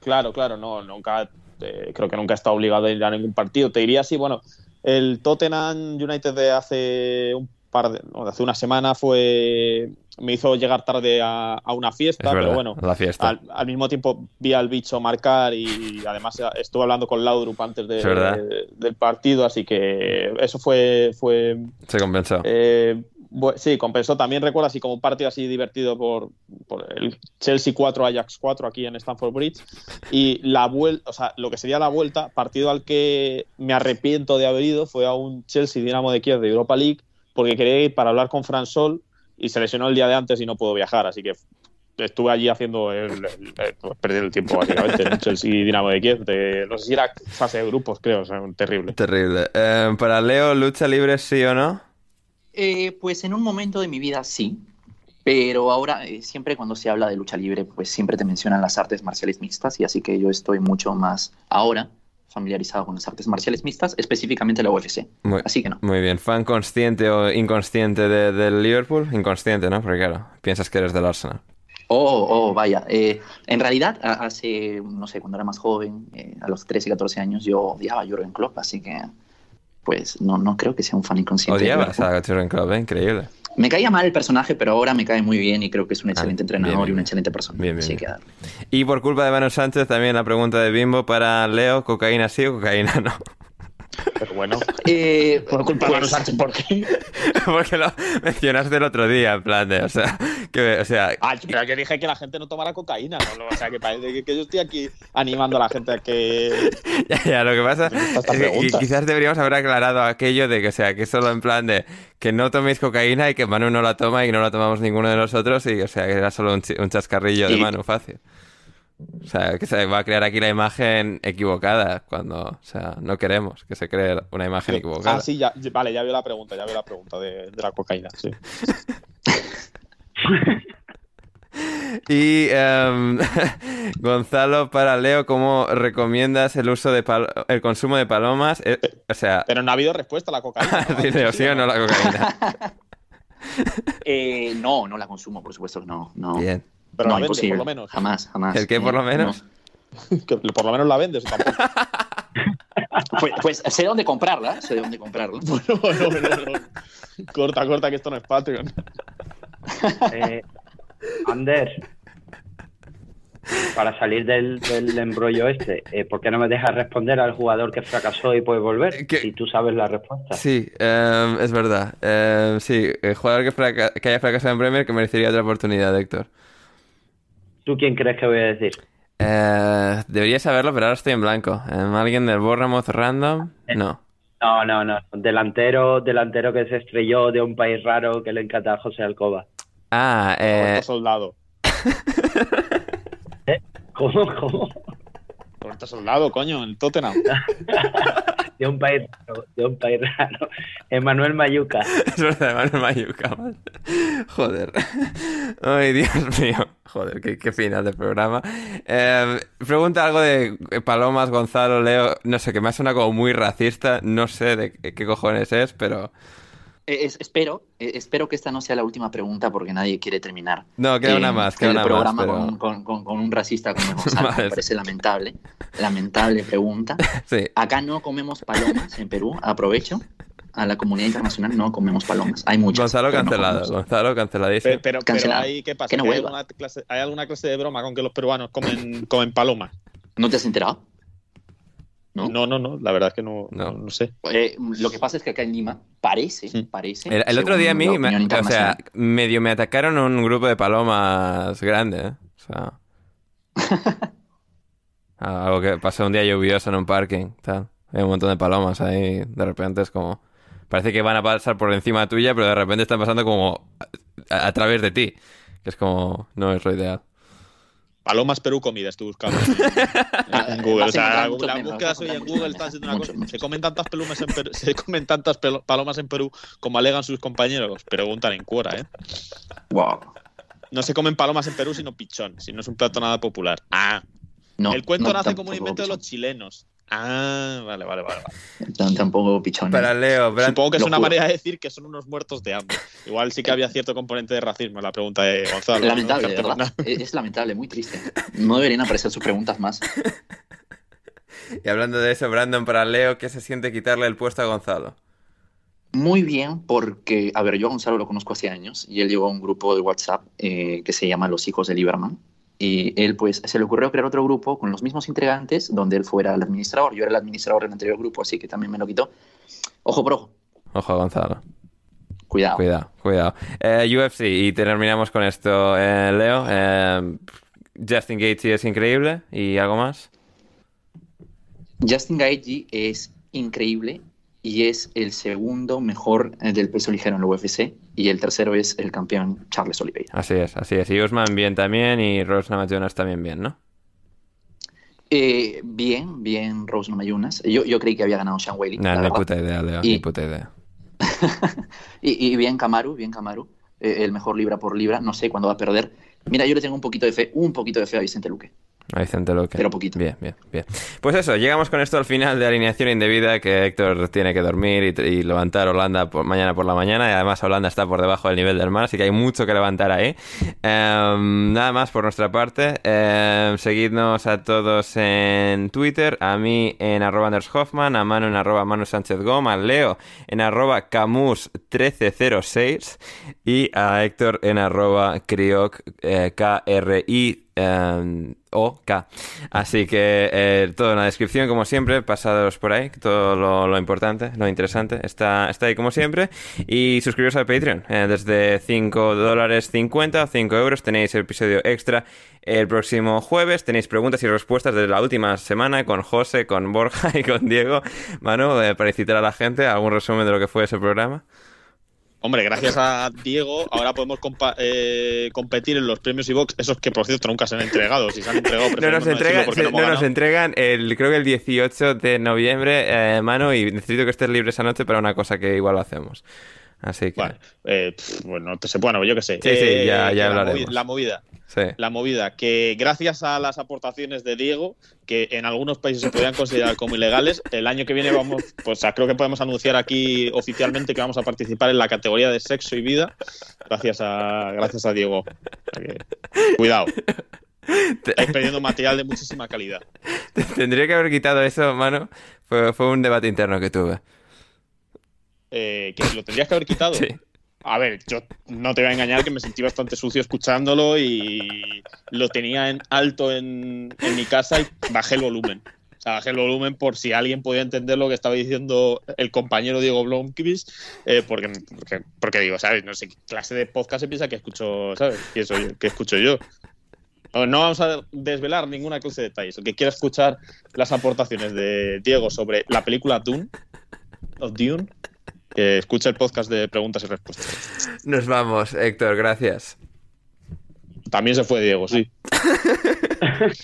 Claro, claro, no, nunca, eh, creo que nunca he estado obligado a ir a ningún partido. Te diría así, bueno, el Tottenham United de hace un par de, no, de hace una semana fue, me hizo llegar tarde a, a una fiesta, Es verdad, pero bueno, la fiesta. al, al mismo tiempo vi al bicho marcar y además estuve hablando con Laudrup antes de- verdad. del partido, así que eso fue, fue Se compensó. eh, bu- sí, compensó. También recuerdo así como un partido así divertido por, por el Chelsea 4 Ajax 4 aquí en Stamford Bridge. Y la vuelta, o sea, lo que sería la vuelta, partido al que me arrepiento de haber ido fue a un Chelsea Dinamo de Kiev de Europa League, porque quería ir para hablar con Fran Sol y se lesionó el día de antes y no puedo viajar, así que estuve allí haciendo el, el- el- pues, perder el tiempo básicamente en el Chelsea Dinamo de Kiev. de- no sé si era fase de grupos, creo, o sea, terrible. Terrible. Eh, para Leo, ¿lucha libre sí o no? Eh, pues en un momento de mi vida sí, pero ahora eh, siempre cuando se habla de lucha libre, pues siempre te mencionan las artes marciales mixtas y así que yo estoy mucho más ahora familiarizado con las artes marciales mixtas, específicamente la UFC. Muy, Así que no. Muy bien. ¿Fan consciente o inconsciente de- del Liverpool? Inconsciente, ¿no? Porque claro, piensas que eres del Arsenal. Oh, oh, vaya. Eh, en realidad, hace, no sé, cuando era más joven, eh, a los 13 y 14 años, yo odiaba a Jurgen Klopp, así que pues no, no creo que sea un fan inconsciente. de Odiabas a Jurgen Klopp, ¿eh? increíble. Me caía mal el personaje, pero ahora me cae muy bien y creo que es un excelente Ah, bien, entrenador bien, y una excelente persona. Bien, bien, Así bien. que darle. Y por culpa de Manu Sánchez, también la pregunta de Bimbo para Leo, ¿cocaína sí o cocaína no? Pero bueno, Eh, por culpa de pues, Manu Sánchez, ¿por qué? Porque lo mencionaste el otro día, en plan de, o sea, que, o sea, Ah, pero yo dije que la gente no tomara cocaína, ¿no? O sea, que parece que, que yo estoy aquí animando a la gente a que... ya, ya, lo que pasa es que quizás deberíamos haber aclarado aquello de que, o sea, que solo en plan de que no toméis cocaína y que Manu no la toma y no la tomamos ninguno de nosotros y, o sea, que era solo un, un chascarrillo de Y- Manu fácil. O sea, que se va a crear aquí la imagen equivocada cuando, o sea, no queremos que se cree una imagen equivocada. Ah, sí, ya, vale, ya veo la pregunta, ya veo la pregunta de, de la cocaína, sí. Y em, Gonzalo para Leo, ¿cómo recomiendas el uso de el consumo de palomas? Eh, o sea, Pero no ha habido respuesta a la cocaína. ¿no? sí, Leo, ¿sí o no la cocaína? eh, no, no la consumo, por supuesto que no. no. Bien. Pero no, la vende, imposible. por lo menos. Jamás, jamás. ¿El qué, por Eh, lo menos? no. Que por lo menos la vendes, tampoco. Pues, pues sé dónde comprarla, sé dónde comprarla. bueno, bueno, bueno, bueno. Corta, corta, que esto no es Patreon. Eh, Ander, para salir del, del embrollo este, eh, ¿por qué no me dejas responder al jugador que fracasó y puede volver? ¿Qué? Si tú sabes la respuesta. Sí, em, es verdad. Em, sí, el jugador que, que haya fracasado en Premier que merecería otra oportunidad, Héctor. ¿Tú quién crees que voy a decir? Eh, debería saberlo, pero ahora estoy en blanco. Em, ¿Alguien del Bournemouth random? No. No, no, no. Delantero, delantero que se estrelló de un país raro que le encanta a José Alcoba. Ah, eh, Roberto Soldado. ¿Cómo? ¿Cómo? Roberto Soldado, coño, en Tottenham. De un país raro, de un país raro. Emanuel Mayuca. Es verdad, Manuel Mayuca. man. Joder. Ay, Dios mío. Joder, qué, qué final de programa. Eh, pregunta algo de Palomas, Gonzalo, Leo. No sé, que me ha sonado como muy racista. No sé de qué, qué cojones es, pero. Eh, es- espero, eh, espero que esta no sea la última pregunta porque nadie quiere terminar. No, queda eh, una más, queda el una más. programa pero- con, un- con- con- con un racista como Gonzalo. Me parece lamentable. Lamentable pregunta. Sí. Acá no comemos palomas en Perú. Aprovecho. A la comunidad internacional no comemos palomas. Hay muchas. Gonzalo no cancelado. comemos. Gonzalo canceladísimo. Pero, pero, pero Cancelado. ahí, ¿qué pasa? Que no ¿Que hay, vuelva. alguna clase, ¿Hay alguna clase de broma con que los peruanos comen, comen palomas? ¿No te has enterado? ¿No? No, no, no, la verdad es que no, No. no, no sé. Eh, lo que pasa es que acá en Lima parece, Sí. parece. El, el otro día a mí, me- o sea, medio me atacaron un grupo de palomas grande, ¿eh? O sea... Ah, Algo que pasó un día lluvioso en un parking, tal. Hay un montón de palomas ahí, de repente es como... Parece que van a pasar por encima tuya, pero de repente están pasando como a, a través de ti. Que es como... No es lo ideal. Palomas Perú comida estoy buscando en, Google. O sea, a encontrar muchos las memes, búsquedas vas a hoy en Google siendo memes, una cosa. Se comen tantas palomas en Perú, se comen tantas palomas en Perú como alegan sus compañeros. Preguntan en Cuora, ¿eh? Wow. No se comen palomas en Perú, sino pichón, si no es un plato nada popular. Ah, No, el cuento no, nace como un invento de los chilenos. Ah, vale, vale, vale. vale. Tam- Tampoco pichón. Para Leo, Brand- Supongo que es lo una juro. manera de decir que son unos muertos de hambre. Igual sí que había cierto componente de racismo en la pregunta de Gonzalo. ¿no? Lamentable, Que- ¿verdad? Es es lamentable, muy triste. No deberían aparecer sus preguntas más. Y hablando de eso, Brandon, para Leo, ¿qué se siente quitarle el puesto a Gonzalo? Muy bien, porque, a ver, yo a Gonzalo lo conozco hace años y él llegó a un grupo de WhatsApp eh, que se llama Los Hijos de Lieberman. Y él, pues, se le ocurrió crear otro grupo con los mismos integrantes donde él fuera el administrador. Yo era el administrador del anterior grupo, así que también me lo quitó. Ojo por ojo, Ojo a Gonzalo. cuidado. Cuidado, cuidado. Eh, UFC, y terminamos con esto. Eh, Leo, eh, Justin Gaethje es increíble. ¿Y algo más? Justin Gaethje es increíble y es el segundo mejor eh, del peso ligero en la UFC y el tercero es el campeón Charles Oliveira. Así es, así es. Y Usman bien también y Rose Namajunas también bien, ¿no? Eh, bien, bien Rose Namajunas. Yo, yo creí que había ganado Sean Whaley. No, ni puta idea, Leo, Y- ni puta idea. y, y bien Kamaru, bien Kamaru, eh, el mejor libra por libra. No sé cuándo va a perder. Mira, yo le tengo un poquito de fe, un poquito de fe a Vicente Luque. A Vicente Luque. Pero poquito. Bien, bien, bien. Pues eso, llegamos con esto al final de alineación indebida que Héctor tiene que dormir y, y levantar Holanda por, mañana por la mañana y además Holanda está por debajo del nivel del mar, así que hay mucho que levantar ahí. Em, nada más por nuestra parte. Em, seguidnos a todos en Twitter, a mí en arroba Anders Hoffman, a Manu en arroba Manu Sánchez Goma, a Leo en arroba Camus1306 y a Héctor en arroba Crioc, eh, K-R-I eh, o K. Así que eh, todo en la descripción, como siempre, pasados por ahí, todo lo, importante, lo interesante, está, está ahí como siempre. Y suscribiros al Patreon, eh, desde 5 dólares 50 o 5 euros tenéis el episodio extra el próximo jueves. Tenéis preguntas y respuestas de la última semana con José, con Borja y con Diego. Manu, eh, para incitar a la gente, algún resumen de lo que fue ese programa. Hombre, gracias a Diego, ahora podemos eh, competir en los premios Ivox, esos que por cierto nunca se han entregado. Si se han entregado, No nos, se- no no nos entregan el, creo que el 18 de noviembre, eh, mano, y necesito que estés libre esa noche para una cosa que igual lo hacemos. Así que, Vale, eh, pff, bueno, no te sé, bueno, yo qué sé. Sí, sí, Eh, ya- que ya la hablaremos. La movida, sí. la movida, que gracias a las aportaciones de Diego, que en algunos países se podrían considerar como ilegales, el año que viene vamos, pues creo que podemos anunciar aquí oficialmente que vamos a participar en la categoría de sexo y vida, gracias a, gracias a Diego. Cuidado. Estáis perdiendo material de muchísima calidad. Tendría que haber quitado eso, mano. Fue, fue un debate interno que tuve. Eh, que lo tendrías que haber quitado. Sí. A ver, yo no te voy a engañar que me sentí bastante sucio escuchándolo y lo tenía en alto en, en mi casa y bajé el volumen. O sea, bajé el volumen por si alguien podía entender lo que estaba diciendo el compañero Diego Blomqvist, eh, porque, porque, porque digo, ¿sabes? No sé qué clase de podcast se piensa que escucho, ¿sabes? Que, escucho yo. No, no vamos a desvelar ninguna clase de detalles. El que quiera escuchar las aportaciones de Diego sobre la película Dune, o Dune, que escucha el podcast de preguntas y respuestas. Nos vamos, Héctor, gracias. También se fue Diego, sí.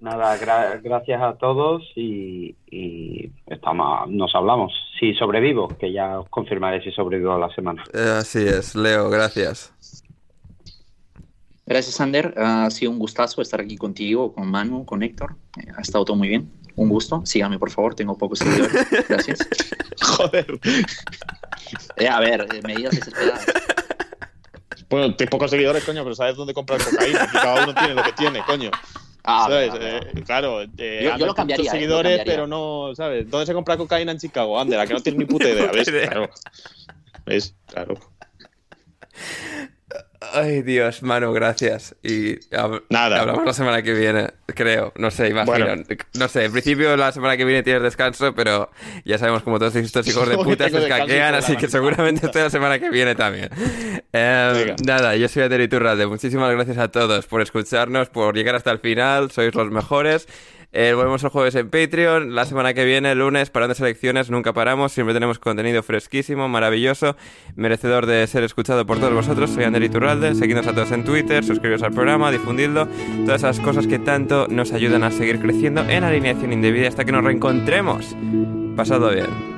Nada, gra- gracias a todos y, y estamos, nos hablamos. Si sobrevivo, que ya os confirmaré si sobrevivo a la semana. Así es, Leo, gracias. Gracias, Ander. Ha sido un gustazo estar aquí contigo, con Manu, con Héctor. Ha estado todo muy bien. Un gusto. Síganme, por favor. Tengo pocos seguidores. Gracias. Joder. Eh, a ver, eh, medidas desesperadas. Bueno, tienes pocos seguidores, coño, pero sabes dónde comprar cocaína. Y cada uno tiene lo que tiene, coño. Ah, ¿Sabes? Eh, claro, eh, Yo- lo cambiaría, muchos eh, lo seguidores, cambiaría. pero no, ¿sabes? ¿Dónde se compra cocaína en Chicago? Ander, a que no tienes ni puta idea, ¿ves? Claro. ¿Ves? Claro. Ay, Dios, Manu, gracias. Y Nada. hablamos la semana que viene, creo. No sé, imagino. Bueno. No sé, en principio la semana que viene tienes descanso, pero ya sabemos cómo todos estos hijos de Como puta se escaquean, así que seguramente estoy la semana que viene también. Eh, nada, yo soy Ater Iturralde. Muchísimas gracias a todos por escucharnos, por llegar hasta el final. Sois los mejores. Eh, volvemos el jueves en Patreon. La semana que viene, lunes, parando selecciones, nunca paramos. Siempre tenemos contenido fresquísimo, maravilloso, merecedor de ser escuchado por todos vosotros. Soy Ander Iturralde. Seguidnos a todos en Twitter, suscribiros al programa, difundidlo. Todas esas cosas que tanto nos ayudan a seguir creciendo en alineación indebida hasta que nos reencontremos. Pasado bien.